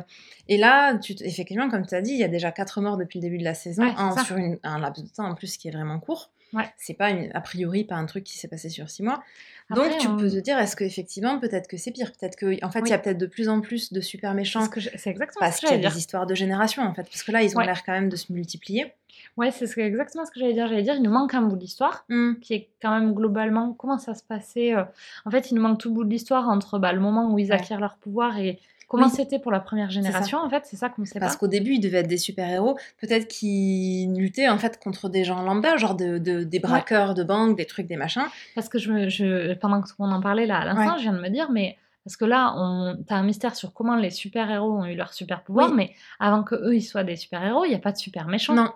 et là, tu, effectivement, comme tu as dit, il y a déjà quatre morts depuis le début de la saison, Ouais, un, sur une- un laps de temps en plus qui est vraiment court. Ouais. C'est pas une, a priori pas un truc qui s'est passé sur six mois. Après, Donc tu on- peux te dire est-ce que effectivement peut-être que c'est pire, peut-être que en fait il Oui. y a peut-être de plus en plus de super méchants Parce que je- C'est exactement parce ce qu'il que y a des histoires de génération en fait, parce que là ils ont Ouais. l'air quand même de se multiplier. Ouais, c'est ce exactement ce que j'allais dire. J'allais dire, il nous manque un bout de l'histoire. Hmm. qui est quand même globalement comment ça se passait. euh, En fait, il nous manque tout le bout de l'histoire entre bah, le moment où ils Ouais. acquièrent leur pouvoir et comment Oui. c'était pour la première génération. En fait, c'est ça qu'on ne sait Parce qu'au début, ils devaient être des super-héros, peut-être qu'ils luttaient en fait contre des gens lambda, genre de, de- des braqueurs de banques, des trucs, des machins. Parce que je, pendant qu'on en parlait là à l'instant, Ouais. je viens de me dire, mais parce que là, on, t'as un mystère sur comment les super-héros ont eu leur super-pouvoir, Oui. mais avant que eux ils soient des super-héros, il n'y a pas de super-méchants. Non,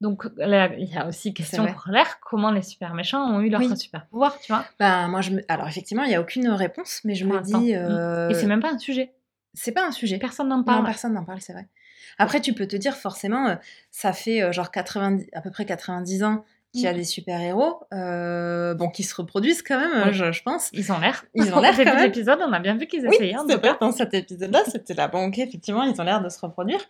Donc là, il y a aussi question pour l'air, comment les super-méchants ont eu leur Oui. super-pouvoir, tu vois ben moi je me... alors effectivement, il y a aucune réponse, mais je Pour me dis, euh, Et c'est même pas un sujet. C'est pas un sujet. Personne n'en Non, parle. personne n'en parle, c'est vrai. Après, tu peux te dire forcément, euh, ça fait euh, genre 90, à peu près 90 ans qu'il y a Mm. des super-héros, euh, bon, qui se reproduisent quand même, Oui. je, je pense. Ils ont l'air. Ils ont l'air Au début de l'épisode, on a bien vu qu'ils Oui, essayaient. en tout c'est dans cet épisode-là, c'était là. Bon, ok, effectivement, ils ont l'air de se reproduire.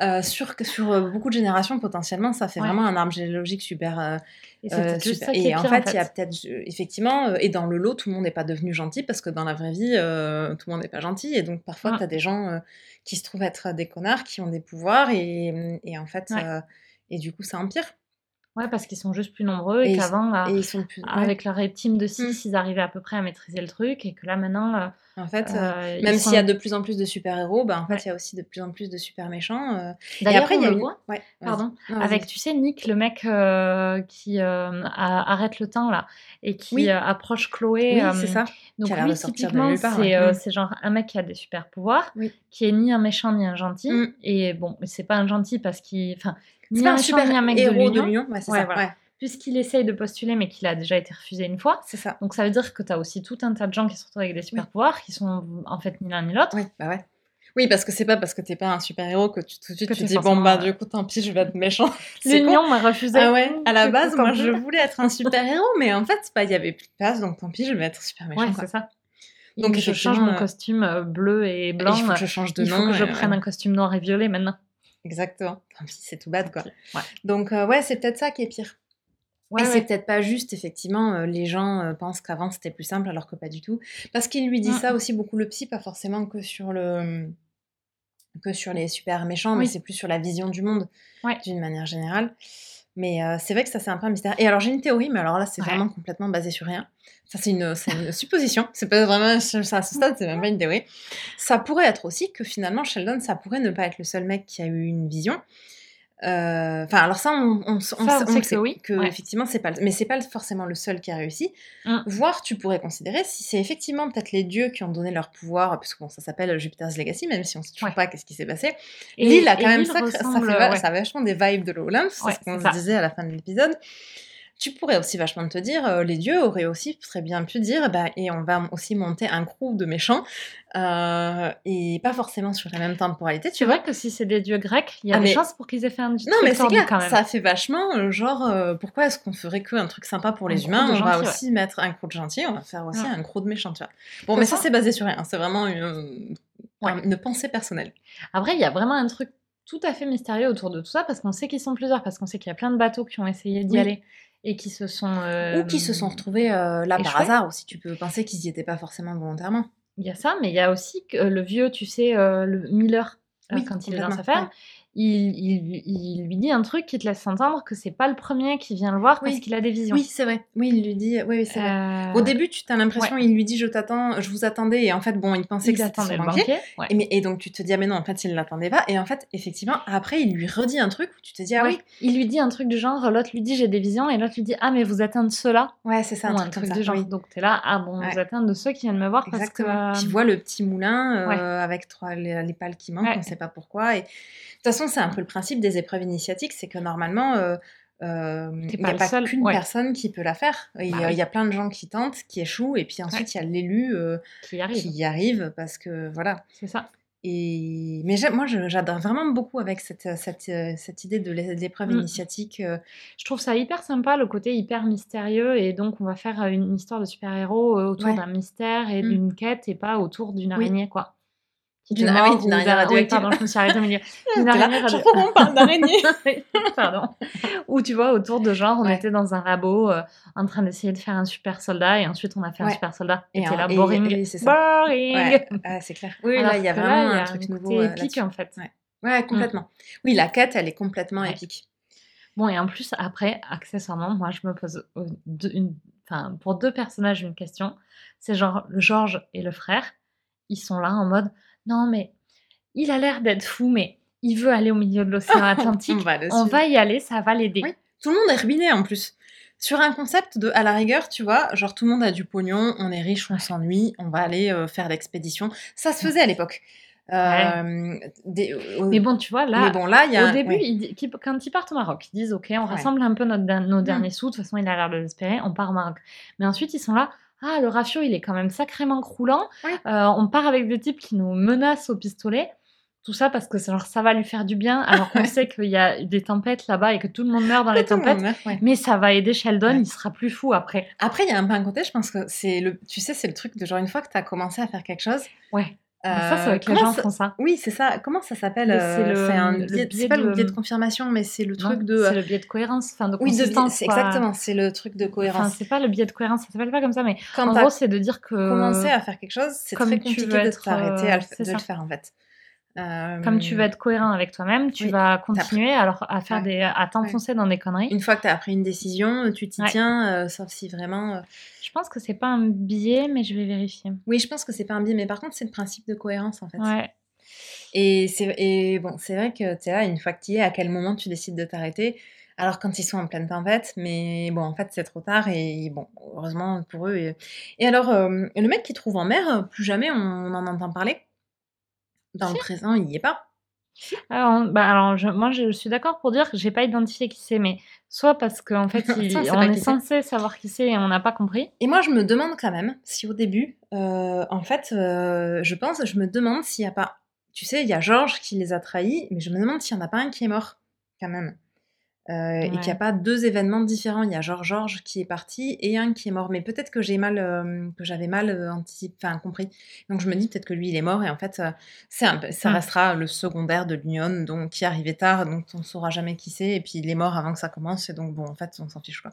Euh, sur, sur euh, beaucoup de générations, potentiellement, ça fait Ouais. vraiment un arbre généalogique super. euh, Et super. ça qui Et est en fait, il y a peut-être, effectivement, et dans le lot, tout le monde n'est pas devenu gentil parce que dans la vraie vie, tout le monde n'est pas gentil. Et donc, parfois, tu as des gens qui se trouvent être des connards, qui ont des pouvoirs, et, et en fait, Ouais. et du coup, ça empire. Ouais, parce qu'ils sont juste plus nombreux et, qu'avant, plus. ouais. avec leur team de 6, Mm. ils arrivaient à peu près à maîtriser le truc et que là, maintenant, euh, En fait, euh, euh, même sont- s'il y a de plus en plus de super-héros, bah, en fait, Ouais. il y a aussi de plus en plus de super méchants. euh, et D'ailleurs, après, il y a le une- voit, Ouais, pardon, Non, avec, tu sais, Nick, le mec euh, qui arrête le temps, là, et qui Oui. approche Chloé. Oui, c'est ça. Donc Qui a l'air lui, de de typiquement, c'est Mm. c'est genre un mec qui a des super pouvoirs, Oui. qui est ni un méchant ni un gentil. Mm. Et bon, c'est pas un gentil parce qu'il... Enfin, ni un un super ni un mec de héros de l'Union, l'Union. Ouais, c'est ça. voilà. Puisqu'il essaye de postuler mais qu'il a déjà été refusé une fois. c'est ça. Donc ça veut dire que tu as aussi tout un tas de gens qui se retrouvent avec des super pouvoirs qui sont en fait ni l'un ni l'autre. Oui, bah ouais. Oui, parce que c'est pas parce que t'es pas un super-héros que tu, tout de suite Que tu dis bon bah euh, du coup tant pis je vais être méchant. L'Union m'a refusé. Ah ouais, à la base moi je voulais être un super-héros mais en fait bah, il y avait plus de place donc tant pis je vais être super méchant. Ouais, c'est ça. Donc, je change mon euh, costume euh, bleu et blanc. il faut que euh, je change de Il nom. faut que je prenne ouais. un costume noir et violet maintenant. Exactement. Tant pis c'est tout bad quoi. Ouais. Donc euh, ouais c'est peut-être ça qui est pire. Ouais, et ouais. c'est peut-être pas juste, effectivement, euh, les gens euh, pensent qu'avant c'était plus simple alors que pas du tout. Parce qu'il lui dit Mm. ça aussi beaucoup le psy, pas forcément que sur le que sur les super méchants, mais c'est plus sur la vision du monde d'une manière générale. Mais euh, c'est vrai que ça c'est un peu un mystère. Et alors j'ai une théorie, mais alors là c'est vraiment complètement basé sur rien. Ça c'est une, une supposition, c'est pas vraiment ça à ce stade, c'est même pas une théorie. Ça pourrait être aussi que finalement Sheldon, ça pourrait ne pas être le seul mec qui a eu une vision. Euh, Enfin, alors ça, on, on, on Ça, on sait sait que oui, ouais. effectivement, c'est pas, le- mais c'est pas forcément le seul qui a réussi. Mm. Voire, tu pourrais considérer si c'est effectivement peut-être les dieux qui ont donné leur pouvoir, puisque bon, ça s'appelle Jupiter's Legacy, même si on sait toujours Ouais. pas qu'est-ce qui s'est passé. Et- L'île a et quand même ça, ça, fait, ouais. ça a vachement des vibes de l'Olympe, c'est ce qu'on se disait à la fin de l'épisode. Tu pourrais aussi vachement te dire, euh, les dieux auraient aussi très bien pu dire, bah, et on va aussi monter un crew de méchants, euh, et pas forcément sur la même temporalité, tu C'est vois. vrai que si c'est des dieux grecs, il y a Ah, des mais- chances pour qu'ils aient fait un Non, truc mais c'est clair, quand même. ça fait vachement euh, genre, euh, pourquoi est-ce qu'on ferait que un truc sympa pour les humains On va aussi mettre un crew de gentils, on va faire aussi Ouais. un crew de méchants, tu vois. Bon, mais ça, ça. c'est basé sur rien, c'est vraiment une, Ouais. un- une pensée personnelle. Après, il y a vraiment un truc tout à fait mystérieux autour de tout ça parce qu'on sait qu'ils sont plusieurs, parce qu'on sait qu'il y a plein de bateaux qui ont essayé d'y Oui. aller et qui se sont. euh, Ou qui se sont retrouvés euh, là par hasard aussi, tu peux penser qu'ils y étaient pas forcément volontairement. Il y a ça, mais il y a aussi euh, le vieux, tu sais, le Miller, Oui, quand il est dans sa ferme, il, il- il lui dit un truc qui te laisse entendre que c'est pas le premier qui vient le voir parce Oui. qu'il a des visions. Oui, c'est vrai. Oui, il lui dit, oui, oui c'est vrai. Euh, Au début, tu as l'impression, il lui dit je t'attends, je vous attendais, et en fait, bon, il pensait il que c'était son le banquier. banquier. ouais. Et, mais- et donc tu te dis, ah mais non, en fait, il l'attendait pas. Et en fait, effectivement, après, il lui redit un truc où tu te dis, ah Ouais. oui, Il lui dit un truc du genre, l'autre lui dit j'ai des visions, et l'autre lui dit ah mais vous de ceux-là, ouais, c'est ça, un ou truc, un truc du genre. oui. Donc t'es là, ah bon, Ouais. vous de ceux qui viennent me voir Exactement. parce que. Puis voit le petit moulin euh, Ouais. avec trois, les, les pales qui manquent, Ouais. on sait pas pourquoi. Et... De toute façon, c'est un peu le principe des épreuves initiatiques, c'est que normalement, euh, euh, il n'y a pas qu'une ouais. personne qui peut la faire. Il Bah y a- oui. il y a plein de gens qui tentent, qui échouent, et puis ensuite il y a l'élu euh, qui qui y arrive parce que voilà. C'est ça. Et... Mais moi, je- j'adore vraiment beaucoup avec cette, cette, cette idée de l'é- de l'épreuve Mm. initiatique. Je trouve ça hyper sympa, le côté hyper mystérieux, et donc on va faire une histoire de super-héros autour Ouais. d'un mystère et Mm. d'une quête, et pas autour d'une Oui. araignée, quoi. D'une- ah oui, araignée oui, radioactive. pardon, je me suis arrêtée au milieu. D'une là, araignée chaque radio- fois qu'on parle d'araignée. Pardon. Ou tu vois, autour de genre, on Ouais. était dans un labo euh, en train d'essayer de faire un super soldat et ensuite on a fait un super soldat. Et Et un- là, et- boring. c'est ça. boring. Ouais, ouais, c'est clair. Oui, Alors là, il y a vraiment y un truc côté nouveau. euh, épique en fait. Ouais. Ouais, complètement. Oui, la quête, elle est complètement épique. Bon, et en plus, après, accessoirement, moi je me pose euh, une... enfin, pour deux personnages une question. C'est genre le Georges et le frère. Ils sont là en mode non, mais il a l'air d'être fou, mais il veut aller au milieu de l'océan Atlantique. On va on va y aller, ça va l'aider. Oui. Tout le monde est ruiné en plus. Sur un concept de, à la rigueur, tu vois, genre tout le monde a du pognon, on est riche, on s'ennuie, on va aller euh, faire l'expédition. Ça se faisait à l'époque. Euh, des- euh, Mais bon, tu vois, là, bon, là, il y a. Au début, ouais. ils quand ils partent au Maroc, ils disent Ok, on rassemble un peu notre, nos derniers sous. De toute façon, il a l'air de l'espérer. On part au Maroc. Mais ensuite, ils sont là. Ah, le ratio, il est quand même sacrément croulant. Ouais. Euh, on part avec des types qui nous menacent au pistolet. tout ça parce que genre ça va lui faire du bien alors qu'on sait qu'il y a des tempêtes là-bas et que tout le monde meurt dans les tempêtes. meurt, ouais. Mais ça va aider Sheldon, Ouais. il sera plus fou après. Après, il y a un peu un côté, je pense que c'est le, tu sais, c'est le truc de genre une fois que tu as commencé à faire quelque chose. Ouais. Mais ça, euh, c'est comment gens font ça. Oui, c'est ça. Comment ça s'appelle euh, c'est un le biais, pas le biais de confirmation, mais c'est le truc Non, de. C'est le biais de cohérence, enfin de Oui, consistance. exactement. C'est le truc de Enfin, cohérence. c'est pas le biais de cohérence, ça s'appelle pas comme ça, mais Quand en gros, c'est de dire que. commencé à faire quelque chose, c'est très compliqué veux de être, t'arrêter à le, euh, de le faire en fait. Euh, Comme tu vas être cohérent avec toi-même, tu oui. vas continuer alors à faire Ouais. des, à t'enfoncer dans des conneries. Une fois que tu as pris une décision, tu t'y Ouais. tiens, euh, sauf si vraiment. euh, Je pense que c'est pas un biais, mais je vais vérifier. Oui, je pense que c'est pas un biais, mais par contre, c'est le principe de cohérence en fait. Ouais. Et c'est et bon, c'est vrai que tu es là, une fois que tu y es, à quel moment tu décides de t'arrêter? Alors quand ils sont en pleine tempête, mais bon, en fait, c'est trop tard et bon, heureusement pour eux. Et, et alors, euh, le mec qui trouve en mer, euh, plus jamais on en entend parler. Dans le présent, il y est pas. Alors, bah, alors je- moi, je suis d'accord pour dire que j'ai pas identifié qui c'est, mais soit parce qu'en fait, il- on est censé savoir qui c'est et on n'a pas compris. Et moi, je me demande quand même si au début, euh, en fait, euh, je pense, je me demande s'il n'y a pas. Tu sais, il y a Georges qui les a trahis, mais je me demande s'il n'y en a pas un qui est mort, quand même. Euh, Et qu'il n'y a pas deux événements différents. Il y a Georges Georges qui est parti et un qui est mort. Mais peut-être que j'ai mal, euh, que j'avais mal euh, anticipé, enfin compris. Donc je me dis peut-être que lui il est mort et en fait c'est un peu- ça Hmm. restera le secondaire de l'Union, donc qui arrivé tard, donc on saura jamais qui c'est. Et puis il est mort avant que ça commence et donc bon en fait on s'en fiche quoi.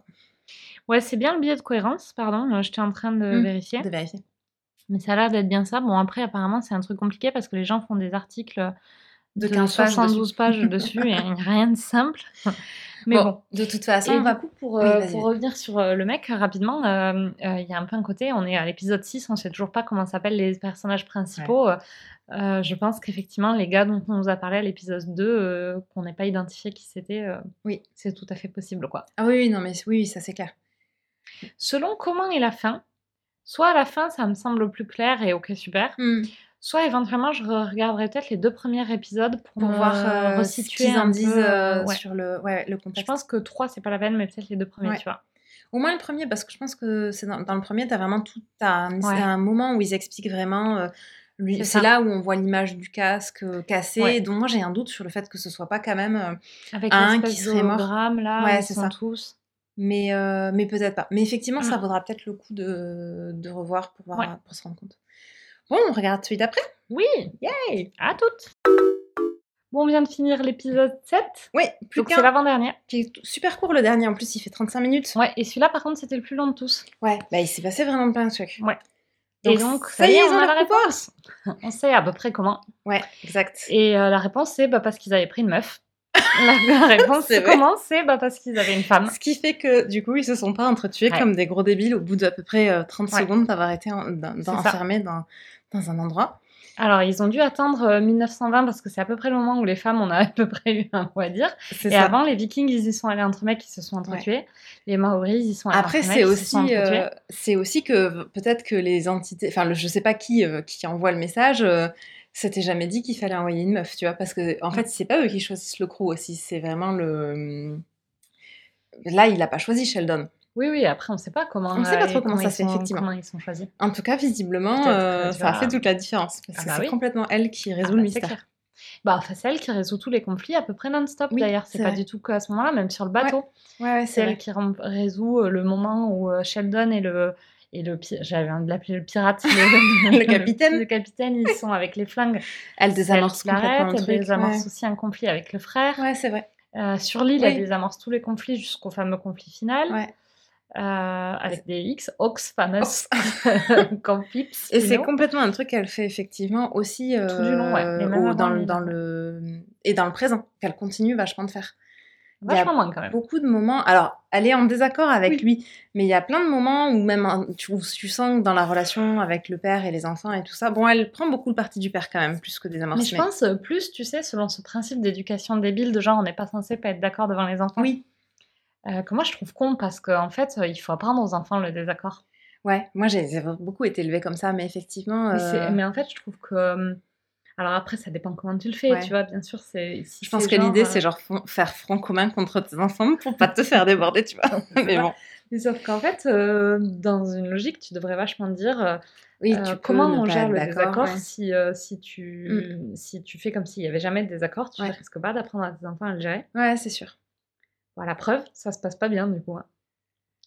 Ouais, c'est bien le biais de cohérence, pardon, j'étais en train de Hmm, vérifier. De vérifier. Mais ça a l'air d'être bien ça. Bon, après, apparemment, c'est un truc compliqué parce que les gens font des articles De de, 15 pages 72 pages dessus et rien de simple. Mais Bon, bon. de toute façon, on va coup, pour, Oui, euh, pour revenir sur euh, le mec, rapidement, euh, euh, il y a un peu un côté, on est à l'épisode 6, on sait toujours pas comment s'appellent les personnages principaux. Je pense qu'effectivement, les gars dont on nous a parlé à l'épisode 2, euh, qu'on n'ait pas identifié qui c'était, Oui. c'est tout à fait possible. quoi. Ah oui, non, mais oui, oui, ça c'est clair. Selon comment est la fin, soit à la fin, ça me semble plus clair et ok, super. Hmm. Soit éventuellement, je re- regarderai peut-être les deux premiers épisodes pour, Pour voir euh, resituer un peu, euh, ouais. sur le, ouais, le Je contexte. pense que 3, c'est pas la peine, mais peut-être les deux premiers, Ouais. tu vois. Au moins le premier, parce que je pense que c'est dans, dans le premier, tu as vraiment tout. Un, moment où ils expliquent vraiment. euh, C'est là où on voit l'image du casque euh, cassé. Ouais. Donc moi j'ai un doute sur le fait que ce soit pas quand même. euh, Avec Un qui serait mort. là, Ouais, ils c'est sont ça. tous. mais euh, mais peut-être pas. Mais effectivement, ça Mm. vaudra peut-être le coup de, de revoir pour, voir, Ouais. pour se rendre compte. Bon, on regarde celui d'après. Oui, Yay à toutes. Bon, on vient de finir l'épisode 7, Oui, plus donc c'est l'avant-dernier. Qui est super court le dernier. En plus, il fait 35 minutes. Ouais, et celui-là, par contre, c'était le plus long de tous. Ouais, bah il s'est passé vraiment plein de trucs. Ouais. et Donc, ça y est, ils on ont a la réponse. On sait à peu près comment. Ouais, exact. Et euh, la réponse, c'est bah, parce qu'ils avaient pris une meuf. La, réponse, C'est comment C'est bah, parce qu'ils avaient une femme. Ce qui fait que du coup, ils se sont pas entretués Ouais. comme des gros débiles au bout d'à peu près euh, 30 Ouais. secondes d'avoir été en- dans- dans- enfermés dans, dans un endroit. Alors, ils ont dû attendre euh, 1920 parce que c'est à peu près le moment où les femmes, on a à peu près eu un mot à dire. Et ça. avant, les Vikings, ils y sont allés entre mecs, ils se sont entretués. Les Maoris, ils y sont allés Après, entre c'est aussi, euh, c'est aussi que peut-être que les entités, enfin, je sais pas qui euh, qui envoie le message, euh, c'était jamais dit qu'il fallait envoyer une meuf, tu vois, parce que en fait, c'est pas eux qui choisissent le crew aussi, c'est vraiment le. Là, il a pas choisi Sheldon. Oui, oui, après, on sait pas comment. On sait pas euh, trop comment ça se fait, effectivement. Comment ils sont choisis. En tout cas, visiblement, euh, ça a fait toute la différence, parce Ah que bah c'est oui. complètement elle qui résout Ah le bah, c'est mystère. Bah, enfin, c'est elle qui résout tous les conflits à peu près non-stop Oui, d'ailleurs. C'est pas vrai. du tout qu'à ce moment-là, même sur le bateau. Ouais, ouais, C'est c'est elle vrai. qui résout euh, le moment où Sheldon et le. Et le j'avais envie de l'appeler le pirate, le, Le capitaine. Le capitaine, ils sont avec les flingues. Elle désamorce l'arrête, complètement le elle truc. désamorce aussi un conflit avec le frère. Ouais, c'est vrai. Euh, sur l'île, elle désamorce tous les conflits jusqu'au fameux conflit final. Ouais. Euh, avec des X, Ox, Famous, Ox. Campips. Et c'est complètement un truc qu'elle fait effectivement aussi euh, Tout du long, ouais, au- dans, le, dans et dans le présent qu'elle continue vachement de faire. Vachement moins quand même. Beaucoup de moments. Alors, elle est en désaccord avec Oui. lui, mais il y a plein de moments où même tu, où tu sens que dans la relation avec le père et les enfants et tout ça, bon, elle prend beaucoup le parti du père quand même, plus que des amorces. Mais je pense euh, plus, tu sais, selon ce principe d'éducation débile, de genre on n'est pas censé pas être d'accord devant les enfants. Oui, Euh, que moi je trouve con parce qu'en fait, il faut apprendre aux enfants le désaccord. ouais. Moi, j'ai beaucoup été élevée comme ça, mais effectivement, Mais, euh, mais en fait, je trouve que. euh, Alors après, ça dépend comment tu le fais, Ouais. tu vois, bien sûr. c'est si je pense que l'idée, euh, c'est genre faire front commun contre tes enfants pour pas te faire déborder, tu vois. mais bon. Mais sauf qu'en fait, euh, dans une logique, tu devrais vachement dire euh, Oui, tu comment on gère le désaccord ouais. si, si, tu, si tu fais comme s'il n'y avait jamais de désaccord, tu Ouais. ne risques pas d'apprendre à tes enfants à le gérer. Ouais, c'est sûr. Voilà, preuve, ça se passe pas bien du coup. hein.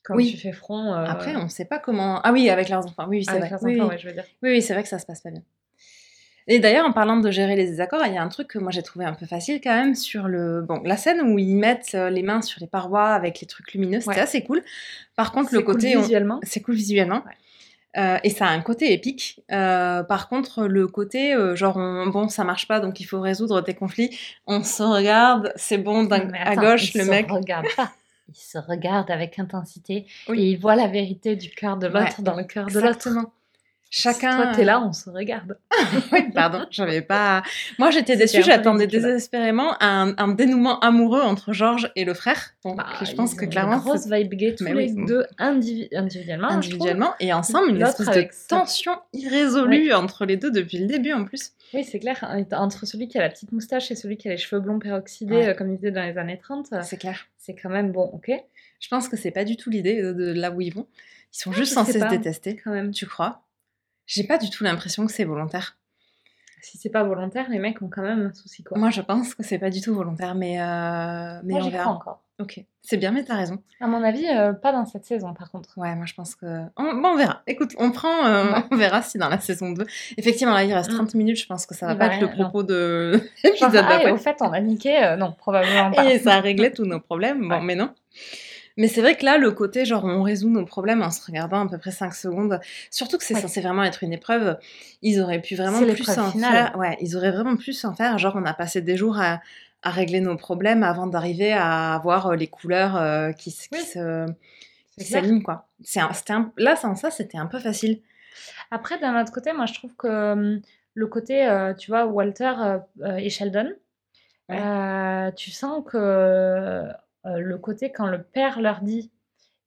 Quand Oui. tu fais front euh, Après, on ne sait pas comment. Ah oui, avec leurs enfants. Oui, oui, c'est vrai. leurs Oui, enfants, oui. ouais, je veux dire. Oui, oui, c'est vrai que ça se passe pas bien. Et d'ailleurs, en parlant de gérer les désaccords, il y a un truc que moi j'ai trouvé un peu facile quand même sur le. Bon, la scène où ils mettent euh, les mains sur les parois avec les trucs lumineux, c'était Ouais. assez cool. Par contre, le C'est cool côté. on- visuellement. C'est cool visuellement. Ouais. Euh, et ça a un côté épique. Euh, par contre, le côté, euh, genre, on- bon, ça marche pas, donc il faut résoudre tes conflits. On se regarde, c'est bon, d'un- Mais à attends, gauche, le se mec. regardent pas. Ils se regardent avec intensité Oui. et ils voient la vérité du cœur de l'autre Ouais, dans le cœur de l'autre. Exactement. Chacun. Toi, t'es là, on se regarde. Oui, pardon, j'avais pas. Moi, j'étais déçue, j'attendais désespérément un, un dénouement amoureux entre Georges et le frère. Donc, Bah, je pense que clairement, une grosse vibe gay tous Mais les oui. deux indivi- individuellement. individuellement et ensemble, une espèce de tension irrésolue entre les deux depuis le début en plus. Oui, c'est clair. Entre celui qui a la petite moustache et celui qui a les cheveux blonds peroxydés, Ouais. euh, comme ils disaient dans les années 30, euh, C'est clair. c'est quand même bon, ok Je pense que c'est pas du tout l'idée de, là où ils vont. Ils sont Ah, juste censés se détester. quand même. Tu crois? J'ai pas du tout l'impression que c'est volontaire. Si c'est pas volontaire, les mecs ont quand même un souci, quoi. Moi, je pense que c'est pas du tout volontaire, mais, euh, mais Moi, on verra. encore. Ok, c'est bien, mais t'as raison. À mon avis, euh, pas dans cette saison, par contre. Ouais, moi je pense que. On, bon, on verra. Écoute, on prend. euh, Ouais. On verra si dans la saison 2. Effectivement, là, il reste Mm. 30 minutes. Je pense que ça va Il pas va être le non. propos de l'épisode ah, d'après. au fait, on a niqué euh, Non, probablement pas. Et ça a réglé tous nos problèmes. Bon, Ouais. mais non. Mais c'est vrai que là, le côté, genre, on résout nos problèmes en se regardant à peu près 5 secondes. Surtout que c'est Ouais. censé vraiment être une épreuve. Ils auraient pu vraiment plus l'épreuve en finale. faire. Ouais, ils auraient vraiment plus en faire. Genre, on a passé des jours à, à régler nos problèmes avant d'arriver à avoir euh, les couleurs euh, qui, qui Oui. se s'alignent, quoi. C'est un- Là, sans ça, c'était un peu facile. Après, d'un autre côté, moi, je trouve que hum, le côté, euh, tu vois, Walter euh, et Sheldon, Ouais. tu sens que euh, le côté quand le père leur dit,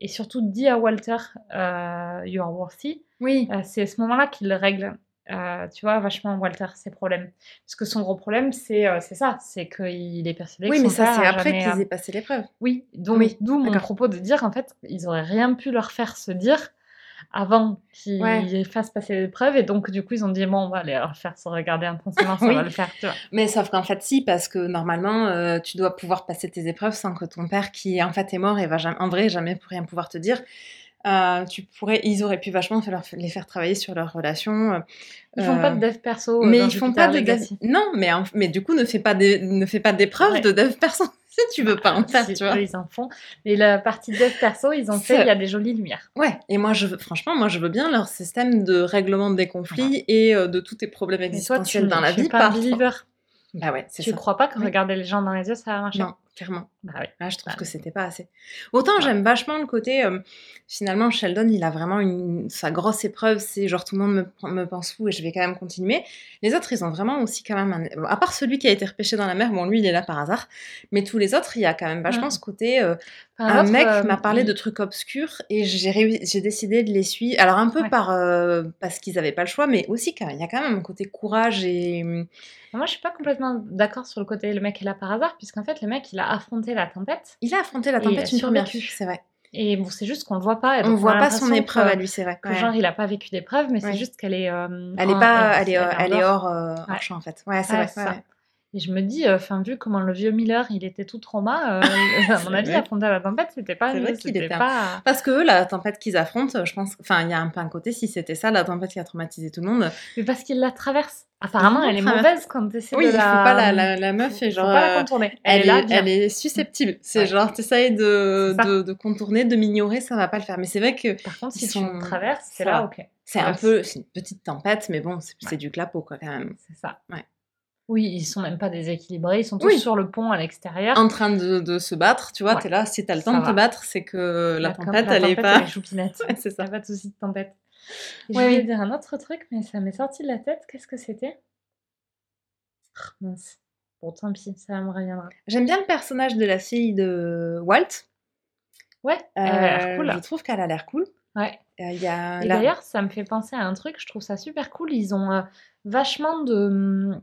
et surtout dit à Walter, euh, You are worthy, Oui. euh, c'est à ce moment-là qu'il règle, tu vois, vachement Walter, ses problèmes. Parce que son gros problème, c'est c'est ça, c'est qu'il est persuadé Oui, que mais ça, c'est après qu'ils aient passé l'épreuve. Oui, donc Oui, d'où mon propos de dire, en fait, ils auraient rien pu leur faire se dire avant qu'ils Ouais. fassent passer l'épreuve, et donc du coup ils ont dit bon on va aller leur faire se regarder intensément, ça Oui. va le faire, tu vois. Mais sauf qu'en fait, si, parce que normalement, euh, tu dois pouvoir passer tes épreuves sans que ton père, qui en fait est mort et va jamais, en vrai jamais pour rien pouvoir te dire, euh, tu pourrais, ils auraient pu vachement faire- les faire travailler sur leur relation. euh, Ils font euh, pas de dev perso, mais ils font Jupiter pas de dev... Non, mais, mais du coup, ne fais pas des, ne fais pas d'épreuves Ouais. de dev perso si tu veux pas en faire, tu vois. ils en font. Mais la partie dev perso, ils ont fait, il y a des jolies lumières. Ouais, et moi, je veux, franchement, moi, je veux bien leur système de règlement des conflits et euh, de tous tes problèmes Mais toi, tu existentiels dans la tu es vie. pas un par- believer. Bah ouais, c'est Tu ça. crois pas que Oui. regarder les gens dans les yeux, ça va marcher? Non, clairement. Bah oui. Là, je trouve Bah que c'était pas assez. Autant Ouais. j'aime vachement le côté. euh, finalement, Sheldon, il a vraiment une, sa grosse épreuve, c'est genre tout le monde me, me pense fou et je vais quand même continuer. Les autres, ils ont vraiment aussi quand même. un- À part celui qui a été repêché dans la mer, bon, lui, il est là par hasard. Mais tous les autres, il y a quand même vachement Mm. ce côté. euh, un mec euh, m'a parlé de trucs obscurs et j'ai décidé de les suivre. Alors, un peu Ouais. par, euh, parce qu'ils avaient pas le choix, mais aussi quand il y a quand même un côté courage et. Moi, je suis pas complètement d'accord sur le côté le mec est là par hasard, puisqu'en fait, le mec, il a affronté la tempête. Il a affronté la tempête une première fois, c'est vrai. Et bon, c'est juste qu'on le voit pas. On donc voit pas son épreuve à lui, c'est vrai. que Ouais. genre il a pas vécu d'épreuve, mais Ouais. c'est juste qu'elle est. euh, Elle est en- pas, elle est, elle elle est dehors. hors, hors champ en fait. Ouais, c'est vrai. Et je me dis, enfin, vu comment le vieux Miller, il était tout trauma, euh, à mon avis, vrai. affronter la tempête, c'était pas. C'est vrai qu'il un- pas... Parce que eux, la tempête qu'ils affrontent, je pense, enfin, il y a un peu un côté, si c'était ça, la tempête qui a traumatisé tout le monde. Mais parce qu'il la traverse. Apparemment, Il elle est mauvaise quand tu essaies Oui, de il la. faut pas la, la, la meuf et faut genre. pas la euh, contourner. elle, Elle est là, est, bien. elle est susceptible. C'est Ouais. genre, t'essayes de, de, de contourner, de m'ignorer, ça va pas le faire. Mais c'est vrai que Par contre, si sont- tu traverses, c'est là, ok. c'est un peu, c'est une petite tempête, mais bon, c'est c'est Ouais. du clapot, quoi, quand même. C'est ça. Ouais. Oui, ils sont même pas déséquilibrés, ils sont tous Oui. sur le pont à l'extérieur. En train de, de se battre, tu vois, Ouais. t'es là, si t'as le Ça temps de te va. battre, c'est que la, tempête, elle est pas. choupinette. Ouais, c'est ça. pas de souci de tempête. Ouais, je voulais dire un autre truc, mais ça m'est sorti de la tête. Qu'est-ce que c'était? Ah, Mince. Bon, tant pis, ça me reviendra. J'aime bien le personnage de la fille de Walt. Ouais, elle a l'air Euh, cool. Je trouve qu'elle a l'air cool. Ouais. Euh, y a Et la- d'ailleurs, ça me fait penser à un truc, je trouve ça super cool. Ils ont euh, vachement de.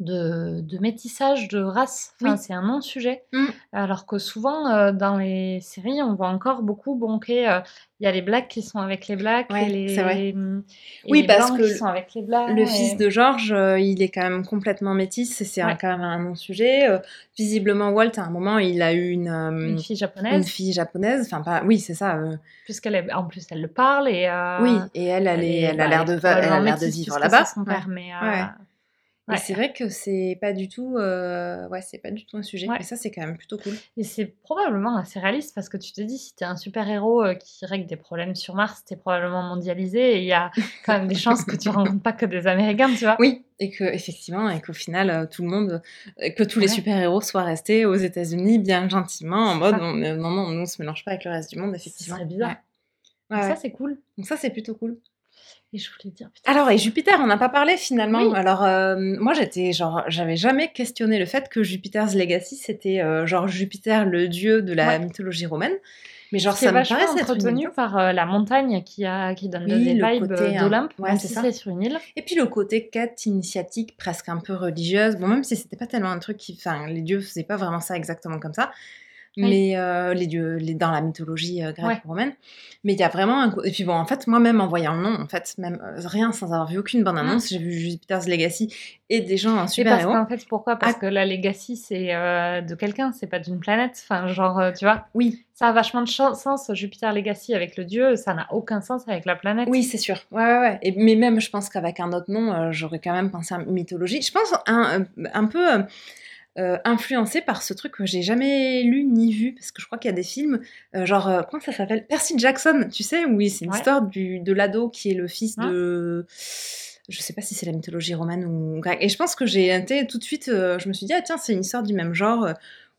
De, de métissage de race. Enfin, Oui. c'est un non-sujet. Mm. Alors que souvent, euh, dans les séries, on voit encore beaucoup, bon, ok, euh, il y a les blacks qui sont avec les blacks Ouais, et les, c'est vrai. et Oui, les parce blancs que qui sont avec les. Le et- fils de George, euh, il est quand même complètement métis, et c'est Ouais. quand même un non-sujet. Visiblement, Walt, à un moment, il a eu une, Une fille une japonaise, fille japonaise. Enfin, pas... Oui, c'est ça. puisqu'elle est, en plus, elle le parle et. Oui, et elle, elle, est- elle a bah, l'air de, va- métisse vivre là-bas. son Ouais. père, mais. Ouais. c'est vrai que c'est pas du tout, euh, ouais, c'est pas du tout un sujet. Ouais. Et ça, c'est quand même plutôt cool. Et c'est probablement assez réaliste parce que tu te dis, si t'es un super-héros euh, qui règle des problèmes sur Mars, t'es probablement mondialisé et il y a quand même des chances que tu rencontres pas que des Américains, tu vois. Oui, et que effectivement, et qu'au final, euh, tout le monde, que tous les Ouais. super-héros soient restés aux États-Unis bien gentiment, en C'est mode on, non, non, nous on se mélange pas avec le reste du monde, effectivement. serait bizarre. Donc ça, c'est cool. Donc ça, c'est plutôt cool. Et je voulais dire, putain, Alors, et Jupiter, on n'a pas parlé finalement. Oui. Alors, euh, moi, j'étais genre, j'avais jamais questionné le fait que Jupiter's Legacy, c'était euh, genre Jupiter, le dieu de la Ouais. mythologie romaine. Mais genre, c'est ça me une entretenu par euh, la montagne qui, a, qui donne Oui, des le vibes hein. d'Olympe, Ouais, si c'est sur une île. Et puis le côté quête initiatique, presque un peu religieuse. Bon, même si c'était pas tellement un truc qui. Enfin, les dieux faisaient pas vraiment ça exactement comme ça. Mais euh, les dieux, les, dans la mythologie euh, grecque Ouais. ou romaine. Mais il y a vraiment un. Et puis bon, en fait, moi-même en voyant le nom, en fait, même euh, rien sans avoir vu aucune bande-annonce, j'ai vu Jupiter's Legacy et des gens en Et super-héros. parce qu'en fait, pourquoi? Parce Ah. que la legacy, c'est euh, de quelqu'un, c'est pas d'une planète. Enfin, genre, tu vois, Oui, ça a vachement de sens, Jupiter Legacy avec le dieu, ça n'a aucun sens avec la planète. oui, c'est sûr. Ouais, ouais, ouais. Et, mais même, je pense qu'avec un autre nom, j'aurais quand même pensé à mythologie. Je pense un peu. Euh, euh, influencé par ce truc que j'ai jamais lu ni vu parce que je crois qu'il y a des films euh, genre euh, comment ça s'appelle? Percy Jackson tu sais où c'est une Ouais. histoire du, de l'ado qui est le fils Ouais. de je sais pas si c'est la mythologie romaine ou grecque et je pense que j'ai été tout de suite euh, je me suis dit ah tiens c'est une histoire du même genre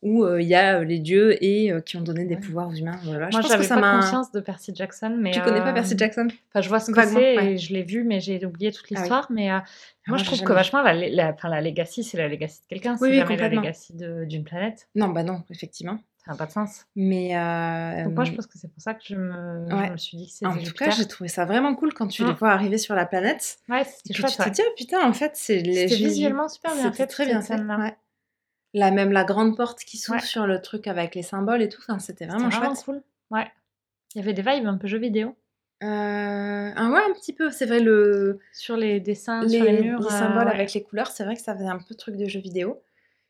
où euh, il y a euh, les dieux et euh, qui ont donné des Ouais. pouvoirs aux humains voilà. je Moi, pense que j'avais ça pas conscience de Percy Jackson, mais tu connais pas Percy Jackson? Enfin, je vois ce que c'est ouais. et je l'ai vu, mais j'ai oublié toute Ah oui. l'histoire. Mais euh, moi, moi, je trouve que vachement la, la, enfin, la legacy, c'est la legacy de quelqu'un, c'est Oui, oui, la legacy d'une planète. non bah non effectivement Ça n'a pas de sens. mais euh, Donc moi, je pense que c'est pour ça que je me, je ouais. me suis dit que c'est en tout Jupiter. cas j'ai trouvé ça vraiment cool quand tu les Mm. vois arriver sur la planète Ouais, c'était chouette. tu te dis, oh putain, en fait, c'est les C'était Jésus- visuellement super bien C'était fait. très bien fait. ouais. Là, même la grande porte qui s'ouvre Ouais. sur le truc avec les symboles et tout, enfin, c'était vraiment chouette. cool. Ouais. Il y avait des vibes un peu jeux vidéo Euh, ah ouais, un petit peu. C'est vrai, le, sur les dessins, les, sur les murs. les euh, symboles ouais. avec les couleurs, c'est vrai que ça faisait un peu truc de jeu vidéo.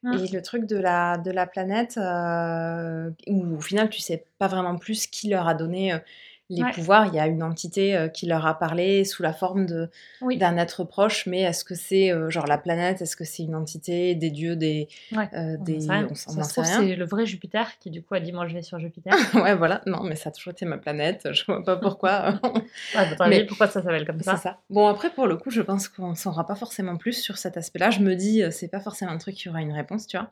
Mm. Et le truc de la, de la planète, euh, où au final, tu sais pas vraiment plus qui leur a donné euh, les Ouais. pouvoirs. Il y a une entité euh, qui leur a parlé sous la forme de, Oui. d'un être proche, mais est-ce que c'est euh, genre la planète? Est-ce que c'est une entité, des dieux, des. Ouais. euh, des on Ça c'est le vrai Jupiter qui, du coup, a dit Moi, je vais sur Jupiter. ouais, voilà. Non, mais ça a toujours été ma planète. Je vois pas pourquoi. Mais- pourquoi ça s'appelle comme c'est ça ça. Bon, après, pour le coup, je pense qu'on ne saura pas forcément plus sur cet aspect-là. Je me dis, euh, c'est pas forcément un truc qui aura une réponse, tu vois.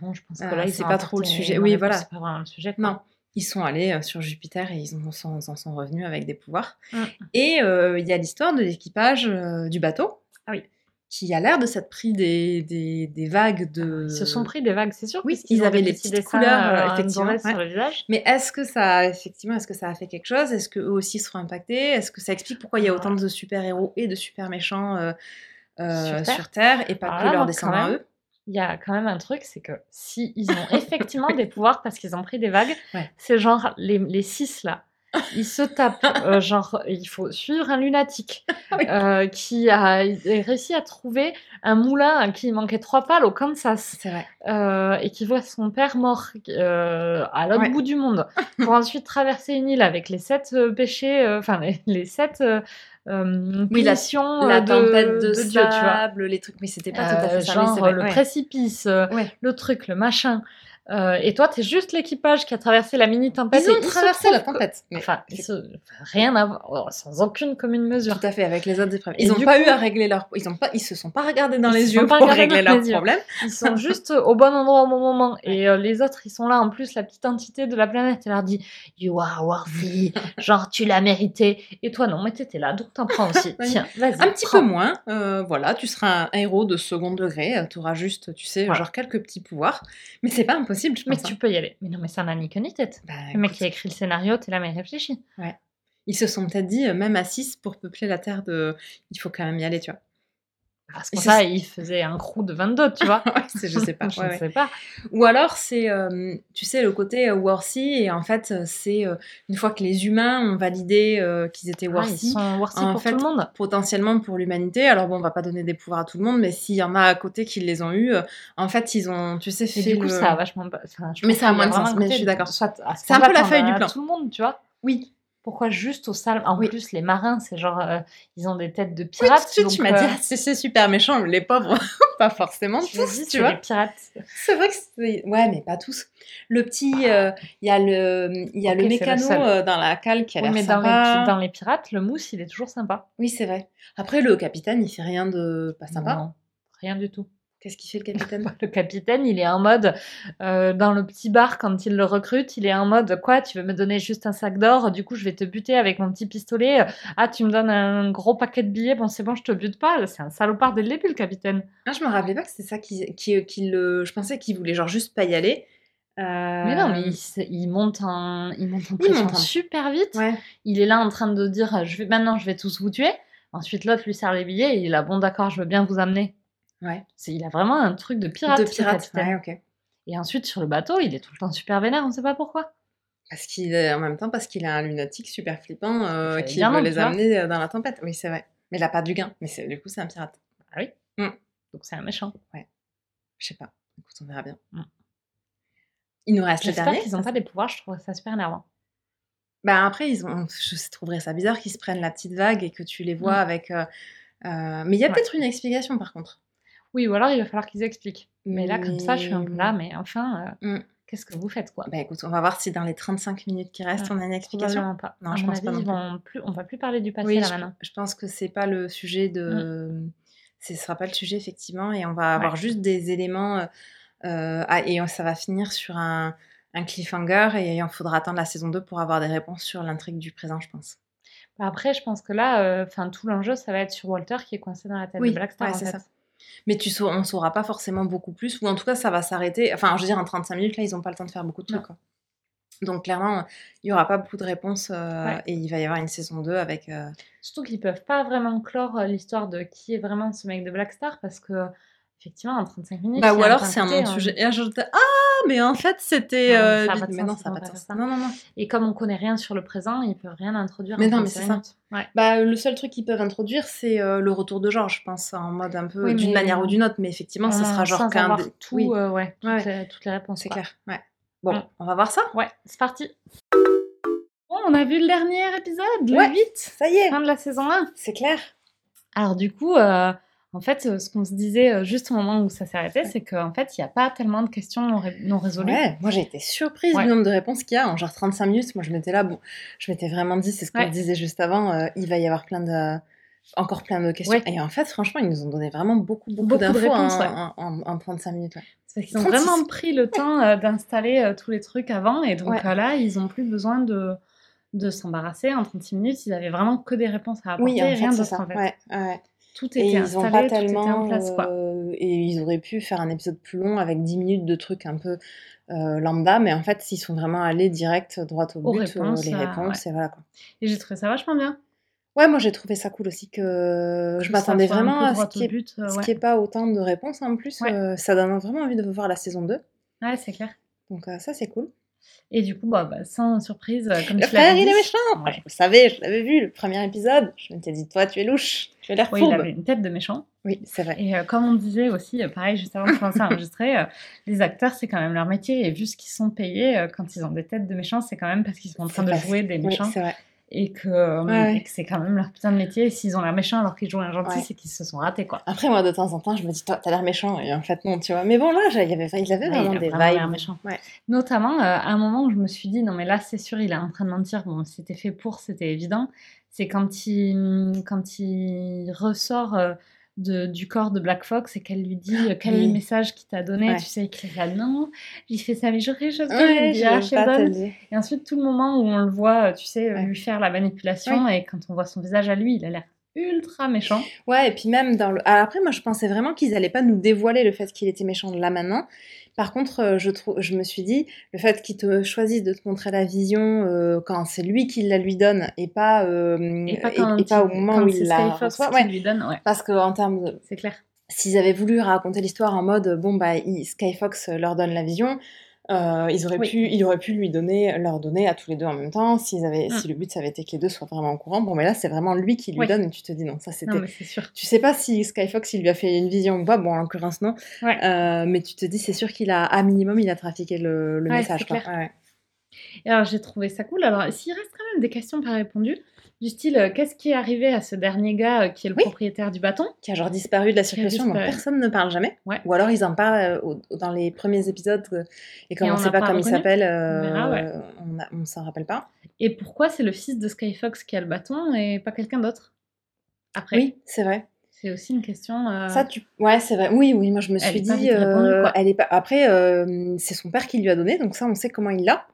Bon, je pense que là, c'est pas trop le sujet. Oui, voilà. C'est pas vraiment le sujet. quoi. Non. Ils sont allés euh, sur Jupiter et ils en sont, en sont revenus avec des pouvoirs. Mm. Et euh, il y a l'histoire de l'équipage euh, du bateau. Ah oui. Qui a l'air de s'être pris des, des, des vagues de. Ils se sont pris des vagues, c'est sûr. Oui, ils ont avaient des les petites couleurs, effectivement, ouais. sur le visage. Mais est-ce que ça, effectivement, est-ce que ça a fait quelque chose? Est-ce qu'eux aussi seront impactés? Est-ce que ça explique pourquoi il y a Ah. autant de super-héros et de super-méchants euh, euh, Sur sur, Terre. Et pas Alors que leurs descendants à eux? Il y a quand même un truc, c'est que si ils ont effectivement des pouvoirs parce qu'ils ont pris des vagues, Ouais. c'est genre les, les six là. Ils se tapent, euh, genre, il faut suivre un lunatique Ah oui. euh, qui a réussi à trouver un moulin qui manquait trois pales au Kansas vrai. euh, et qui voit son père mort à l'autre Ouais. bout du monde pour ensuite traverser une île avec les sept péchés, enfin les, les sept euh, euh, Oui, la- punitions La euh, de, tempête de, de Dieu, tu vois. les trucs. Mais c'était pas tout à Euh, fait ça. genre le ouais. précipice, euh, Ouais. le truc, le machin. Euh, et toi, t'es juste l'équipage qui a traversé la mini tempête. Ils ont traversé la tempête. mais Enfin, ils se- enfin, rien à voir, oh, sans aucune commune mesure. Tout à fait, avec les autres épreuves. Ils n'ont pas coup- eu à régler leur... Ils, ont pas... Ils se sont pas regardés dans Ils les yeux pour régler leurs problèmes. Ils sont juste au bon endroit au bon moment. Et euh, les autres, ils sont là. En plus, la petite entité de la planète, elle leur dit You are worthy. Genre, tu l'as mérité. Et toi, non, mais t'étais là, donc t'en prends aussi. Tiens, vas-y. Un petit prends. peu moins, euh, voilà, tu seras un héros de second degré, tu auras juste, tu sais, Ouais. genre quelques petits pouvoirs, mais c'est pas impossible, je Mais pense. tu hein. peux y aller. Mais non, mais ça n'a ni queue ni tête. Bah, Le mec qui a écrit le scénario, t'es là, mais réfléchis. Ils se sont peut-être dit, euh, même à 6, pour peupler la Terre, de... il faut quand même y aller, tu vois. Parce que ça, il faisait un crew de 22, tu vois. Ouais, je sais pas. je ouais, ne ouais. sais pas. Ou alors c'est, euh, tu sais, le côté euh, Worthy et en fait c'est euh, une fois que les humains ont validé euh, qu'ils étaient Ah, ils Worthy, sont worthy en pour fait, tout le monde. potentiellement pour l'humanité. Alors bon, on va pas donner des pouvoirs à tout le monde, mais s'il y en a à côté qui les ont eus, en fait ils ont, tu sais, Et fait du coup, le- ça a vachement enfin, Mais ça a moins de sens, mais je suis d'accord. C'est un peu la feuille du plan. Tout le monde, tu vois. Oui. Pourquoi juste au salm En Oui. plus, les marins, c'est genre. euh, ils ont des têtes de Oui, pirates. tout de suite, donc, tu m'as euh, dit, ah, c'est super méchant, les pauvres, pas forcément tous, dis, tu c'est vois. les pirates. C'est vrai que c'est... Ouais, mais pas tous. Le petit, euh, il y a le, il y a le mécano euh, dans la cale qui a Oui, l'air mais dans les, sympa. dans les pirates, le mousse, il est toujours sympa. Oui, c'est vrai. Après, le capitaine, il fait rien de pas sympa. Non, rien du tout. Qu'est-ce qu'il fait, le capitaine Le capitaine, il est en mode, euh, dans le petit bar, quand il le recrute, il est en mode, quoi, tu veux me donner juste un sac d'or, du coup, je vais te buter avec mon petit pistolet. Ah, tu me donnes un gros paquet de billets, bon, c'est bon, je te bute pas. C'est un salopard dès le début, le capitaine. Ah, je me rappelais pas que c'était ça qui, qui, qui le... Je pensais qu'il voulait genre juste pas y aller. Euh, Mais non, mais il, monte en, il monte en Il monte en- super vite. Ouais. Il est là en train de dire, je vais, maintenant, je vais tous vous tuer. Ensuite, l'autre lui sert les billets et il a, bon, d'accord, je veux bien vous amener. Ouais. Il a vraiment un truc de pirate. de pirate. Ouais, ok. Et ensuite, sur le bateau, il est tout le temps super vénère, on sait pas pourquoi. Parce qu'il est, en même temps, parce qu'il est un lunatique super flippant euh, Fallait qui veut les tu vois. amener euh, dans la tempête. Oui, c'est vrai. Mais il a pas du gain. Mais du coup, c'est un pirate. Ah oui Mm. Donc c'est un méchant. Je sais pas. Écoute, on verra bien. Mm. Il nous reste le J'espère dernier. qu'ils n'ont pas des pouvoirs, je trouve ça super énervant. Bah après, ils ont... je trouverais ça bizarre qu'ils se prennent la petite vague et que tu les vois Mm. avec. euh, euh, Mais il y a Ouais. peut-être une explication par contre. Oui, ou alors il va falloir qu'ils expliquent. Mais là, comme ça, je suis un peu là, mais enfin, euh, Mm. qu'est-ce que vous faites, quoi? Bah écoute, on va voir si dans les 35 minutes qui restent, Ouais, on a une explication. Pas. Non, à je pense pas non vont plus, on va plus parler du passé Oui, là je, maintenant. je pense que c'est pas le sujet de. Mm. Ce sera pas le sujet effectivement, et on va avoir juste des éléments euh, euh, et ça va finir sur un, un cliffhanger et il faudra attendre la saison 2 pour avoir des réponses sur l'intrigue du présent, je pense. Après, je pense que là, euh, tout l'enjeu, ça va être sur Walter qui est coincé dans la tête Oui, de Blackstar. ouais, en fait. ça. Mais tu on saura pas forcément beaucoup plus, ou en tout cas ça va s'arrêter. Enfin, je veux dire, en 35 minutes, là, ils ont pas le temps de faire beaucoup de trucs. Quoi. Donc clairement, il y aura pas beaucoup de réponses euh, Ouais. et il va y avoir une saison 2 avec. euh, Surtout qu'ils peuvent pas vraiment clore euh, l'histoire de qui est vraiment ce mec de Blackstar parce que, effectivement, en 35 minutes. Bah, ou alors c'est un non hein. sujet. Et je ah, mais en fait c'était. Non, euh, ça mais sens, non, ils ça n'a pas de sens. ça. Non, non, non. Et comme on connaît rien sur le présent, ils peuvent rien introduire. Mais non, mais 35 c'est ça. Ouais. Bah, le seul truc qu'ils peuvent introduire, c'est euh, le retour de Georges, je pense, en mode un peu Oui, d'une manière ou d'une autre, mais effectivement, ce On- sera genre qu'un. dé- tout, Oui, euh, ouais, toutes, Ouais. Les, toutes les réponses. c'est clair. Ouais. Bon, Mm. on va voir ça. Ouais, c'est parti. Bon, on a vu le dernier épisode, le Ouais. 8, Ça y est, fin de la saison 1. c'est clair. Alors du coup, euh, en fait, euh, ce qu'on se disait euh, juste au moment où ça s'est arrêté, c'est qu'en fait, il n'y a pas tellement de questions non, ré- non résolues. Ouais, moi j'ai été surprise Ouais. du nombre de réponses qu'il y a en genre 35 minutes. Moi je m'étais là, bon, je m'étais vraiment dit, c'est ce qu'on Ouais. disait juste avant, euh, il va y avoir plein de. Encore plein de questions. Ouais. Et en fait, franchement, ils nous ont donné vraiment beaucoup, beaucoup, Beaucoup d'infos en, ouais. en, en- en 35 minutes. ouais. C'est parce qu'ils ont 36. vraiment pris le temps euh, d'installer euh, tous les trucs avant, et donc euh, là, ils n'ont plus besoin de, de s'embarrasser. En 36 minutes, ils avaient vraiment que des réponses à apporter, Oui, en rien d'autre en fait. Tout Et était ils installé, pas tout était tellement. en place, quoi. euh, et ils auraient pu faire un épisode plus long avec 10 minutes de trucs un peu euh, lambda, mais en fait, s'ils sont vraiment allés direct, droit au Aux but, réponses, euh, les réponses, et voilà quoi. Et j'ai trouvé ça vachement bien. Ouais, moi j'ai trouvé ça cool aussi que je m'attendais vraiment à ce qu'il au y ait euh, ouais. pas autant de réponses en plus. Ouais. ça donne vraiment envie de voir la saison 2. Ouais, c'est clair. Donc ça c'est cool. Et du coup, bah, bah, sans surprise, euh, comme Le tu frère il est méchant Ouais. Le savais, je l'avais vu le premier épisode. Je m'étais dit, toi tu es louche, tu as l'air Oui, il avait une tête de méchant. Oui, c'est vrai. Et euh, comme on disait aussi, euh, pareil, juste avant de commencer à enregistrer, euh, les acteurs, c'est quand même leur métier. Et vu ce qu'ils sont payés, quand ils ont des têtes de méchants, c'est quand même parce qu'ils sont en train de jouer des Oui, méchants. c'est vrai. Et que, euh, Ouais, et que c'est quand même leur putain de métier. S'ils ont l'air méchants alors qu'ils jouent un gentil, Ouais. c'est qu'ils se sont ratés, quoi. Après, moi, de temps en temps, je me dis, toi, t'as l'air méchant. Et en fait, non, tu vois. Mais bon, là, il avait, il avait Ouais, vraiment il a des vraiment l'air méchant. Notamment, euh, à un moment où je me suis dit, non mais là c'est sûr, il est en train de mentir. Bon, c'était fait pour, c'était évident. C'est quand il, quand il ressort euh, de, du corps de Black Fox et qu'elle lui dit euh, quel est le message qu'il t'a donné? Ouais. Tu sais, qu'il est là, non, j'ai fait ça, mais j'aurais Sheldon. le dire. Et ensuite, tout le moment où on le voit, euh, tu sais, Ouais. lui faire la manipulation et quand on voit son visage à lui, il a l'air ultra méchant. Ouais, et puis même dans le. Alors après, moi, je pensais vraiment qu'ils allaient pas nous dévoiler le fait qu'il était méchant là maintenant. Par contre, euh, je, je me suis dit, le fait qu'il te choisisse de te montrer la vision euh, quand c'est lui qui la lui donne et pas, euh, Et pas, et- quand et pas au moment quand où il la reçoit. Ouais. lui donne, ouais, Parce qu'en termes de, c'est clair. s'ils avaient voulu raconter l'histoire en mode bon bah il- Skyfox leur donne la vision, euh, ils auraient Oui. pu, il aurait pu lui donner, leur donner à tous les deux en même temps. S'ils avaient, Mm. si le but ça avait été que les deux soient vraiment au courant. Bon mais là c'est vraiment lui qui lui Oui. donne et tu te dis non ça c'était. Non, mais c'est sûr. Tu sais pas si Skyfox il lui a fait une vision ou pas. Bon en l'occurrence non. Ouais. Euh, mais tu te dis c'est sûr qu'il a à minimum il a trafiqué le, le Ouais, message. quoi. ouais. Et alors, j'ai trouvé ça cool. Alors, s'il reste quand même des questions pas répondues, du style, euh, qu'est-ce qui est arrivé à ce dernier gars euh, qui est le Oui. propriétaire du bâton Qui a genre disparu de la circulation dont personne ne parle jamais. Ouais. Ou alors ils en parlent euh, dans les premiers épisodes et comme Et on on sait pas pas comment il s'appelle, On ouais. on s'en rappelle pas. Et pourquoi c'est le fils de Skyfox qui a le bâton et pas quelqu'un d'autre Après, Oui, c'est vrai. c'est aussi une question. euh, Ça, tu... Ouais, c'est vrai. Oui, oui, moi je me suis pas dit. euh, quoi. elle est pas... Après, euh, c'est son père qui lui a donné, donc ça, on sait comment il l'a.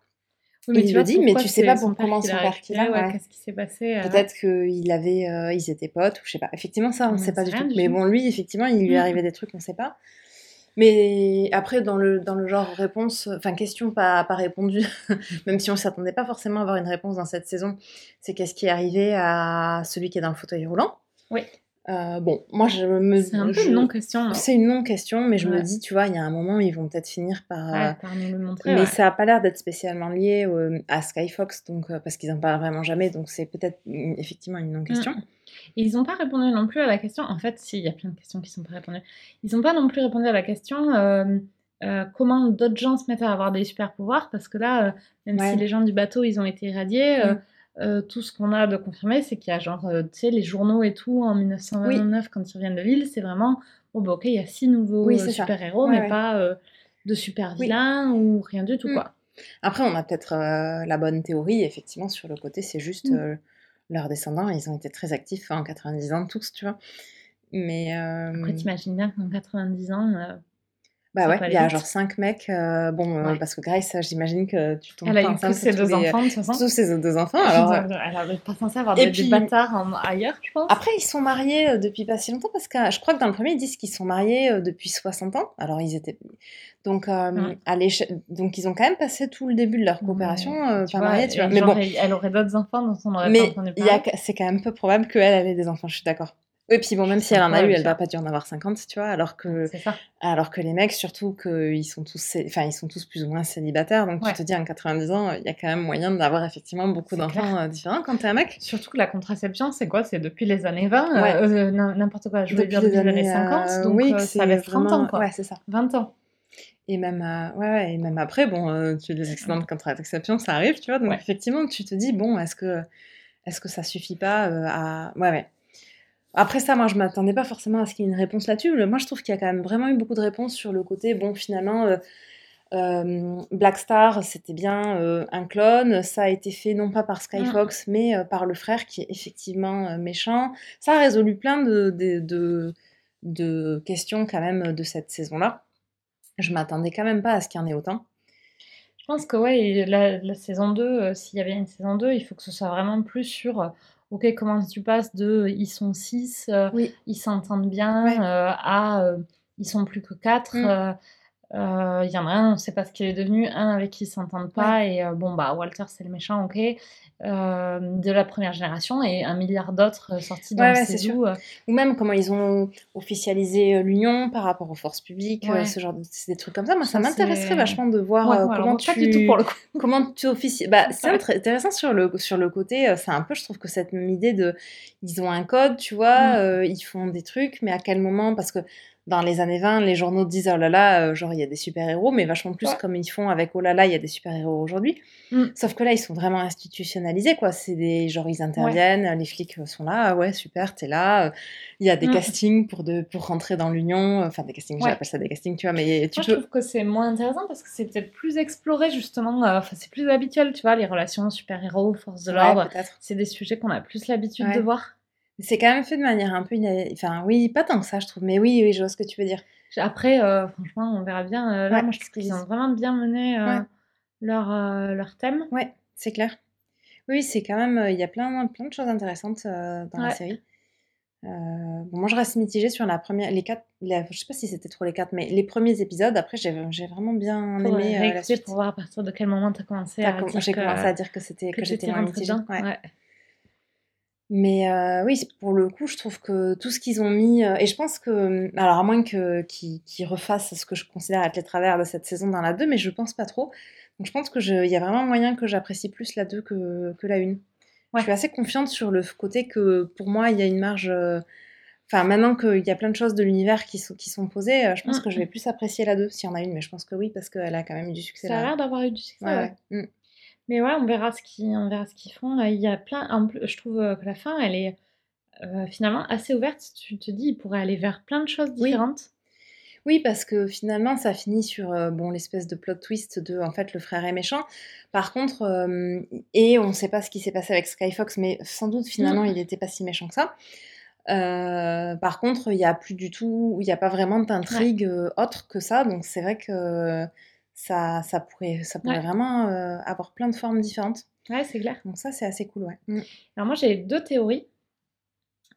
Mais il tu le dit, mais tu sais pas pour comment son père qui l'a, récupéré, ouais. Qu'est-ce qui s'est passé euh, Peut-être qu'il avait, euh, ils étaient potes, ou je sais pas. Effectivement, ça, on On sait pas du tout. Mais bon, lui, effectivement, il lui Mm. arrivé des trucs, on sait pas. Mais après, dans le, dans le genre réponse, enfin question pas, pas répondue, même si on s'attendait pas forcément à avoir une réponse dans cette saison, c'est qu'est-ce qui est arrivé à celui qui est dans le fauteuil roulant? Oui. Euh, bon, moi, je me. C'est un peu je- une non-question. non C'est une non-question, mais je me dis, tu vois, il y a un moment, ils vont peut-être finir par. euh, Ouais, par nous le montrer. mais ouais. ça a pas l'air d'être spécialement lié euh, à Skyfox, donc, euh, parce qu'ils en parlent vraiment jamais, donc c'est peut-être mm, effectivement une non-question. Et ils n'ont pas répondu non plus à la question. En fait, si, il y a plein de questions qui sont pas répondues. Ils n'ont pas non plus répondu à la question euh, comment d'autres gens se mettent à avoir des super pouvoirs. Parce que là, euh, même Ouais. si les gens du bateau ils ont été irradiés, euh, Mm. Euh, tout ce qu'on a de confirmé, c'est qu'il y a genre, euh, tu sais, les journaux et tout en 1929 quand ils reviennent de l'île, c'est vraiment, oh bah ok, il y a six nouveaux Oui, euh, super-héros, Ouais, mais ouais. pas euh, de super-vilains ou rien du tout, Mm. quoi. Après, on a peut-être la bonne théorie, effectivement, sur le côté, c'est juste Mm. leurs descendants, ils ont été très actifs en 90 ans, tous, tu vois. Mais, Après, t'imagines bien qu'en 90 ans, bah ouais, il y a genre vite. cinq mecs, euh, bon, euh, parce que Grace, j'imagine que tu tombes elle a eu enceinte ses tous deux les- enfants, de toute façon. tous ses deux enfants, alors... euh, elle n'avait pas censé avoir des, puis- des bâtards en- ailleurs, tu penses Après, ils sont mariés euh, depuis pas si longtemps parce que euh, je crois que dans le premier, ils disent qu'ils sont mariés euh, depuis 60 ans. Alors, ils étaient. Donc, euh, Ouais. à Donc, ils ont quand même passé tout le début de leur coopération euh, Tu pas vois, mariés, tu vois. Mais genre, bon, elle aurait d'autres enfants dont on n'aurait mais pas entendu y a... parler. c'est quand même peu probable qu'elle elle ait des enfants, je suis d'accord. Oui, puis bon, même si elle en a eu, elle doit pas dû en avoir 50, tu vois, alors que, alors que les mecs, surtout qu'ils sont tous, enfin, ils sont tous plus ou moins célibataires, donc Ouais. tu te dis, en 90 ans, il y a quand même moyen d'avoir effectivement beaucoup d'enfants euh, différents quand t'es un mec. Surtout que la contraception, c'est quoi? C'est depuis les années 20, euh, Ouais. euh, n'importe quoi. Je voulais dire depuis les années années, 50, euh, donc oui, euh, ça laisse 30 ans, vraiment- quoi. Ouais, c'est ça. 20 ans. Et même, ouais, et même après, bon, euh, tu as des accidents de contraception, ça arrive, tu vois. Donc effectivement, tu te dis, bon, est-ce que, est-ce que ça suffit pas à. Ouais, ouais. Après ça, moi, je m'attendais pas forcément à ce qu'il y ait une réponse là-dessus. mais Moi, je trouve qu'il y a quand même vraiment eu beaucoup de réponses sur le côté, bon, finalement, euh, euh, Black Star, c'était bien euh, un clone. Ça a été fait non pas par Skyfox, mais euh, par le frère qui est effectivement méchant. Ça a résolu plein de, de, de, de questions quand même de cette saison-là. Je m'attendais quand même pas à ce qu'il y en ait autant. Je pense que ouais, la, la saison 2, euh, s'il y avait une saison 2, il faut que ce soit vraiment plus sur, ok, comment tu passes de ils sont 6, Oui. ils s'entendent bien, Ouais. euh, à euh, ils sont plus que 4. Mm. Il y en a un, on ne sait pas ce qu'il est devenu, un avec qui ils s'entendent pas, et euh, bon, bah, Walter, c'est le méchant, ok, euh, de la première génération, et un milliard d'autres euh, sortis dans Ouais, ouais, euh, Ou même comment ils ont officialisé euh, l'union par rapport aux forces publiques, euh, ce genre de des trucs comme ça. Moi, ça, m'intéresserait vachement de voir euh, alors, comment pas tu du tout pour le coup. comment tu officies. Bah, c'est intéressant sur le sur le côté. euh, C'est un peu, je trouve que cette même idée de ils ont un code, tu vois, Mm. euh, ils font des trucs, mais à quel moment? Parce que dans les années 20, les journaux disent oh là là, euh, genre il y a des super héros, mais vachement plus Ouais. comme ils font avec oh là là, il y a des super héros aujourd'hui. Mm. Sauf que là, ils sont vraiment institutionnalisés, quoi. C'est des genre ils interviennent, les flics sont là, ah ouais super, t'es là. euh, Il y a des Mm. castings pour de pour rentrer dans l'union, enfin des castings, Ouais. j'appelle ça des castings, tu vois, mais tu Moi, je trouve que c'est moins intéressant parce que c'est peut-être plus exploré, justement. euh, Enfin, c'est plus habituel, tu vois, les relations super-héros, force de l'ordre. c'est des sujets qu'on a plus l'habitude de voir. C'est quand même fait de manière un peu ina- Enfin, oui, pas tant que ça, je trouve. Mais oui, oui, je vois ce que tu veux dire. Après, euh, franchement, on verra bien. euh, là, Ouais, moi, je trouve qu'ils ont vraiment bien mené euh, Ouais. leur, euh, leur thème. Ouais, c'est clair. Oui, c'est quand même. Il y a plein, plein de choses intéressantes dans la série. Bon, moi, je reste mitigée sur la première, les quatre, les- je sais pas si c'était trop les quatre, mais les premiers épisodes. Après, j'ai j'ai vraiment bien Pour aimé la suite. pour voir à partir de quel moment tu as commencé à com- J'ai que, commencé à dire que c'était que que j'étais mitigée. Ouais. Mais euh, oui, pour le coup, je trouve que tout ce qu'ils ont mis, euh, et je pense que, alors à moins qu'ils refassent ce que je considère être les travers de cette saison dans la 2, mais je pense pas trop. Donc je pense que je- il y a vraiment moyen que j'apprécie plus la 2 que, que la 1. Ouais. Je suis assez confiante sur le côté que pour moi, il y a une marge. euh, Enfin, maintenant qu'il y a plein de choses de l'univers qui sont, qui sont posées, je pense Mm. que je vais plus apprécier la 2 s'il y en a une, mais je pense que oui, parce qu'elle a quand même eu du succès Ça a l'air d'avoir eu du succès. Ouais, ouais. ouais. Mais ouais, on verra ce qu'ils, on verra ce qu'ils font. Euh, Il y a plein. Je trouve euh, que la fin, elle est euh, finalement assez ouverte. Tu te dis, il pourrait aller vers plein de choses différentes. Oui, parce que finalement, ça finit sur euh, bon l'espèce de plot twist de en fait le frère est méchant. Par contre, euh, et on ne sait pas ce qui s'est passé avec Skyfox, mais sans doute finalement Mm. il n'était pas si méchant que ça. Par contre, il n'y a plus du tout, il n'y a pas vraiment d'intrigue autre que ça, donc c'est vrai que ça, ça pourrait, ça pourrait Ouais. vraiment euh, avoir plein de formes différentes. Ouais, c'est clair. Donc ça, c'est assez cool, ouais. Mm. Alors moi, j'ai deux théories.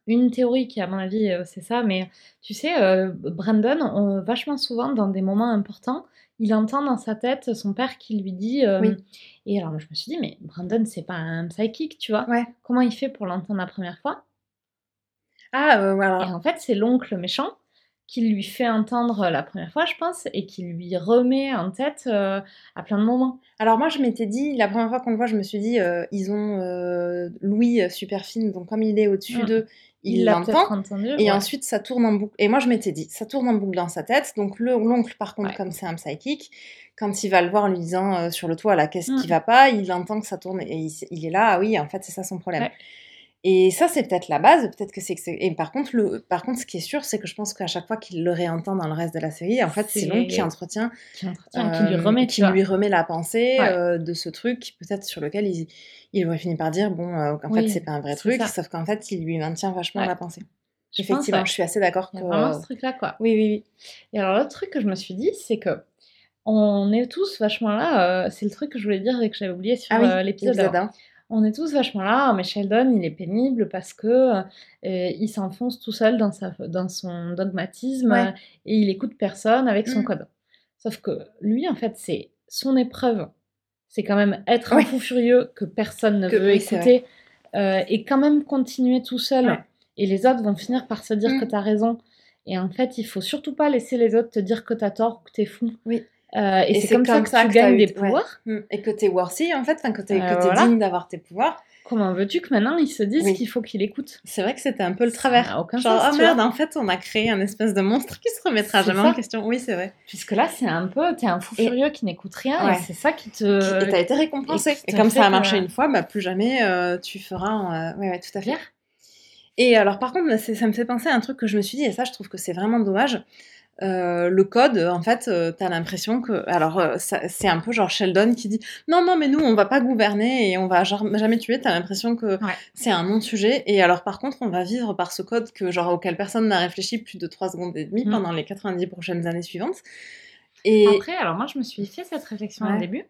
Une théorie qui, à mon avis, euh, c'est ça, mais tu sais, euh, Brandon, on- vachement souvent, dans des moments importants, il entend dans sa tête son père qui lui dit... Oui. Et alors, je me suis dit, mais Brandon, c'est pas un psychique, tu vois. Ouais. Comment il fait pour l'entendre la première fois? Ah, euh, Et en fait, c'est l'oncle méchant qui lui fait entendre la première fois, je pense, et qui lui remet en tête euh, à plein de moments. alors moi, je m'étais dit, la première fois qu'on le voit, je me suis dit, euh, ils ont euh, Louis euh, super fine, donc comme il est au-dessus Mm. d'eux, il l'a l'entend. Et ouais. ensuite, ça tourne en boucle. Et moi, je m'étais dit, ça tourne en boucle dans sa tête. Donc, le- l'oncle, par contre, Ouais. comme c'est un psychique, quand il va le voir en lui disant euh, sur le toit, là, qu'est-ce Mm. qui va pas, il entend que ça tourne et il, est là, ah oui, en fait, c'est ça son problème. Ouais. Et ça, c'est peut-être la base. Peut-être que c'est. Et par contre, le... par contre, ce qui est sûr, c'est que je pense qu'à chaque fois qu'il le réentend dans le reste de la série, en fait, c'est l'oncle qui entretient, Qui entretient, qui lui euh, remet, qui lui remet la pensée Ouais. euh, de ce truc, peut-être sur lequel il, il aurait fini par dire, bon, euh, en Oui, fait, c'est pas un vrai truc, ça. sauf qu'en fait, il lui maintient vachement Ouais. la pensée. Je pense, Effectivement, ouais. je suis assez d'accord que. vraiment ce truc-là, quoi. Oui, oui, oui. Et alors, l'autre truc que je me suis dit, c'est que on est tous vachement là. c'est le truc que je voulais dire et que j'avais oublié sur Ah oui, l'épisode l'épisode d'avant. 1. On est tous vachement là, mais Sheldon, il est pénible parce que euh, il s'enfonce tout seul dans, sa, dans son dogmatisme Ouais. euh, et il écoute personne avec son Mm. code. Sauf que lui, en fait, c'est son épreuve. C'est quand même être un Ouais. fou furieux que personne ne Que- veut écouter euh, et quand même continuer tout seul. Ouais. Et les autres vont finir par se dire Mm. que t'as raison. Et en fait, il faut surtout pas laisser les autres te dire que t'as tort ou que t'es fou. Oui. Euh, et, Et c'est comme, ça que ça tu gagnes des pouvoirs. Mm. Et que t'es worthy, en fait, enfin, que t'es Euh, voilà. digne d'avoir tes pouvoirs. Comment veux-tu que maintenant ils se disent Oui. qu'il faut qu'il écoute C'est vrai que c'était un peu le travers. aucun Genre, sens, tu merde, vois. en fait, on a créé un espèce de monstre qui se remettra jamais ça. en question. Oui, c'est vrai. Puisque là, c'est un peu, t'es un fou Et- furieux qui n'écoute rien, Ouais. et c'est ça qui te. et t'as été récompensé. et comme ça a marché une fois, bah, plus jamais euh, tu feras. euh, Ouais, ouais, tout à fait. Et alors, par contre, ça me fait penser à un truc que je me suis dit, et ça, je trouve que c'est vraiment dommage. Euh, le code, en fait, euh, t'as l'impression que. Alors, euh, c'est un peu genre Sheldon qui dit Non, non, mais nous, on va pas gouverner et on va jamais tuer. T'as l'impression que Ouais. c'est un non-sujet. Et alors, par contre, on va vivre par ce code que, genre, auquel personne n'a réfléchi plus de 3 secondes et demie Mm. pendant les 90 prochaines années suivantes. Et. Après, alors moi, je me suis fait cette réflexion au Ouais. début.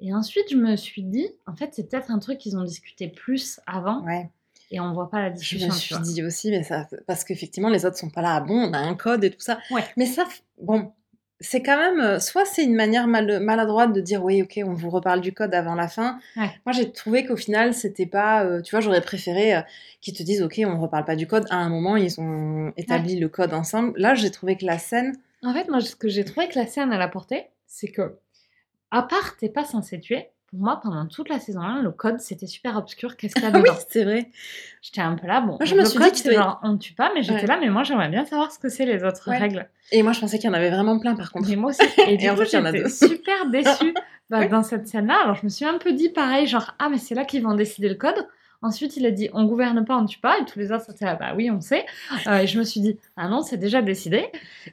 Et ensuite, je me suis dit, en fait, c'est peut-être un truc qu'ils ont discuté plus avant, Ouais. Et on voit pas la Je discussion. me tu suis dit aussi, mais ça, parce qu'effectivement, les autres sont pas là. Ah bon, on a un code et tout ça. Ouais. Mais ça, bon, c'est quand même, euh, soit c'est une manière mal- maladroite de dire oui, ok, on vous reparle du code avant la fin. Ouais. Moi, j'ai trouvé qu'au final, c'était pas, euh, tu vois, j'aurais préféré euh, qu'ils te disent ok, on reparle pas du code. À un moment, ils ont établi le code ensemble. Là, j'ai trouvé que la scène, En fait, moi, ce que j'ai trouvé que la scène, elle apportait, c'est que, à part t'es pas censé tuer, pour moi, pendant toute la saison 1, le code, c'était super obscur. Qu'est-ce qu'il y a Ah oui, dedans c'est vrai. J'étais un peu là, bon. Moi, je me suis code, dit genre, on tue pas, mais j'étais Ouais. là, mais moi, j'aimerais bien savoir ce que c'est les autres Ouais. règles. Et moi, je pensais qu'il y en avait vraiment plein, par contre. Mais moi aussi. Et du Et coup, j'étais super déçue bah, Oui. dans cette scène-là. Alors, je me suis un peu dit pareil, genre, ah, mais c'est là qu'ils vont décider le code. Ensuite, il a dit, on gouverne pas, on tue pas. Et tous les autres, c'était là, bah oui, on sait. Euh, et je me suis dit, ah non, c'est déjà décidé.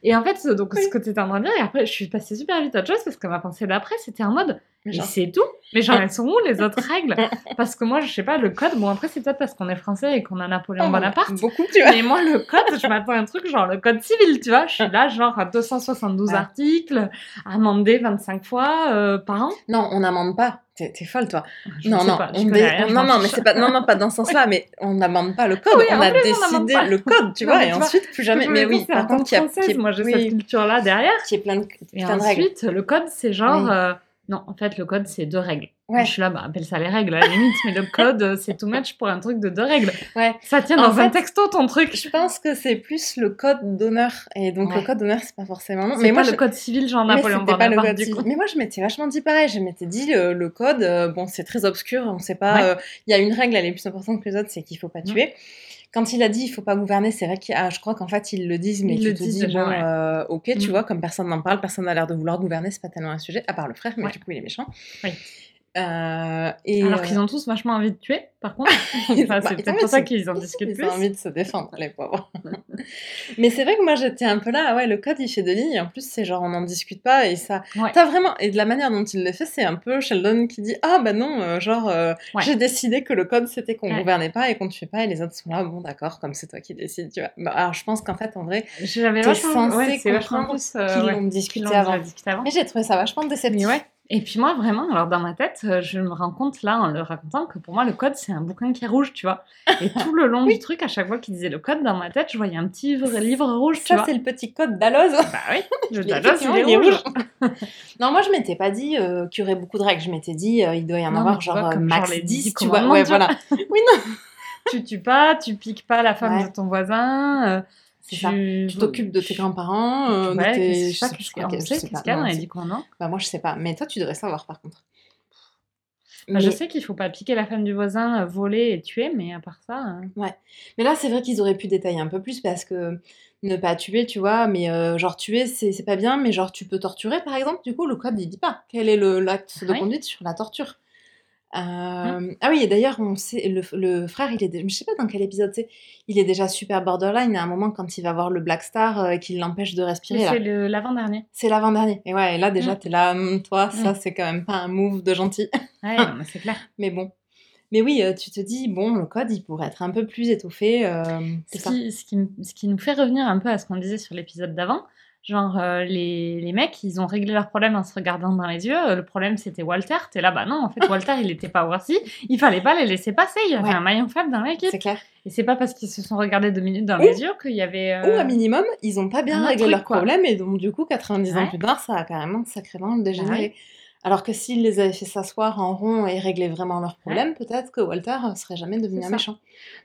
Et en fait, ce- donc, ce que tu étais en train de dire, et après, je suis passée super vite à autre chose parce que ma pensée d'après, c'était en mode, genre- c'est tout. Mais genre, elles sont où les autres règles? Parce que moi, je sais pas, le code, bon, après, c'est peut-être parce qu'on est français et qu'on a Napoléon Oh, Bonaparte. Beaucoup, tu vois. Mais moi, le code, je m'attends à un truc genre le code civil, tu vois. Je suis là, genre à 272 Ouais. articles, amendé 25 fois euh, par an. Non, on n'amende pas. T'es folle, toi. Je non, non, pas, on dé- rien, non, non, mais c'est pas, non, non, pas dans ce sens-là, mais on n'amende pas le code, Oui, on a plus, décidé le code, tu Non, vois, et ensuite plus jamais. Mais oui, c'est par contre, qui a, qui est- moi j'ai oui, cette culture-là derrière. qui est plein de, Et plein de règles. ensuite, le code, c'est genre. Oui. euh, non, en fait, le code, c'est deux règles. Ouais. Je suis là, bah, appelle ça les règles à la limite, mais le code, euh, c'est too much pour un truc de deux règles. Ouais. Ça tient En dans un texto, ton truc. Je pense que c'est plus le code d'honneur. Et donc, Ouais. le code d'honneur, c'est pas forcément Mais pas moi, le je- code civil, genre mais Napoléon c'était pas le Bonaparte, code du civil. Mais moi, je m'étais vachement dit pareil. Je m'étais dit, euh, le code, euh, bon, c'est très obscur. On sait pas. Ouais. euh, Il y a une règle, elle est plus importante que les autres, c'est qu'il faut pas tuer. Quand il a dit il faut pas gouverner, c'est vrai qu'il ah, je crois qu'en fait ils le disent, mais Ils tu le te disent dis bon, ouais. euh, ok, tu Mm. vois, comme personne n'en parle, personne n'a l'air de vouloir gouverner, c'est pas tellement un sujet, à part le frère, mais Ouais. du coup il est méchant. Oui. Euh, et Alors euh, qu'ils ont tous vachement envie de tuer, par contre. Ils- Enfin, bah, c'est ils envie pour ça qu'ils en discutent Ils plus. ont envie de se défendre, les pauvres. Mais c'est vrai que moi, j'étais un peu là, ouais, le code, il fait deux lignes, en plus, c'est genre, on n'en discute pas, et ça... Ouais. T'as vraiment... Et de la manière dont il le fait, c'est un peu Sheldon qui dit, ah bah non, euh, genre, euh, Ouais. j'ai décidé que le code, c'était qu'on Ouais. gouvernait pas et qu'on ne tuait pas, et les autres sont là, bon, d'accord, comme c'est toi qui décides, tu vois. Bah, alors, je pense qu'en fait, en vrai, J'avais censé comprendre euh, qu'ils l'ont discuté avant. discuté avant. Mais j'ai trouvé ça vachement déceptif. Mais ouais. Et puis moi, vraiment, alors dans ma tête, euh, je me rends compte là en le racontant que pour moi, le code, c'est un bouquin qui est rouge, tu vois. Et tout le long Oui. du truc, à chaque fois qu'il disait le code, dans ma tête, je voyais un petit livre, rouge, tu Ça, vois. c'est le petit code d'Aloz. Bah oui, t'adore, effectivement, il est rouge. non, moi je m'étais pas dit euh, qu'il y aurait beaucoup de règles. Je m'étais dit euh, il doit y en Non, avoir genre vois, euh, comme max genre les 10, dix tu vois. Ouais, vois. voilà. Oui, non, Tu tues pas, tu piques pas la femme Ouais. de ton voisin. euh, ça. Tu t'occupes de tes grands-parents, euh, de Ouais, tes. qu'est-ce- je je sais pas, qu'est-ce je qu'il y a dix commandements Bah, moi je sais pas. Mais toi tu devrais savoir par contre. Bah, Je Mais- sais qu'il faut pas piquer la femme du voisin, euh, voler et tuer, mais à part ça... euh, Mais là, c'est vrai qu'ils auraient pu détailler un peu plus parce que ne pas tuer, tu vois, mais euh, genre tuer, c'est pas bien, mais genre tu peux torturer par exemple. Du coup, le code il dit pas quel est l'acte de Ouais. conduite sur la torture. Euh, Ah oui, et d'ailleurs, on sait, le, le frère, il est, je sais pas dans quel épisode c'est, il est déjà super borderline à un moment quand il va voir le Black Star euh, qui l'empêche de respirer. C'est l'avant-dernier. C'est l'avant-dernier. Et ouais, et là déjà, Mm. t'es là, hum, toi, ça Mm. c'est quand même pas un move de gentil. Ouais, c'est clair. mais bon. Mais oui, euh, tu te dis, bon, le code, il pourrait être un peu plus étoffé. euh, Ce ça. qui, ce, qui, ce qui nous fait revenir un peu à ce qu'on disait sur l'épisode d'avant, genre euh, les, les mecs, ils ont réglé leur problème en se regardant dans les yeux. Euh, Le problème c'était Walter. T'es là, bah non, en fait Walter il était pas Worthy. Il fallait pas les laisser passer. Il y avait Ouais. un maillon faible dans l'équipe. C'est clair. Et c'est pas parce qu'ils se sont regardés deux minutes dans Ou- les yeux qu'il y avait. Ou euh, à minimum, ils ont pas bien réglé truc, leur quoi. problème et donc du coup, 90 ans Ouais. plus tard, ça a carrément sacrément dégénéré. Bah Alors que s'ils les avaient fait s'asseoir en rond et régler vraiment leurs problèmes, peut-être que Walter euh, serait jamais devenu un méchant.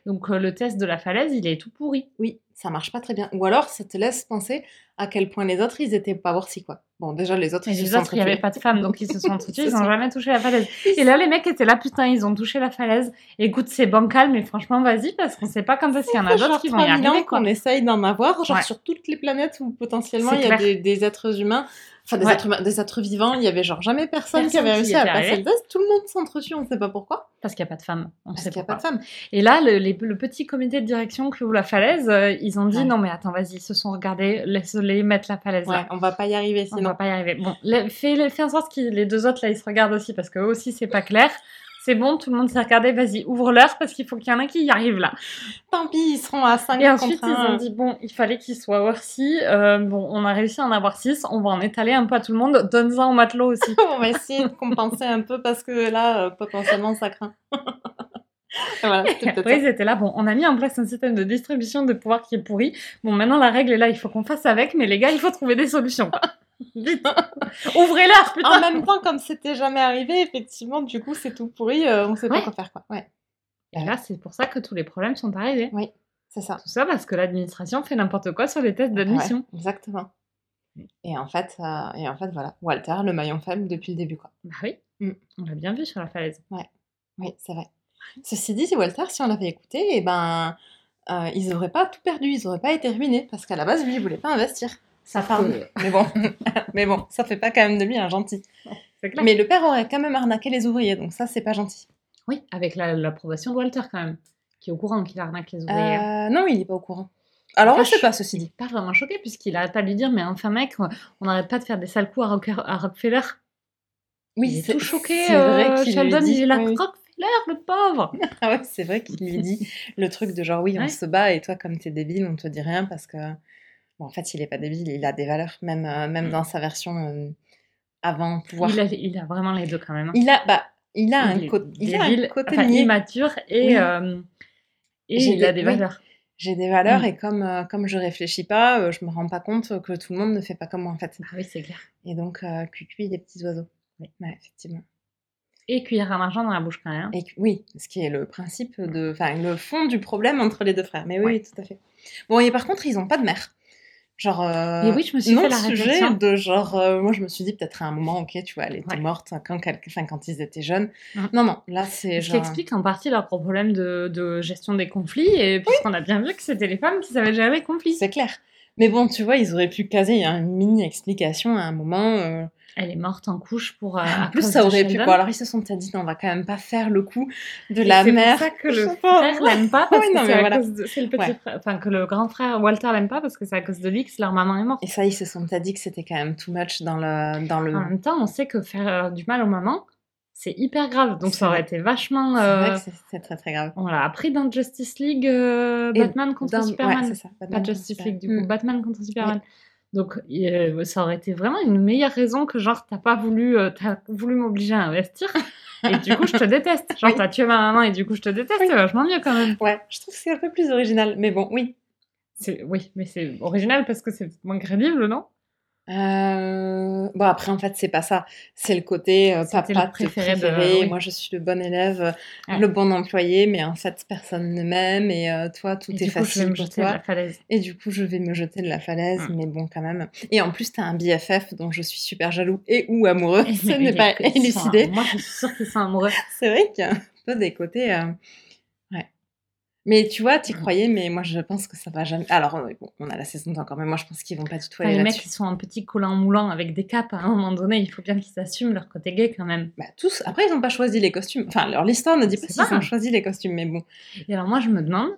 Donc euh, le test de la falaise, il est tout pourri. Oui, ça marche pas très bien. Ou alors, ça te laisse penser à quel point les autres, ils étaient pas worthy, quoi. Bon, déjà, les autres, Et ils se les autres, il n'y avait pas de femmes, donc ils se sont entretués, ils n'ont jamais touché la falaise. Et là, les mecs étaient là, putain, ils ont touché la falaise. Écoute, c'est bancal, mais franchement, vas-y, parce qu'on sait pas quand est-ce qu'il y en a d'autres qui vont y 3000 arriver, qu'on essaye d'en avoir, genre Ouais. sur toutes les planètes où potentiellement il y a des êtres humains, enfin des, Ouais. êtres, humains- des êtres vivants, il y avait genre jamais personne, qui avait qui réussi à passer le test, tout le monde s'entretue, on sait pas pourquoi, Parce qu'il n'y a pas de femmes. On parce sait qu'il n'y a pas de femme. Et là, le, les- le petit comité de direction qui ouvre la falaise, euh, ils ont dit Ouais. non, mais attends, vas-y, ils se sont regardés, laisse-les mettre la falaise Ouais, là. on va pas y arriver On sinon. va pas y arriver. Bon, le- fais, fais en sorte que les deux autres là, ils se regardent aussi parce que eux aussi, c'est pas clair. C'est bon, tout le monde s'est regardé, vas-y, ouvre-leur parce qu'il faut qu'il y en a qui y arrivent là. Tant pis, ils seront à 5 Et ensuite, contre ils ont dit bon, il fallait qu'ils soient worthy. Euh, bon, on a réussi à en avoir 6, on va en étaler un peu à tout le monde. Donne-en au matelot aussi. on va essayer de compenser un peu parce que là, euh, potentiellement, ça craint. Voilà, Et après, ils étaient là, bon, on a mis en place un système de distribution de pouvoir qui est pourri. Bon, maintenant, la règle est là, il faut qu'on fasse avec, mais les gars, il faut trouver des solutions. Vite Ouvrez-leur, En putain même temps, comme c'était jamais arrivé, effectivement, du coup, c'est tout pourri, euh, on sait pas Ouais. quoi faire, quoi. Ouais, Et là, c'est pour ça que tous les problèmes sont arrivés. c'est ça. Tout ça parce que l'administration fait n'importe quoi sur les tests d'admission. Ouais, exactement. Et en fait, euh, et en fait, voilà, Walter, le maillon faible depuis le début, quoi. Bah oui, Mm. on l'a bien vu sur la falaise. Oui, c'est vrai. Ceci dit, Walter, si on l'avait écouté, eh ben, euh, ils auraient pas tout perdu, ils auraient pas été ruinés, parce qu'à la base, lui, il voulait pas investir. Sa femme. Mais bon, mais bon, ça fait pas quand même de lui un gentil. Clair. Mais le père aurait quand même arnaqué les ouvriers, donc ça, c'est pas gentil. Oui, avec la- l'approbation de Walter quand même, qui est au courant qu'il arnaque les ouvriers. Euh, non, il est pas au courant. Alors, on sait pas, ceci dit. Pas vraiment choqué puisqu'il arrête pas de lui dire mais enfin mec, on n'arrête pas de faire des sales coups à, Rocker- à Rockefeller. il est c'est- tout choqué. c'est vrai euh, qu'il Sheldon, dit, il est là, oui, Rockefeller, le pauvre. Ah ouais, c'est vrai qu'il lui dit le truc de genre oui, on Ouais. se bat et toi comme t'es débile, on te dit rien parce que bon, en fait, il est pas débile, il a des valeurs même euh, même Mm. dans sa version euh, avant pouvoir. Il a, il a vraiment les deux quand même. hein. Il a bah il a un, côté il a un côté enfin, niais. immature et, Oui. euh, et il a des- oui. valeurs. J'ai des valeurs Mm. et comme, comme je réfléchis pas, je me rends pas compte que tout le monde ne fait pas comme moi en fait. Ah oui, c'est clair. Et donc, cuicui des petits oiseaux. Oui. Ouais, effectivement. Et cuillère à marchand dans la bouche quand même. Et que- oui, ce qui est le principe de, enfin, le fond du problème entre les deux frères. Mais oui, Ouais. tout à fait. Bon, et par contre, ils ont pas de mère. Genre. euh, Mais oui, je me suis non, fait la sujet réflexion. de genre, euh, moi je me suis dit peut-être à un moment, ok, tu vois, elle était Ouais. morte quand, enfin, quand ils étaient jeunes. Non, non, là c'est Ce qui explique en partie leur gros problème de, de gestion des conflits, et puisqu'on a bien vu que c'était les femmes qui savaient gérer les conflits. C'est clair. Mais bon, tu vois, ils auraient pu caser une mini explication à un moment. euh, Elle est morte en couche pour. euh, En à plus, ça aurait pu. Bon, alors ils se sont peut-être dit, non, on va quand même pas faire le coup de Et la c'est mère. pour ça que le frère l'aime pas, parce Oui, que c'est voilà. cause de. C'est le petit Ouais. frère. Enfin, que le grand frère Walter l'aime pas, parce que c'est à cause de lui que leur maman est morte. Et ça, ils se sont peut-être dit que c'était quand même too much dans le. Dans le... En même temps, on sait que faire euh, du mal aux mamans, c'est hyper grave. Donc C'est ça aurait été vachement. C'est euh, vrai que c'est- c'est très très grave. On l'a appris dans Justice League, euh, Batman contre Dans- Ouais, Superman. c'est ça. pas Batman Justice contre League, du coup, Mm. Batman contre Superman. Donc, euh, ça aurait été vraiment une meilleure raison que genre, t'as pas voulu, euh, t'as voulu m'obliger à investir. Et du coup, je te déteste. Genre, Oui. t'as tué ma maman et du coup, je te déteste. Oui. C'est vachement mieux quand même. Ouais, je trouve que c'est un peu plus original. Mais bon, oui. C'est, oui, mais c'est original parce que c'est moins crédible, non? Euh, Bon, après, en fait, c'est pas ça. C'est le côté euh, papa le te préféré de- oui. moi je suis le bon élève, euh, Ouais. le bon employé, mais en fait, personne ne m'aime et euh, toi, tout Et est coup, facile me pour toi. Et du coup, je vais me jeter de la falaise, Mm. mais bon, quand même. Et en plus, t'as un BFF dont je suis super jaloux et ou amoureux. Et Ce mais n'est pas élucidé. Moi, je suis sûre qu'ils sont amoureux. C'est vrai qu'il y a un peu des côtés. Mais tu vois, t'y Mm. croyais, mais moi je pense que ça va jamais. Alors, euh, bon, on a la saison encore, mais moi je pense qu'ils vont pas du tout Enfin, aller les mecs, ils sont un petit collant moulant avec des capes. À un moment donné, il faut bien qu'ils assument leur côté gay quand même. Bah, tous. Après, ils n'ont pas choisi les costumes. Enfin, leur l'histoire ne dit pas s'ils ont choisi les costumes, mais bon. Et alors moi, je me demande,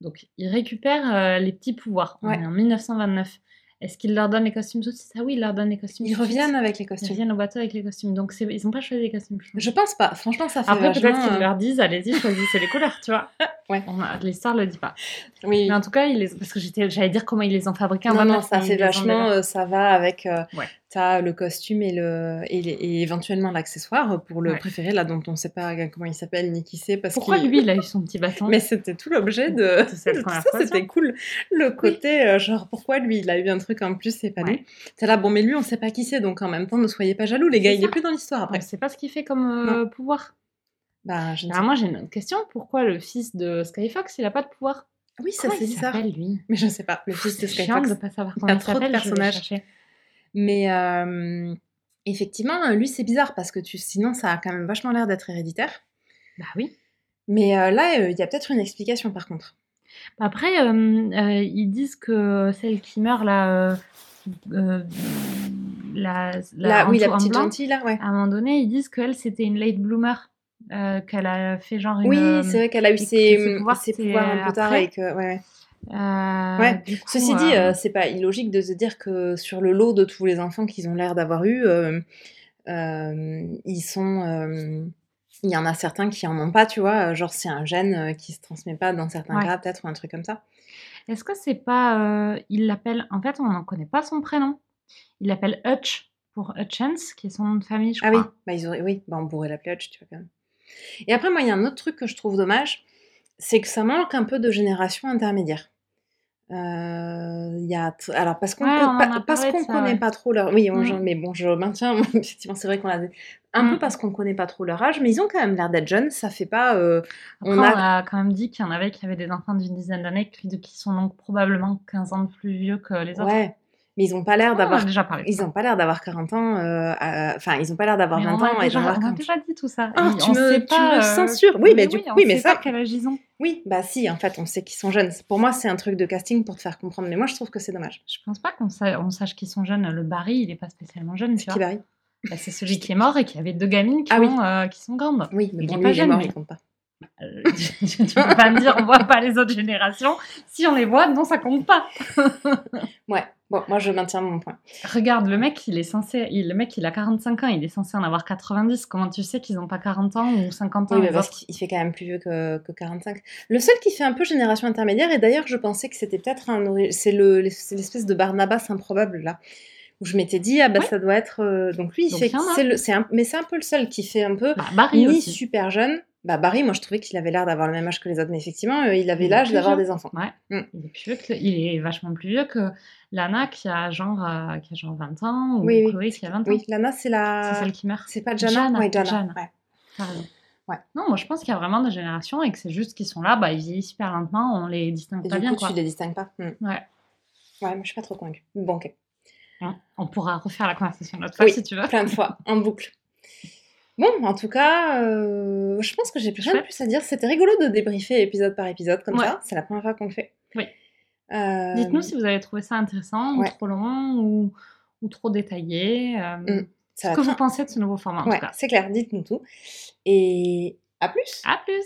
donc ils récupèrent euh, les petits pouvoirs. On Ouais. est en 1929. Est-ce qu'ils leur donnent les costumes tout de suite? Ah oui, ils leur donnent les costumes. Ils reviennent avec les Ils costumes. reviennent au bateau avec les costumes. Donc ils n'ont pas choisi les costumes. je pense. Je pense pas. Franchement, ça fait Après, peut-être vachement. qu'ils euh, leur disent, allez-y, choisissez les couleurs, tu vois. Ouais. L'histoire le dit pas. Oui. Mais en tout cas, ils les... parce que j'allais dire comment ils les ont fabriqués Non, non, 29, ça fait ils vachement. euh, ça va avec. euh, Ouais. T'as le costume et, le, et, et éventuellement l'accessoire pour le Ouais. préféré, là, dont on sait pas comment il s'appelle ni qui c'est. Parce Pourquoi lui, il a eu son petit bâton Mais c'était tout l'objet de, De tout ça, c'était cool. Le côté, euh, genre, pourquoi lui, il a eu un truc en plus, c'est pas Ouais. nous. C'est là, bon, mais lui, on sait pas qui c'est, donc en même temps, ne soyez pas jaloux, les C'est gars, il ça. est plus dans l'histoire après. Sait pas ce qu'il fait comme euh, pouvoir. Bah, je ne sais Alors moi, j'ai une autre question. Pourquoi le fils de Skyfox, il a pas de pouvoir? Oui, ça, Comment c'est bizarre. lui? Mais je sais pas, le fils de C'est Skyfox. de pas savoir Il y a comment il trop de personnages. Mais euh, effectivement, lui, c'est bizarre parce que tu, sinon, ça a quand même vachement l'air d'être héréditaire. Bah oui. Mais euh, là, euh, il y a peut-être une explication par contre. Après, euh, euh, ils disent que celle qui meurt là, la, oui, petite blanc, gentille, là, ouais. À un moment donné, ils disent qu'elle c'était une late bloomer, euh, qu'elle a fait genre une. Oui, c'est vrai qu'elle a eu ses, ses pouvoirs, ses pouvoirs un peu tard après. et que, ouais. Euh, Ouais. coup, Ceci dit, euh, euh, c'est pas illogique de se dire que sur le lot de tous les enfants qu'ils ont l'air d'avoir eu, ils sont, il y en a certains qui en ont pas, tu vois. Genre c'est un gène qui se transmet pas dans certains Ouais. cas, peut-être ou un truc comme ça. Est-ce que c'est pas. il l'appelle. En fait, on n'en connaît pas son prénom. Il l'appelle Hutch pour Hutchins, qui est son nom de famille, je Ah oui, crois. bah ils auraient, oui, bah on pourrait l'appeler Hutch, tu vois quand même. Et après moi, il y a un autre truc que je trouve dommage, c'est que ça manque un peu de génération intermédiaire. Euh, Il y a, alors parce qu'on Ouais, pa- parce qu'on connaît ouais. pas trop leur, oui, on- Mm. mais bon, je maintiens, effectivement, c'est vrai qu'on a un Mm. peu parce qu'on connaît pas trop leur âge, mais ils ont quand même l'air d'être jeunes. Ça fait pas, euh, Après, on on, a, a... quand même dit qu'il y en avait qui avaient des enfants d'une dizaine d'années, qui, qui sont donc probablement 15 ans de plus vieux que les autres. ouais, mais ils ont pas l'air d'avoir, a déjà parlé. de ils ça. ont pas l'air d'avoir 40 ans, euh, enfin, ils ont pas l'air d'avoir Mais 20 on a ans déjà, on a 40. déjà dit tout ça. Ah, tu on me- sait tu pas, me euh, censures. Oui, mais du- on oui, mais sait ça- pas quel âge ils ont. Oui, bah si, en fait, on sait qu'ils sont jeunes. Pour moi, c'est un truc de casting pour te faire comprendre, mais moi, je trouve que c'est dommage. Je pense pas qu'on sa- on sache qu'ils sont jeunes. Le Barry, il est pas spécialement jeune, tu C'est qui varie Bah, c'est celui qui est mort et qui avait deux gamines qui, Ah oui. ont, euh, qui sont grandes. Oui, mais Il bon, est lui, pas jeune, il compte pas. Euh, tu, tu peux pas me dire on voit pas les autres générations. Si on les voit, non, ça compte pas. Ouais, bon, moi, je maintiens mon point. Regarde, le mec, il est censé, il- le mec, il a 45 ans, il est censé en avoir 90. Comment tu sais qu'ils ont pas 40 ans ou 50 ans Oui, mais parce qu'il fait quand même plus vieux que, que 45. Le seul qui fait un peu génération intermédiaire, et d'ailleurs, je pensais que c'était peut-être un. C'est le- c'est l'espèce de Barnabas improbable, là. où je m'étais dit, ah bah Ouais. ça doit être. euh, Donc lui, il Donc, fait. c'est le- c'est un... Mais c'est un peu le seul qui fait un peu. Bah, Barry ni aussi. super jeune. Bah Barry, moi je trouvais qu'il avait l'air d'avoir le même âge que les autres, mais effectivement, euh, il avait l'âge d'avoir des enfants. Ouais. Mm. Il est plus vieux que- il est vachement plus vieux que Lana qui a genre, euh, qui a genre 20 ans ou Oui, oui. Chloé qui a 20 ans. Oui, Lana, c'est la. C'est celle qui meurt. C'est pas Jana, Jana, Ouais, Jana. Jana. ouais. Non, moi je pense qu'il y a vraiment des générations et que c'est juste qu'ils sont là, bah, ils vieillissent super lentement, on les distingue Et pas du bien. coup, Quoi. tu les distingues pas. Hmm. Ouais. Ouais, moi je suis pas trop convaincue. Bon, ok. Hein, On pourra refaire la conversation une autre fois Oui, si tu veux. plein de fois, en boucle. Bon, en tout cas, euh, je pense que j'ai plus rien de plus à dire. C'était rigolo de débriefer épisode par épisode comme Ouais. ça. C'est la première fois qu'on le fait. Oui. Euh, Dites-nous si vous avez trouvé ça intéressant Ouais. ou trop long ou, ou trop détaillé. euh, Mm, ça ce que vous pensez de ce nouveau format Ouais, c'est clair, dites-nous tout. Et à plus À plus